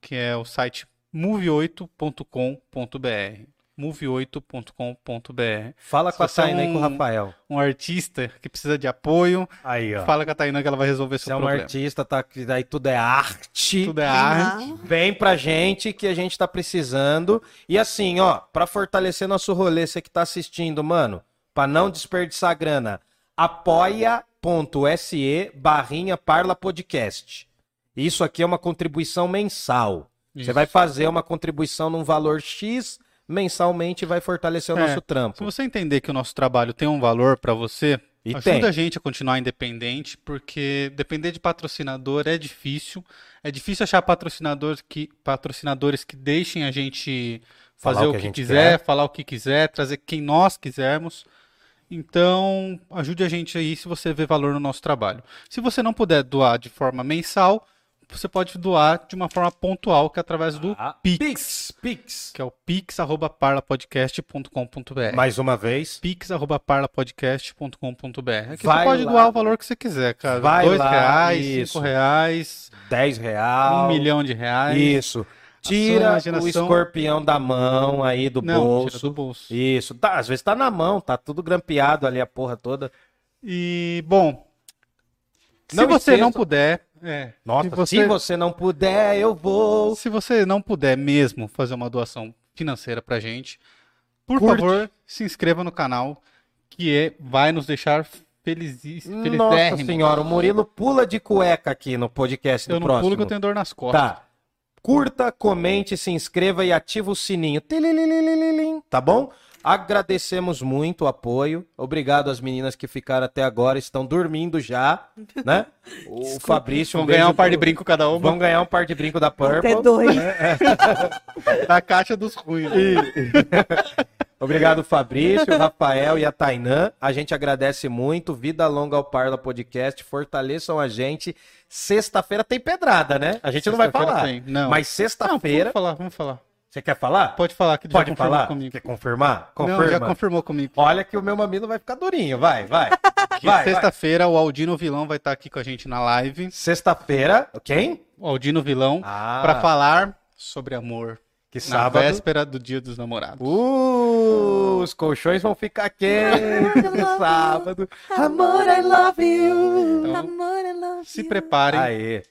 que é o site move8.com.br. move8.com.br. Fala Se com a você é Tainá e com o um- Rafael. Um artista que precisa de apoio, Aí, ó. fala com a Taina que ela vai resolver Você seu é um problema. artista, tá, que daí tudo é arte. Tudo é Ah, arte. Vem pra gente que a gente tá precisando. E assim, ó, pra fortalecer nosso rolê, você que tá assistindo, mano, pra não desperdiçar grana, apoia.se barrinha Parla Podcast. Isso aqui é uma contribuição mensal. Você Isso. vai fazer uma contribuição num valor X mensalmente vai fortalecer o É, nosso Se trampo. você entender que o nosso trabalho tem um valor para você, E ajuda tem. a gente a continuar independente, porque depender de patrocinador é difícil. É difícil achar patrocinadores que, patrocinadores que deixem a gente Falar fazer o o que que, quiser, quer. falar o que quiser, trazer quem nós quisermos. Então, ajude a gente aí se você vê valor no nosso trabalho. Se você não puder doar de forma mensal, você pode doar de uma forma pontual, que é através do Ah, Pix, Pix, Pix. que é o pix@parlapodcast.com.br Mais uma vez. pix.parlapodcast.com.br. Aqui Vai você pode lá. doar o valor que você quiser, cara. Vai Dois lá, reais, isso. cinco reais, 10 real. um milhão de reais. Isso. Tira o escorpião da mão aí do Não, bolso. tira do bolso. Isso. Tá, às vezes tá na mão, tá tudo grampeado ali a porra toda. E, bom, se Não você esqueça- não puder... É, Nossa, se se você, você não puder, eu vou. se você não puder mesmo fazer uma doação financeira pra gente, por Curte. favor, se inscreva no canal, que é, vai nos deixar felizes, Nossa senhora, o Murilo pula de cueca aqui no podcast do Eu não próximo. pulo que eu tenho dor nas costas. Tá. Curta, comente, se inscreva e ativa o sininho. Tá bom? Agradecemos muito o apoio. Obrigado às meninas que ficaram até agora, estão dormindo já, né? [laughs] O Fabrício, Vão beijo ganhar um par de brinco cada uma Vão ganhar um par de brinco da Purple. Até dois. [laughs] da caixa dos ruins. [laughs] Obrigado, Fabrício, Rafael e a Tainã. A gente agradece muito. Vida longa ao Parla Podcast. Fortaleçam a gente. Sexta-feira tem pedrada, né? A gente não vai falar. tem, não. Mas sexta-feira. vamos falar, vamos falar. Você quer falar? Pode falar que ele já Pode confirmou falar? comigo. Quer confirmar? Não, Confirma. já confirmou comigo. Olha que o meu mamilo vai ficar durinho. Vai, [laughs] vai. Vai. Sexta-feira o Aldino Vilão vai estar aqui com a gente na live. Sexta-feira. Quem? O Aldino Vilão Ah. pra falar sobre amor. Que Na sábado. véspera do Dia dos Namorados. Uh, os colchões vão ficar quentes no [laughs] sábado. Amor, I love you. Então, Amor, I love se you. preparem Aê.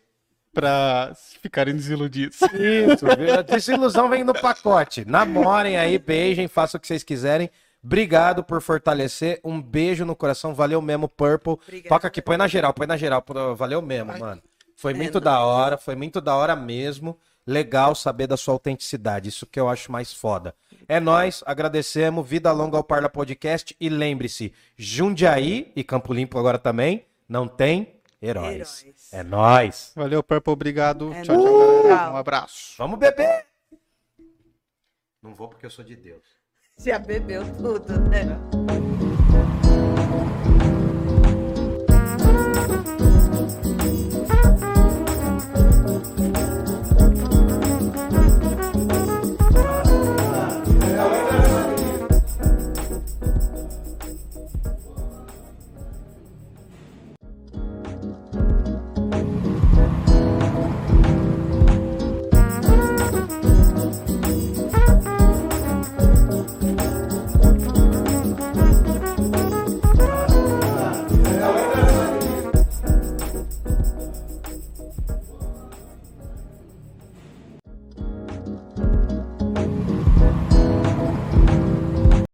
Pra ficarem desiludidos. Isso, desilusão vem no pacote. Namorem aí, beijem, façam o que vocês quiserem. Obrigado por fortalecer. Um beijo no coração. Valeu mesmo, Purple. Obrigada. Toca aqui, põe na geral, põe na geral. Valeu mesmo, mano. Foi muito da hora, foi muito da hora mesmo. Legal saber da sua autenticidade. Isso que eu acho mais foda. É nós, agradecemos. Vida longa ao Parla Podcast. E lembre-se, Jundiaí e Campo Limpo agora também, não tem heróis. Heróis. É nós. Valeu, Purple. Obrigado. É tchau, tchau, galera. Um abraço. Vamos beber. Não vou porque eu sou de Deus. Já bebeu tudo, né?